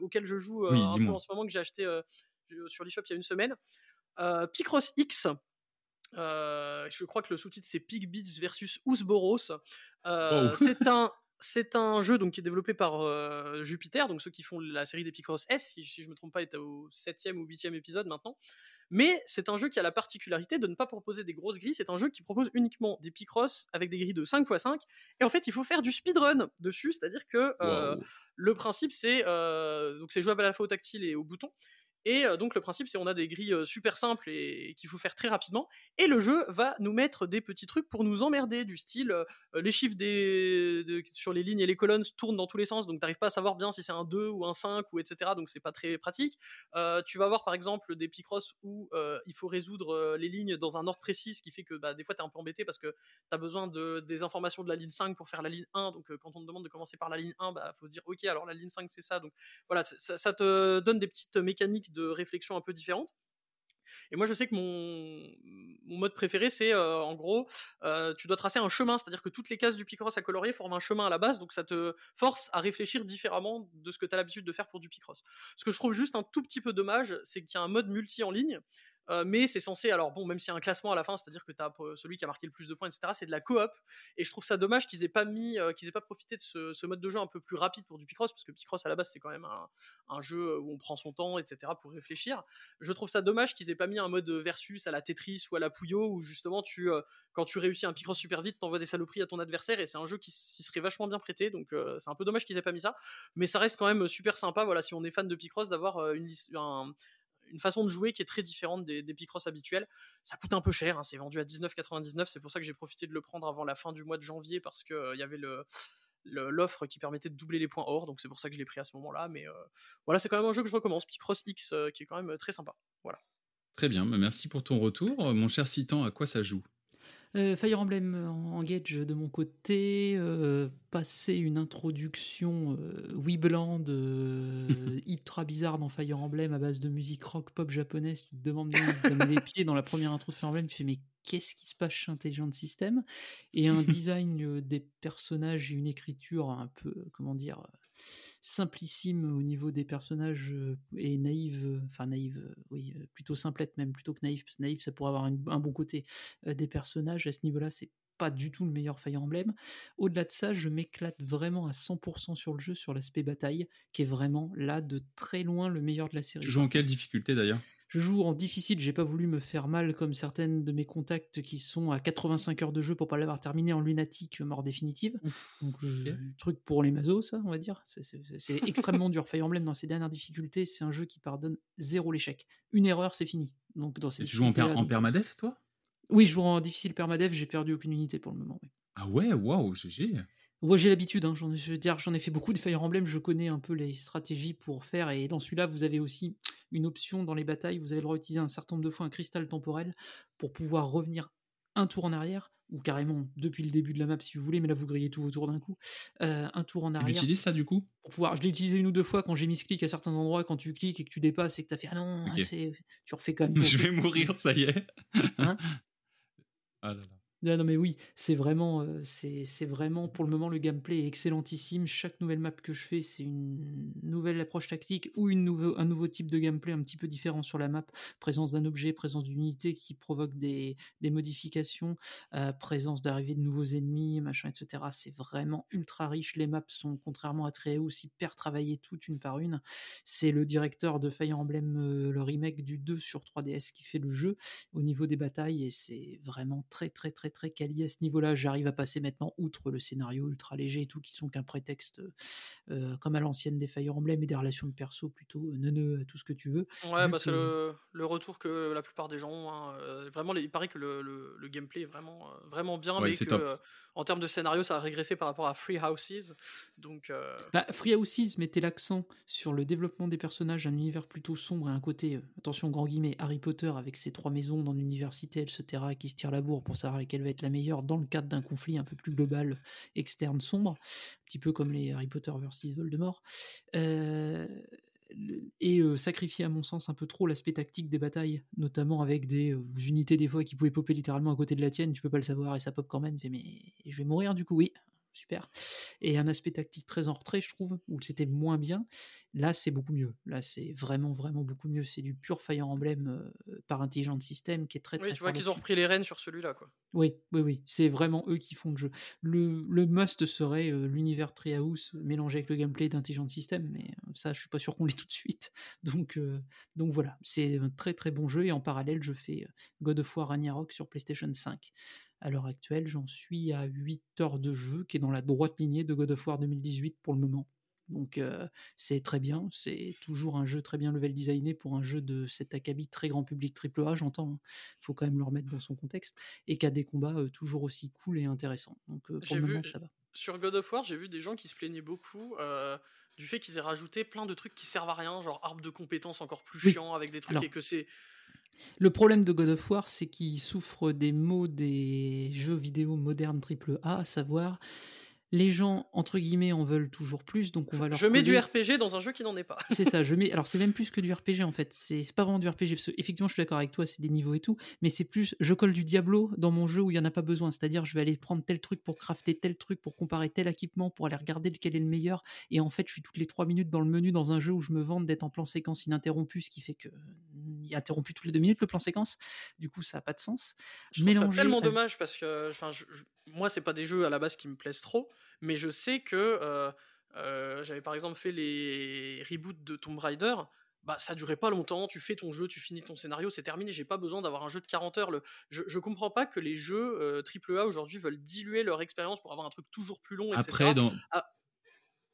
auquel je joue Oui, un peu en ce moment que j'ai acheté sur l'eShop il y a une semaine. Euh, Picross X. Euh, je crois que le sous-titre c'est Pig Beats versus Ousboros. Euh, [laughs] c'est un c'est un jeu donc qui est développé par euh, Jupiter, donc ceux qui font la série des Picross S, si, si je me trompe pas, est au septième ou huitième épisode maintenant. Mais c'est un jeu qui a la particularité de ne pas proposer des grosses grilles, c'est un jeu qui propose uniquement des Picross avec des grilles de 5x5, et en fait il faut faire du speedrun dessus, c'est-à-dire que euh, le principe c'est euh, donc c'est jouable à la fois au tactile et au bouton. Et donc le principe c'est on a des grilles super simples et, qu'il faut faire très rapidement. Et le jeu va nous mettre des petits trucs pour nous emmerder du style les chiffres sur les lignes et les colonnes tournent dans tous les sens donc t'arrives pas à savoir bien si c'est un 2 ou un 5 ou etc. Donc c'est pas très pratique. Tu vas avoir par exemple des Picross où il faut résoudre les lignes dans un ordre précis ce qui fait que bah, des fois t'es un peu embêté parce que t'as besoin de, des informations de la ligne 5 pour faire la ligne 1 donc quand on te demande de commencer par la ligne 1 bah faut dire ok alors la ligne 5 c'est ça donc voilà, ça te donne des petites mécaniques de réflexion un peu différentes. Et moi, je sais que mon, mode préféré, c'est euh, en gros, euh, tu dois tracer un chemin, c'est-à-dire que toutes les cases du Picross à colorier forment un chemin à la base, donc ça te force à réfléchir différemment de ce que tu as l'habitude de faire pour du Picross. Ce que je trouve juste un tout petit peu dommage, c'est qu'il y a un mode multi en ligne, mais c'est censé, alors bon, même s'il y a un classement à la fin, c'est-à-dire que tu as celui qui a marqué le plus de points, etc., c'est de la coop, et je trouve ça dommage qu'ils aient pas mis, qu'ils aient pas profité de ce, mode de jeu un peu plus rapide pour du Picross, parce que Picross à la base c'est quand même un, jeu où on prend son temps, etc., pour réfléchir. Je trouve ça dommage qu'ils aient pas mis un mode versus à la Tetris ou à la Puyo, où justement tu, quand tu réussis un Picross super vite, t'envoies des saloperies à ton adversaire, et c'est un jeu qui s'y serait vachement bien prêté, donc c'est un peu dommage qu'ils aient pas mis ça, mais ça reste quand même super sympa, voilà, si on est fan de Picross, d'avoir une, un- une façon de jouer qui est très différente des, Picross habituels. Ça coûte un peu cher, hein, c'est vendu à 19,99. C'est pour ça que j'ai profité de le prendre avant la fin du mois de janvier parce qu'il il y avait l'offre qui permettait de doubler les points or, donc c'est pour ça que je l'ai pris à ce moment-là. Mais euh, voilà, c'est quand même un jeu que je recommence, Picross X, euh, qui est quand même euh, très sympa. Voilà. Très bien, bah, merci pour ton retour. Euh, Mon cher Citan, à quoi ça joue? Euh, Fire Emblem en Engage de mon côté, euh, passer une introduction euh, Weebland euh, [laughs] ultra bizarre dans Fire Emblem à base de musique rock pop japonaise, tu te demandes bien as mis les pieds dans la première intro de Fire Emblem, tu fais mais qu'est-ce qui se passe chez Intelligent System? Et un [laughs] design euh, des personnages et une écriture un peu, euh, comment dire, euh, simplissime au niveau des personnages et naïve, enfin naïve, oui, plutôt simplette même, plutôt que naïve, parce que naïve ça pourrait avoir un bon côté des personnages. À ce niveau-là, c'est pas du tout le meilleur Fire Emblem. Au-delà de ça, je m'éclate vraiment à 100% sur le jeu, sur l'aspect bataille, qui est vraiment là de très loin le meilleur de la série. Tu joues en quelle difficulté d'ailleurs? Je joue en difficile, j'ai pas voulu me faire mal comme certaines de mes contacts qui sont à 85 heures de jeu pour pas l'avoir terminé en lunatique mort définitive. Donc, je- truc pour les mazos, ça, on va dire. C'est- extrêmement dur. Fire Emblem, dans ses dernières difficultés, c'est un jeu qui pardonne zéro l'échec. Une erreur, c'est fini. Donc, dans ces Tu joues en, per- difficultés-là, en donc- permadef, toi? Oui, je joue en difficile permadev, j'ai perdu aucune unité pour le moment. oui. Ah ouais, waouh, GG. Ouais, j'ai l'habitude, hein, j'en ai, je veux dire, j'en ai fait beaucoup de Fire Emblem, je connais un peu les stratégies pour faire, et dans celui-là, vous avez aussi une option dans les batailles, vous avez le droit d'utiliser un certain nombre de fois un cristal temporel pour pouvoir revenir un tour en arrière, ou carrément depuis le début de la map si vous voulez, mais là vous grillez tout autour d'un coup, euh, un tour en Tu arrière. l'utilises ça du coup? Pour pouvoir, je l'ai utilisé une ou deux fois quand j'ai mis ce clic à certains endroits, quand tu cliques et que tu dépasses et que tu as fait ah non, c'est- tu refais quand même. [laughs] Je vais mourir, ça y est. Hein? Ah là là. Non, mais oui, c'est vraiment, euh, c'est c'est vraiment pour le moment le gameplay est excellentissime. Chaque nouvelle map que je fais, c'est une nouvelle approche tactique ou une nouveau, un nouveau type de gameplay un petit peu différent sur la map. Présence d'un objet, présence d'une unité qui provoque des, des modifications, euh, présence d'arrivée de nouveaux ennemis, machin, etc. C'est vraiment ultra riche. Les maps sont, contrairement à Treehouse, hyper travaillées toutes une par une. C'est le directeur de Fire Emblem, euh, le remake du 2 sur 3DS qui fait le jeu au niveau des batailles et c'est vraiment très très très très quali à ce niveau-là. J'arrive à passer maintenant outre le scénario ultra léger et tout qui sont qu'un prétexte euh, comme à l'ancienne des Fire Emblem et des relations de perso plutôt euh, neuneux, tout ce que tu veux. Ouais, bah, c'est que- le, le retour que la plupart des gens ont. hein. Euh, Vraiment, il paraît que le, le- le gameplay est vraiment, euh, vraiment bien, Ouais, mais que top. euh, en termes de scénario, ça a régressé par rapport à Free Houses. Donc, euh, Bah, Free Houses mettait l'accent sur le développement des personnages, un univers plutôt sombre et un côté, euh, attention grand guillemets, Harry Potter avec ses trois maisons dans l'université, etc., qui se tirent la bourre pour savoir va être la meilleure dans le cadre d'un conflit un peu plus global, externe, sombre, un petit peu comme les Harry Potter versus Voldemort. Euh, et euh, sacrifier à mon sens un peu trop l'aspect tactique des batailles, notamment avec des euh, unités des fois qui pouvaient popper littéralement à côté de la tienne, tu peux pas le savoir et ça pop quand même, mais je vais mourir du coup, oui, super. Et un aspect tactique très en retrait, je trouve, où c'était moins bien. Là, c'est beaucoup mieux. Là, c'est vraiment, vraiment beaucoup mieux. C'est du pur Fire Emblem euh, par intelligent système qui est très, très oui, tu vois qu'ils ont repris les rênes sur celui-là, quoi. Oui, oui, oui. C'est vraiment eux qui font le jeu. Le, le must serait euh, l'univers Treehouse mélangé avec le gameplay d'intelligent système, mais euh, ça, je suis pas sûr qu'on l'ait tout de suite. Donc, euh, donc voilà, c'est un très très bon jeu. Et en parallèle, je fais God of War Ragnarok sur PlayStation 5. À l'heure actuelle, j'en suis à 8 heures de jeu, qui est dans la droite lignée de God of War 2018 pour le moment. Donc euh, c'est très bien, c'est toujours un jeu très bien level designé pour un jeu de cet acabit très grand public AAA, j'entends, il faut quand même le remettre dans son contexte, et qui a des combats euh, toujours aussi cool et intéressants. Donc euh, pour le vu- moment ça va. Sur God of War, j'ai vu des gens qui se plaignaient beaucoup du fait qu'ils aient rajouté plein de trucs qui servent à rien, genre arbre de compétences encore plus Oui. chiant avec des trucs Alors, et que c'est. Le problème de God of War, c'est qu'il souffre des maux des jeux vidéo modernes AAA, à savoir les gens, entre guillemets, en veulent toujours plus, donc on va leur Je mets du RPG dans un jeu qui n'en est pas. C'est ça, je mets. [laughs] Alors, c'est même plus que du RPG en fait. C'est c'est pas vraiment du RPG. Parce que, effectivement, je suis d'accord avec toi, c'est des niveaux et tout. Mais c'est plus. Je colle du Diablo dans mon jeu où il y en a pas besoin. C'est-à-dire, je vais aller prendre tel truc pour crafter tel truc, pour comparer tel équipement, pour aller regarder lequel est le meilleur. Et en fait, je suis toutes les trois minutes dans le menu dans un jeu où je me vante d'être en plan séquence ininterrompu, ce qui fait que. Il est interrompu toutes les deux minutes le plan séquence. Du coup, ça a pas de sens. Je trouve ça Mélanger tellement avec- dommage parce que enfin, je- je- moi, c'est pas des jeux à la base qui me plaisent trop, mais je sais que euh, euh, j'avais par exemple fait les reboots de Tomb Raider. Bah, ça durait pas longtemps, tu fais ton jeu, tu finis ton scénario, c'est terminé. J'ai pas besoin d'avoir un jeu de 40 heures. Le... Je, je comprends pas que les jeux euh, AAA aujourd'hui veulent diluer leur expérience pour avoir un truc toujours plus long, etc. Après, dans... Ah.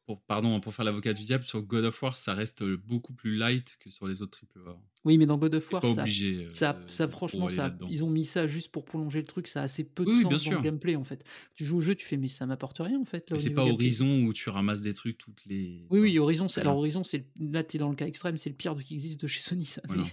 Pour, pardon, pour faire l'avocat du diable, sur God of War, ça reste euh, beaucoup plus light que sur les autres AAA. Oui, mais dans God of T'es War, pas ça, obligé. euh, ça, de- ça de franchement, ça, ils ont mis ça juste pour prolonger le truc. Ça a assez peu de Oui, sens dans sûr. le gameplay en fait. Tu joues au jeu, tu fais mais ça m'apporte rien en fait. Là, c'est pas gameplay. Horizon où tu ramasses des trucs toutes les. Oui, oui, Horizon, c'est- alors Horizon, c'est là, tu es dans le cas extrême, c'est le pire de qui existe de chez Sony, ça. Voilà. Mais,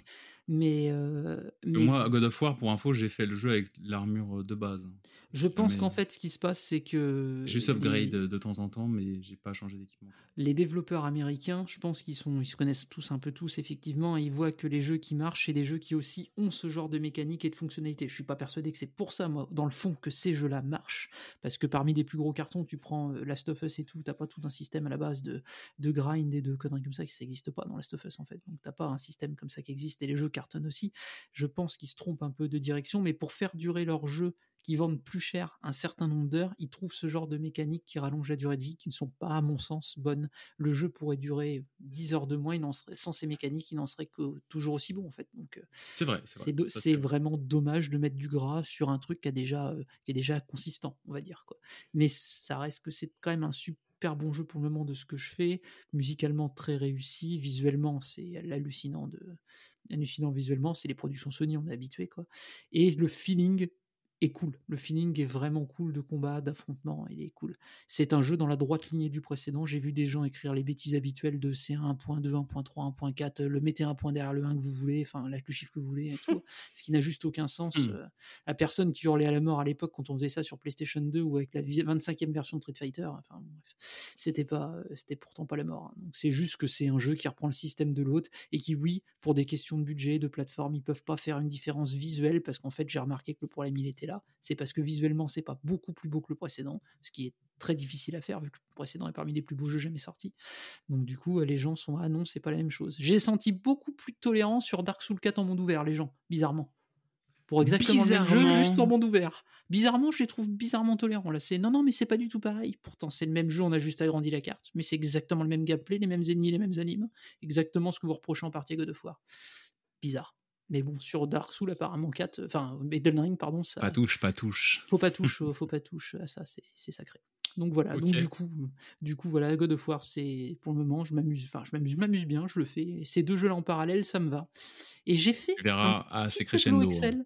Mais, euh, mais Moi, God of War, pour info, j'ai fait le jeu avec l'armure de base. je pense mais- qu'en fait, ce qui se passe, c'est que J'ai juste les- upgrade de temps en temps, mais j'ai pas changé d'équipement. Les développeurs américains, je pense qu'ils sont, ils se connaissent tous un peu tous effectivement, et ils voient que les jeux qui marchent, c'est des jeux qui aussi ont ce genre de mécanique et de fonctionnalité. Je suis pas persuadé que c'est pour ça, dans le fond, que ces jeux-là marchent, parce que parmi les plus gros cartons, tu prends euh, Last of Us et tout, t'as pas tout un système à la base de, de grind et de conneries comme ça qui n'existe pas dans Last of Us en fait. Donc t'as pas un système comme ça qui existe et les jeux cartonnent aussi. Je pense qu'ils se trompent un peu de direction, mais pour faire durer leur jeu qui vendent plus cher un certain nombre d'heures, ils trouvent ce genre de mécaniques qui rallongent la durée de vie, qui ne sont pas, à mon sens, bonnes. Le jeu pourrait durer 10 heures de moins, il n'en serait, sans ces mécaniques, il n'en serait que toujours aussi bon, en fait. Donc, euh, C'est vrai. C'est vraiment dommage de mettre du gras sur un truc qui, a déjà, euh, qui est déjà consistant, on va dire. Quoi. Mais ça reste que c'est quand même un super bon jeu pour le moment de ce que je fais. Musicalement très réussi, visuellement c'est hallucinant, de, hallucinant visuellement. C'est les productions Sony, on est habitué. Quoi. Et le feeling est cool. Le feeling est vraiment cool de combat, d'affrontement, il est cool. C'est un jeu dans la droite lignée du précédent. J'ai vu des gens écrire les bêtises habituelles de C1, 1.2, 1.3, 1.4, le mettez un point derrière le 1 que vous voulez, enfin, avec le chiffre que vous voulez, et tout, [laughs] ce qui n'a juste aucun sens. Hmm. euh, à personne qui hurlait à la mort à l'époque quand on faisait ça sur PlayStation 2 ou avec la vi- 25e version de Street Fighter. Enfin. C'était pas, euh, c'était pourtant pas la mort. hein. Donc c'est juste que c'est un jeu qui reprend le système de l'autre et qui, oui, pour des questions de budget, de plateforme, ils peuvent pas faire une différence visuelle parce qu'en fait, j'ai remarqué que le problème il était là. C'est parce que visuellement, c'est pas beaucoup plus beau que le précédent, ce qui est très difficile à faire vu que le précédent est parmi les plus beaux jeux jamais sortis. Donc du coup, euh, les gens sont ah non, c'est pas la même chose. J'ai senti beaucoup plus tolérant sur Dark Souls 4 en monde ouvert, les gens, bizarrement. Pour exactement le même jeu, Bizarrement. juste en monde ouvert. Bizarrement, je les trouve bizarrement tolérants. Là, c'est non, non, mais c'est pas du tout pareil. Pourtant, c'est le même jeu, on a juste agrandi la carte. Mais c'est exactement le même gameplay, les mêmes ennemis, les mêmes animes. Exactement ce que vous reprochez en partie à God of War. Bizarre. Mais bon, sur Dark Souls, apparemment 4, enfin, Elden Ring, pardon, ça. Pas touche, pas touche. Faut pas touche, [laughs] faut pas touche à ça, c'est c'est sacré. Donc voilà, donc du coup, du coup voilà, God of War, c'est pour le moment, je m'amuse, enfin je m'amuse, je m'amuse bien, je le fais. Ces deux jeux-là en parallèle, ça me va. Et j'ai fait Tu verras, un ah, petit crescendo. Excel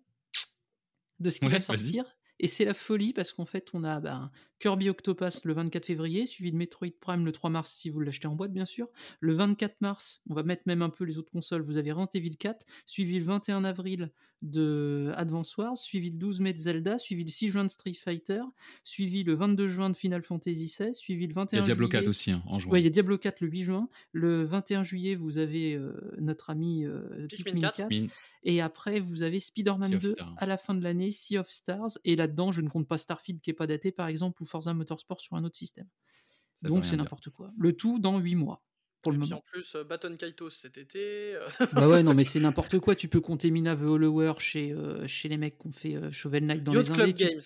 de ce qui Ouais, va sortir. Et c'est la folie parce qu'en fait, on a ben, Kirby Octopass le 24 février, suivi de Metroid Prime le 3 mars si vous l'achetez en boîte, bien sûr. Le 24 mars, on va mettre même un peu les autres consoles, vous avez Resident Evil 4, suivi le 21 avril de Advance Wars, suivi le 12 mai de Zelda, suivi le 6 juin de Street Fighter, suivi le 22 juin de Final Fantasy XVI, suivi le Il 21 y a Diablo juillet... 4 aussi, hein, en juin. Ouais, il y a Diablo 4 le 8 juin. Le 21 juillet, vous avez euh, notre ami euh, Pikmin Pikmin 4. 4. Mine. Et après, vous avez Spider-Man Sea of 2 Stars. à la fin de l'année, Sea of Stars. Et là-dedans, je ne compte pas Starfield qui est pas daté, par exemple, ou Forza Motorsport sur un autre système. Ça Donc c'est n'importe quoi. Le tout dans 8 mois, pour le puis moment. en plus, euh, Baton Kaitos cet été. euh, [laughs] Bah ouais, non, mais c'est n'importe quoi. Tu peux compter Mina the Hollower chez, euh, chez les mecs qui ont fait euh, Shovel Knight dans Yacht les Club indés. Tu- Games.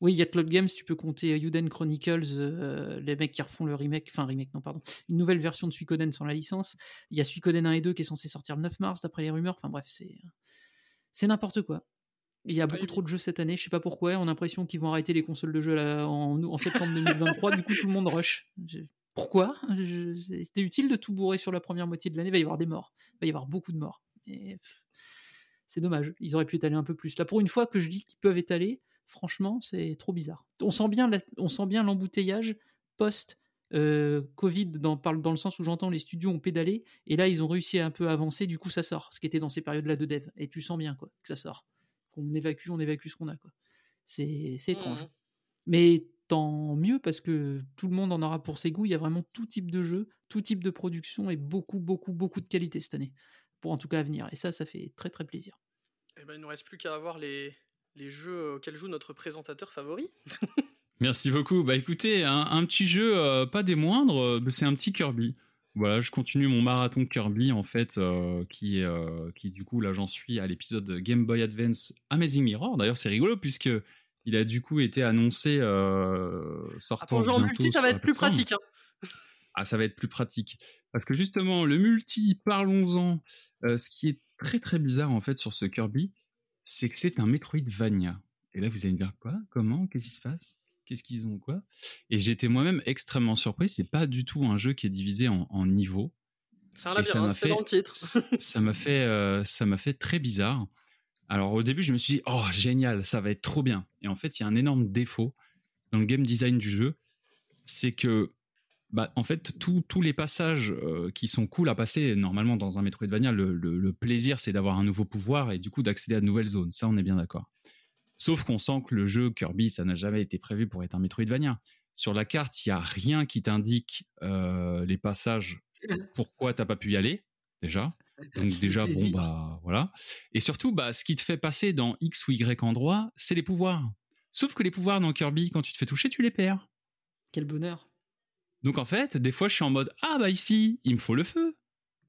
Oui, il y a Club Games, tu peux compter Yuden Chronicles, euh, les mecs qui refont le remake, enfin remake, non, pardon, une nouvelle version de Suikoden sans la licence. Il y a Suikoden 1 et 2 qui est censé sortir le 9 mars, d'après les rumeurs. Enfin bref, c'est c'est n'importe quoi. Il y a beaucoup oui. trop de jeux cette année, je sais pas pourquoi. On a l'impression qu'ils vont arrêter les consoles de jeux là, en, en septembre 2023. du coup, tout le monde rush. Pourquoi C'était utile de tout bourrer sur la première moitié de l'année. Il va y avoir des morts. Il va y avoir beaucoup de morts. Et, c'est dommage. Ils auraient pu étaler un peu plus. Là, pour une fois que je dis qu'ils peuvent étaler, franchement, c'est trop bizarre. On sent bien, la- on sent bien l'embouteillage post. euh, Covid dans, dans le sens où j'entends les studios ont pédalé et là ils ont réussi à un peu avancer du coup ça sort ce qui était dans ces périodes là de dev et tu sens bien quoi que ça sort qu'on évacue on évacue ce qu'on a quoi c'est c'est étrange mais tant mieux parce que tout le monde en aura pour ses goûts. Il y a vraiment tout type de jeu, tout type de production et beaucoup, beaucoup, beaucoup de qualité cette année. Pour en tout cas à venir. Et ça, ça fait très, très plaisir. Eh ben, il ne nous reste plus qu'à avoir les, les jeux auxquels joue notre présentateur favori. [laughs] Merci beaucoup. Bah écoutez, un, un petit jeu euh, pas des moindres, euh, c'est un petit Kirby. Voilà, je continue mon marathon Kirby en fait, euh, qui est euh, qui du coup là j'en suis à l'épisode Game Boy Advance Amazing Mirror. D'ailleurs c'est rigolo puisque il a du coup été annoncé euh, sortant jeu en bientôt multi, ça va être plus pratique. hein. Ah, ça va être plus pratique. Parce que justement, le multi, parlons-en. Euh, ce qui est très très bizarre en fait sur ce Kirby, c'est que c'est un Metroidvania. Et là, vous allez me dire quoi? Comment? Qu'est-ce qui se passe? Qu'est-ce qu'ils ont quoi? Et j'étais moi-même extrêmement surpris. C'est pas du tout un jeu qui est divisé en, en niveaux. C'est un labyrinthe, c'est dans le titre. ça m'a fait, euh, ça m'a fait très bizarre. Alors au début, je me suis dit, oh génial, ça va être trop bien. Et en fait, il y a un énorme défaut dans le game design du jeu, c'est que bah, en fait, tous les passages euh, qui sont cool à passer, normalement, dans un Metroidvania, le, le, plaisir, c'est d'avoir un nouveau pouvoir et du coup d'accéder à de nouvelles zones. Ça, on est bien d'accord. Sauf qu'on sent que le jeu Kirby, ça n'a jamais été prévu pour être un Metroidvania. Sur la carte, il y a rien qui t'indique euh, les passages, pourquoi t'as pas pu y aller, déjà. Donc [laughs] déjà, bon, bah voilà. Et surtout, bah, ce qui te fait passer dans X ou Y endroit, c'est les pouvoirs. Sauf que les pouvoirs dans Kirby, quand tu te fais toucher, tu les perds. Quel bonheur. Donc en fait, des fois, je suis en mode ah bah ici, il me faut le feu.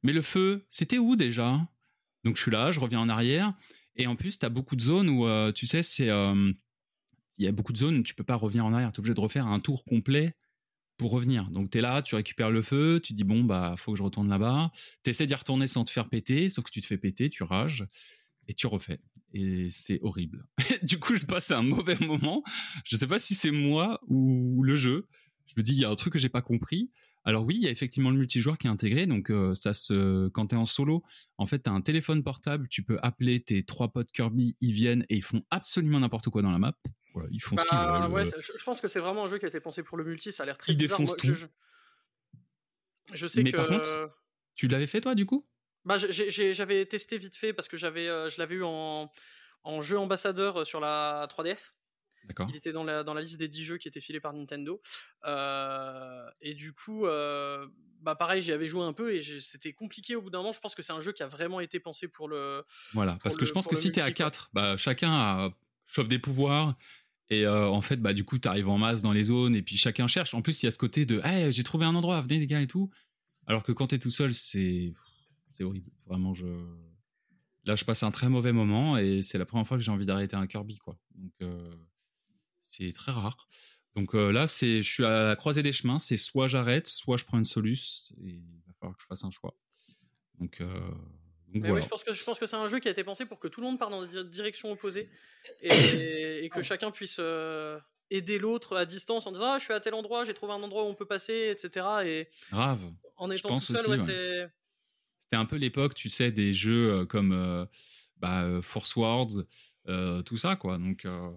Mais le feu, c'était où déjà? Donc je suis là, je reviens en arrière. Et en plus, tu as beaucoup de zones où, euh, tu sais, c'est euh, il y a beaucoup de zones où tu peux pas revenir en arrière. Tu es obligé de refaire un tour complet pour revenir. Donc tu es là, tu récupères le feu, tu dis bon bah faut que je retourne là-bas. Tu essaies d'y retourner sans te faire péter, sauf que tu te fais péter, tu rages et tu refais. Et c'est horrible. [laughs] du coup, je passe un mauvais moment. Je sais pas si c'est moi ou le jeu. Je me dis il y a un truc que j'ai pas compris. Alors oui, il y a effectivement le multijoueur qui est intégré. Donc euh, ça se, quand t'es en solo, en fait, t'as un téléphone portable. Tu peux appeler tes trois potes Kirby, ils viennent et ils font absolument n'importe quoi dans la map. Voilà, ils font ce qu'ils Bah, veulent. ouais, ça- je, pense que c'est vraiment un jeu qui a été pensé pour le multi. Ça a l'air très Ils bizarre. Moi, je, tout. je- je sais Mais que. par contre- Tu l'avais fait toi du coup? Bah, j'avais testé vite fait parce que j'avais, euh, je l'avais eu en, en jeu ambassadeur euh, sur la 3DS. Il était dans la, dans la liste des 10 jeux qui étaient filés par Nintendo. Euh, et du coup, euh, bah pareil, j'y avais joué un peu et c'était compliqué au bout d'un moment. Je pense que c'est un jeu qui a vraiment été pensé pour le. Voilà, parce que le- je pense que si t'es à multi, quoi. 4, bah, chacun a, chope des pouvoirs. Et euh, en fait, bah, du coup, t'arrives en masse dans les zones et puis chacun cherche. En plus, il y a ce côté de hey, j'ai trouvé un endroit, venez les gars et tout. Alors que quand t'es tout seul, c'est c'est horrible. Vraiment, je. Là, je passe un très mauvais moment et c'est la première fois que j'ai envie d'arrêter un Kirby, quoi. Donc, euh, c'est très rare. Donc euh, là, c'est, je suis à la croisée des chemins. C'est soit j'arrête, soit je prends une soluce et il va falloir que je fasse un choix. Donc, euh, donc Mais voilà. oui, je pense que je pense que c'est un jeu qui a été pensé pour que tout le monde parte dans des directions opposées et, et que [coughs] chacun puisse euh, aider l'autre à distance en disant ah je suis à tel endroit, j'ai trouvé un endroit où on peut passer, etc. Et Grave. en Je étant pense tout seul, aussi, ouais, ouais. c'est C'était un peu l'époque, tu sais, des jeux comme euh, bah, Force Wars, euh, tout ça, quoi. Donc, euh,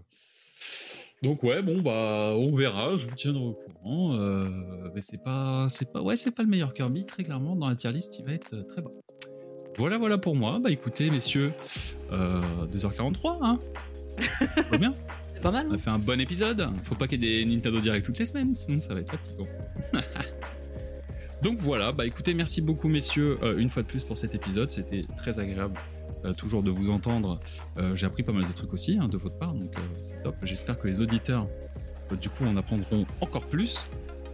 donc ouais, bon bah, on verra. Je vous tiendrai au courant. euh, mais c'est pas, c'est pas, ouais, c'est pas le meilleur Kirby. Très clairement, dans la tier list, il va être euh, très bas. Voilà, voilà pour moi. Bah écoutez, messieurs, euh, 2h43, hein. [laughs] Pas bien. C'est pas mal. On a fait un bon épisode. Faut pas qu'il y ait des Nintendo Direct toutes les semaines, sinon ça va être fatigant. [laughs] Donc voilà, bah écoutez, merci beaucoup messieurs euh, une fois de plus pour cet épisode. C'était très agréable toujours de vous entendre. Euh, J'ai appris pas mal de trucs aussi hein, de votre part, donc euh, c'est top. J'espère que les auditeurs, euh, du coup, en apprendront encore plus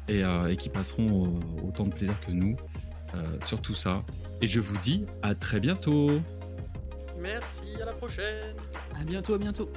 et, euh, et qui passeront euh, autant de plaisir que nous euh, sur tout ça. Et je vous dis à très bientôt. merci, à la prochaine. À bientôt, à bientôt.